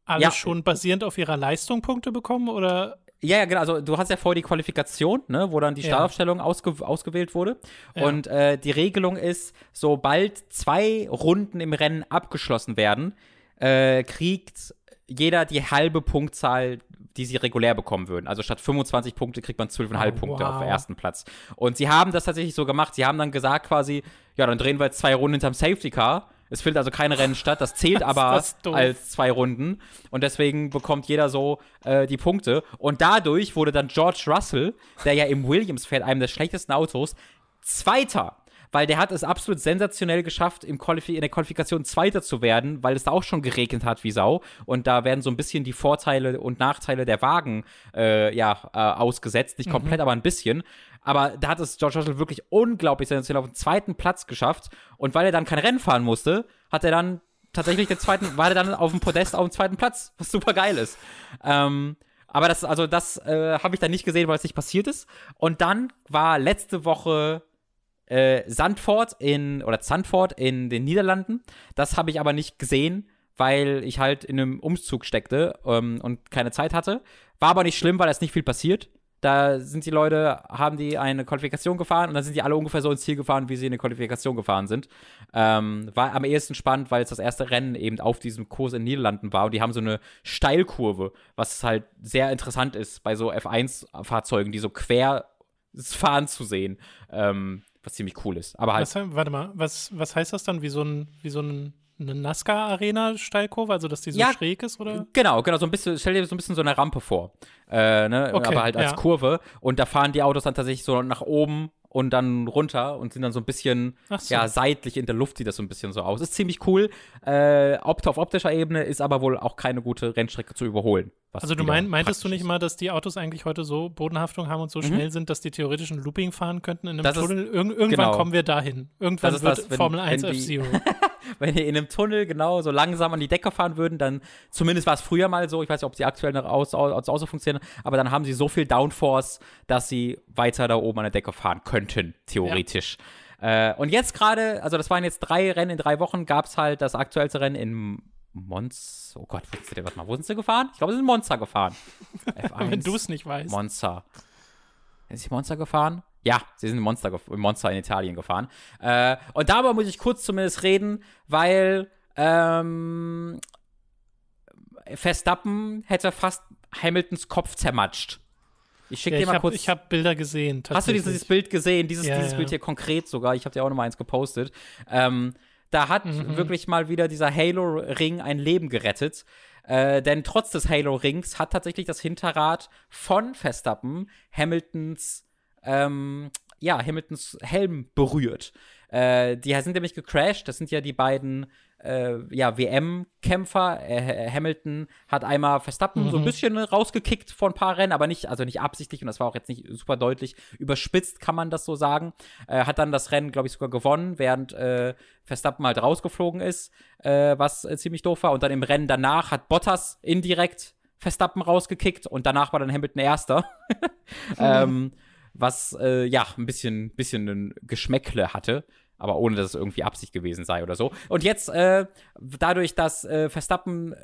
alle ja. schon basierend auf ihrer Leistung Punkte bekommen oder? Ja, ja, genau. Also du hast ja vorher die Qualifikation, ne, wo dann die Startaufstellung ja. ausge ausgewählt wurde. Ja. Und äh, die Regelung ist, sobald zwei Runden im Rennen abgeschlossen werden, äh, kriegt jeder die halbe Punktzahl, die sie regulär bekommen würden. Also statt 25 Punkte kriegt man 12,5 oh, Punkte wow. auf dem ersten Platz. Und sie haben das tatsächlich so gemacht. Sie haben dann gesagt quasi, ja, dann drehen wir jetzt zwei Runden hinterm Safety Car es findet also keine Rennen statt. Das zählt aber das als zwei Runden. Und deswegen bekommt jeder so äh, die Punkte. Und dadurch wurde dann George Russell, der ja im Williams fährt, einem der schlechtesten Autos, Zweiter weil der hat es absolut sensationell geschafft, im in der Qualifikation Zweiter zu werden, weil es da auch schon geregnet hat wie Sau. Und da werden so ein bisschen die Vorteile und Nachteile der Wagen äh, ja, äh, ausgesetzt. Nicht komplett, mhm. aber ein bisschen. Aber da hat es George Russell wirklich unglaublich sensationell auf den zweiten Platz geschafft. Und weil er dann kein Rennen fahren musste, hat er dann tatsächlich den zweiten, war er dann auf dem Podest auf dem zweiten Platz, was super geil ist. Ähm, aber das, also das äh, habe ich dann nicht gesehen, weil es nicht passiert ist. Und dann war letzte Woche äh, Sandford in, oder Zandvoort in den Niederlanden. Das habe ich aber nicht gesehen, weil ich halt in einem Umzug steckte ähm, und keine Zeit hatte. War aber nicht schlimm, weil es nicht viel passiert. Da sind die Leute, haben die eine Qualifikation gefahren und dann sind die alle ungefähr so ins Ziel gefahren, wie sie in eine Qualifikation gefahren sind. Ähm, war am ehesten spannend, weil es das erste Rennen eben auf diesem Kurs in den Niederlanden war und die haben so eine Steilkurve, was halt sehr interessant ist bei so F1-Fahrzeugen, die so quer fahren zu sehen. Ähm, was ziemlich cool ist. Aber halt. Was, warte mal, was, was heißt das dann? Wie so, ein, wie so ein eine NASCAR-Arena-Steilkurve, also dass die so Ja. schräg ist, oder? Genau, genau, so ein bisschen, stell dir so ein bisschen so eine Rampe vor. Äh, ne? Okay, aber halt als ja. Kurve. Und da fahren die Autos dann tatsächlich so nach oben und dann runter und sind dann so ein bisschen, so. ja, seitlich in der Luft sieht das so ein bisschen so aus. Ist ziemlich cool. Äh, opt auf optischer Ebene ist aber wohl auch keine gute Rennstrecke zu überholen. Also du mein, meintest du nicht ist. mal, dass die Autos eigentlich heute so Bodenhaftung haben und so schnell sind, dass die theoretisch ein Looping fahren könnten in einem Mhm. Das ist- Tunnel? Irg irgendwann genau. kommen wir dahin. Irgendwann Das ist wird das, wenn- Formel 1 wenn die- F-Zero. wenn die in einem Tunnel genau so langsam an die Decke fahren würden, dann, zumindest war es früher mal so, ich weiß nicht, ob sie aktuell noch aus, aus, aus funktionieren, aber dann haben sie so viel Downforce, dass sie weiter da oben an der Decke fahren könnten, theoretisch. Äh, und jetzt gerade, also das waren jetzt drei Rennen in drei Wochen, gab es halt das aktuellste Rennen in Monza. Oh Gott, wo sind sie, warte mal, wo sind sie gefahren? Ich glaube, sie sind in Monza gefahren. F1. Wenn du es nicht weißt. Monza. Sind sie Monza gefahren? Ja, sie sind in Monza, gef- in Italien gefahren. Äh, und darüber muss ich kurz zumindest reden, weil ähm, Verstappen hätte fast Hamiltons Kopf zermatscht. Ich schicke Ja, dir ich mal habe kurz. hab Bilder gesehen. Hast du tatsächlich. dieses Bild gesehen? Dieses, Ja, dieses ja. Bild hier konkret sogar. Ich habe dir auch noch mal eins gepostet. Ähm, da hat Mhm. wirklich mal wieder dieser Halo-Ring ein Leben gerettet. Äh, denn trotz des Halo-Rings hat tatsächlich das Hinterrad von Verstappen Hamiltons, ähm, ja, Hamiltons Helm berührt. Äh, die sind nämlich gecrashed. Das sind ja die beiden äh, ja, WM-Kämpfer. Äh, Hamilton hat einmal Verstappen so ein bisschen rausgekickt vor ein paar Rennen, aber nicht, also nicht absichtlich und das war auch jetzt nicht super deutlich überspitzt, kann man das so sagen. Äh, hat dann das Rennen, glaube ich, sogar gewonnen, während äh, Verstappen halt rausgeflogen ist, äh, was äh, ziemlich doof war. Und dann im Rennen danach hat Bottas indirekt Verstappen rausgekickt und danach war dann Hamilton Erster. ähm, was äh, ja ein bisschen, bisschen ein Geschmäckle hatte, aber ohne dass es irgendwie Absicht gewesen sei oder so. Und jetzt, äh, dadurch, dass äh, Verstappen äh,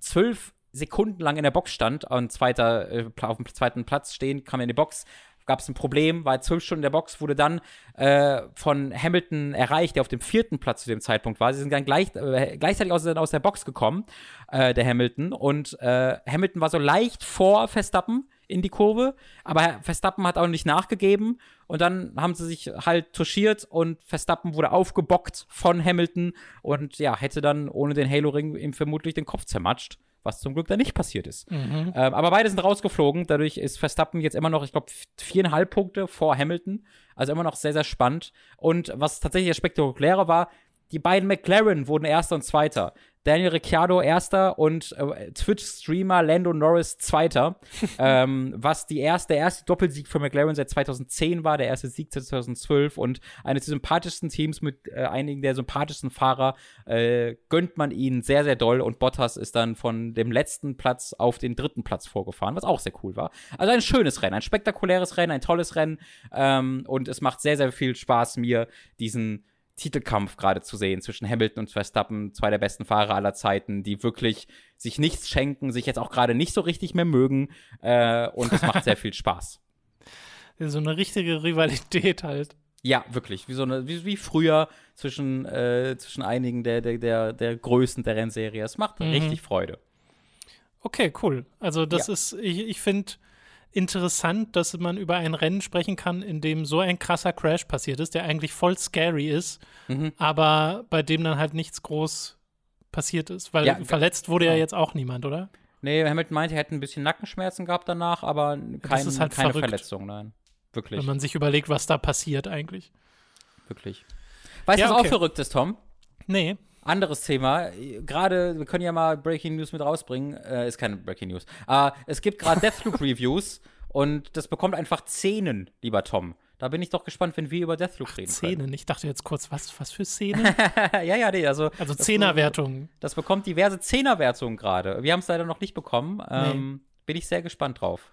zwölf Sekunden lang in der Box stand und zweiter, äh, auf dem zweiten Platz stehen, kam er in die Box, gab es ein Problem, war zwölf Stunden in der Box, wurde dann äh, von Hamilton erreicht, der auf dem vierten Platz zu dem Zeitpunkt war. Sie sind dann gleich, äh, gleichzeitig aus, aus der Box gekommen, der Hamilton. Und Hamilton war so leicht vor Verstappen in die Kurve, aber Verstappen hat auch nicht nachgegeben. Und dann haben sie sich halt touchiert und Verstappen wurde aufgebockt von Hamilton und ja, hätte dann ohne den Halo-Ring ihm vermutlich den Kopf zermatscht. Was zum Glück dann nicht passiert ist. Ähm, aber beide sind rausgeflogen. Dadurch ist Verstappen jetzt immer noch, ich glaube, viereinhalb Punkte vor Hamilton. Also immer noch sehr, sehr spannend. Und was tatsächlich das Spektakuläre war, die beiden McLaren wurden Erster und Zweiter. Daniel Ricciardo Erster und äh, Twitch-Streamer Lando Norris Zweiter. ähm, was die erste, der erste Doppelsieg für McLaren seit 2010 war, der erste Sieg seit 2012 und eines der sympathischsten Teams mit äh, einigen der sympathischsten Fahrer äh, gönnt man ihnen sehr, sehr doll und Bottas ist dann von dem letzten Platz auf den dritten Platz vorgefahren, was auch sehr cool war. Also ein schönes Rennen, ein spektakuläres Rennen, ein tolles Rennen ähm, und es macht sehr, sehr viel Spaß, mir diesen Titelkampf gerade zu sehen zwischen Hamilton und Verstappen, zwei der besten Fahrer aller Zeiten, die wirklich sich nichts schenken, sich jetzt auch gerade nicht so richtig mehr mögen äh, und es macht sehr viel Spaß. So eine richtige Rivalität halt. Ja, wirklich, wie so eine, wie, wie früher zwischen, äh, zwischen einigen der, der, der, der Größen der Rennserie. Es macht richtig Freude. Okay, cool. Also das Ja. ist, ich, ich finde interessant, dass man über ein Rennen sprechen kann, in dem so ein krasser Crash passiert ist, der eigentlich voll scary ist, Mhm. aber bei dem dann halt nichts groß passiert ist. Weil Ja, verletzt wurde ja genau. jetzt auch niemand, oder? Nee, Hamilton meinte, er hätte ein bisschen Nackenschmerzen gehabt danach, aber kein, ist halt keine verrückt. Verletzung, nein. Wirklich, Wenn man sich überlegt, was da passiert eigentlich. wirklich. Weißt du, Ja, was okay. auch verrückt ist, Tom? Nee. Anderes Thema. Gerade, wir können ja mal Breaking News mit rausbringen. Äh, ist keine Breaking News. Aber es gibt gerade Deathloop Reviews und das bekommt einfach Zähnen, lieber Tom. Da bin ich doch gespannt, wenn wir über Deathloop reden Szenen. Ich dachte jetzt kurz, was, was für Szenen? können. ja, ja, nee, also. Also Zehnerwertungen. Das bekommt diverse Zehnerwertungen gerade. Wir haben es leider noch nicht bekommen. Ähm, Bin ich sehr gespannt drauf.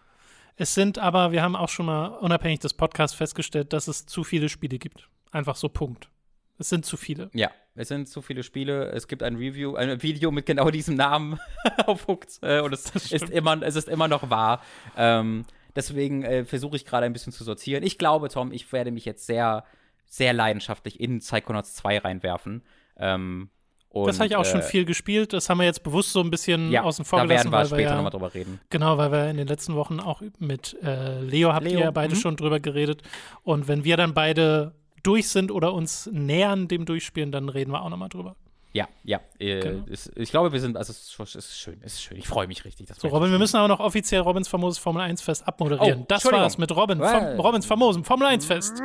Es sind aber, wir haben auch schon mal unabhängig des Podcasts festgestellt, dass es zu viele Spiele gibt. Einfach so Punkt. Es sind zu viele. Ja, es sind zu viele Spiele. Es gibt ein Review, ein Video mit genau diesem Namen auf Hooked. Äh, und es ist, immer, es ist immer noch wahr. Ähm, deswegen äh, versuche ich gerade ein bisschen zu sortieren. Ich glaube, Tom, ich werde mich jetzt sehr, sehr leidenschaftlich in Psychonauts 2 reinwerfen. Ähm, und, das habe ich auch schon äh, viel gespielt. Das haben wir jetzt bewusst so ein bisschen ja, außen vor da werden gelassen, wir weil später wir nochmal ja, drüber reden. genau, weil wir in den letzten Wochen auch mit äh, Leo habt Leo, ihr ja beide mhm. schon drüber geredet. Und wenn wir dann beide durch sind oder uns nähern dem Durchspielen, dann reden wir auch nochmal drüber. Ja, ja. Äh, Genau. ist, ich glaube, wir sind, also es ist, ist schön, es ist schön. Ich freue mich richtig. Das So, Robin, wir müssen aber noch offiziell Robins famoses Formel 1 Fest abmoderieren. Oh, das war's mit Robin, vom, Robins famosem Formel 1 Fest.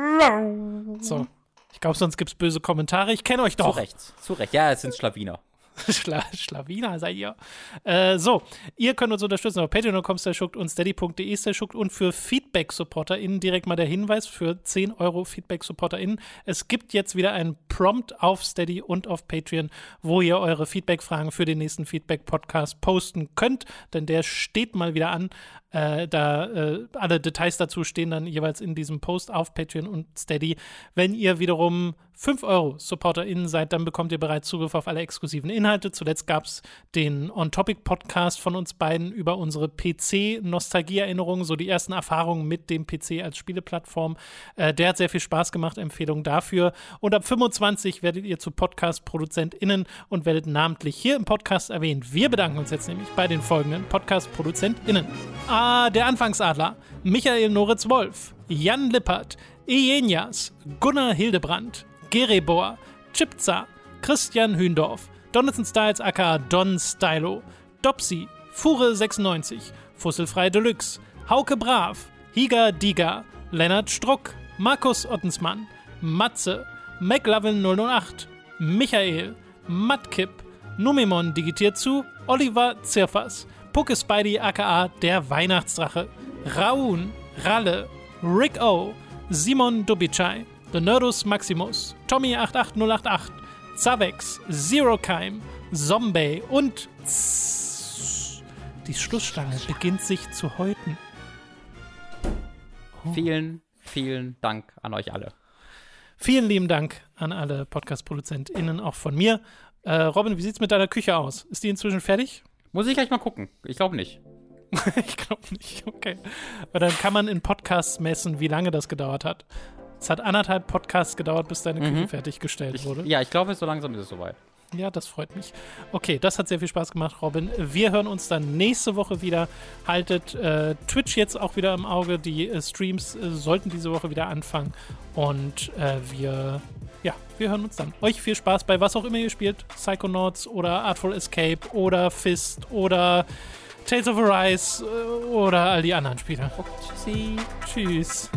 So. Ich glaube, sonst gibt's böse Kommentare. Ich kenne euch Zu doch. Recht, zu Recht. Ja, es sind Schlawiner. Schla Schlawiner seid ihr. Äh, so, ihr könnt uns unterstützen auf patreon.com und steady.de und für Feedback-SupporterInnen direkt mal der Hinweis für 10 Euro Feedback-SupporterInnen. Es gibt jetzt wieder einen Prompt auf Steady und auf Patreon, wo ihr eure Feedback-Fragen für den nächsten Feedback-Podcast posten könnt, denn der steht mal wieder an. Äh, da äh, alle Details dazu stehen dann jeweils in diesem Post auf Patreon und Steady. Wenn ihr wiederum 5 Euro SupporterInnen seid, dann bekommt ihr bereits Zugriff auf alle exklusiven Inhalte. Zuletzt gab es den On-Topic-Podcast von uns beiden über unsere PC-Nostalgie-Erinnerungen, so die ersten Erfahrungen mit dem PC als Spieleplattform. Äh, der hat sehr viel Spaß gemacht, Empfehlung dafür. Und ab 25 werdet ihr zu Podcast-ProduzentInnen und werdet namentlich hier im Podcast erwähnt. Wir bedanken uns jetzt nämlich bei den folgenden Podcast-ProduzentInnen. Ah, der Anfangsadler, Michael Noritz Wolf, Jan Lippert, Ejenias, Gunnar Hildebrand, Gerebor, Chipza, Christian Hündorf, Donaldson Styles aka Don Stylo, Dopsy, Fure96, Fusselfrei Deluxe, Hauke Brav, Higa Diga, Lennart Struck, Markus Ottensmann, Matze, McLovin 008, Michael, Mattkipp, Numemon digitiert zu, Oliver Zirfers, Pucke Spidey aka der Weihnachtsdrache, Raun, Ralle, Rick O, Simon Dubicai, Nerdus Maximus, Tommy88088, Zavex, Zero Keim, Zombie und Zzzz. die Schlussstange beginnt sich zu häuten. Vielen, vielen Dank an euch alle. Vielen lieben Dank an alle Podcast-ProduzentInnen, auch von mir. Äh, Robin, wie sieht's mit deiner Küche aus? Ist die inzwischen fertig? Muss ich gleich mal gucken. Ich glaube nicht. ich glaube nicht, okay. Weil dann kann man in Podcasts messen, wie lange das gedauert hat. Es hat anderthalb Podcasts gedauert, bis deine Küche fertiggestellt Ich, wurde. ja, ich glaube, so langsam ist es soweit. Ja, das freut mich. Okay, das hat sehr viel Spaß gemacht, Robin. Wir hören uns dann nächste Woche wieder. Haltet äh, Twitch jetzt auch wieder im Auge. Die äh, Streams äh, sollten diese Woche wieder anfangen. Und äh, wir, ja, wir hören uns dann. Euch viel Spaß bei was auch immer ihr spielt. Psychonauts oder Artful Escape oder Fist oder Tales of Arise äh, oder all die anderen Spiele. Tschüssi. Tschüss.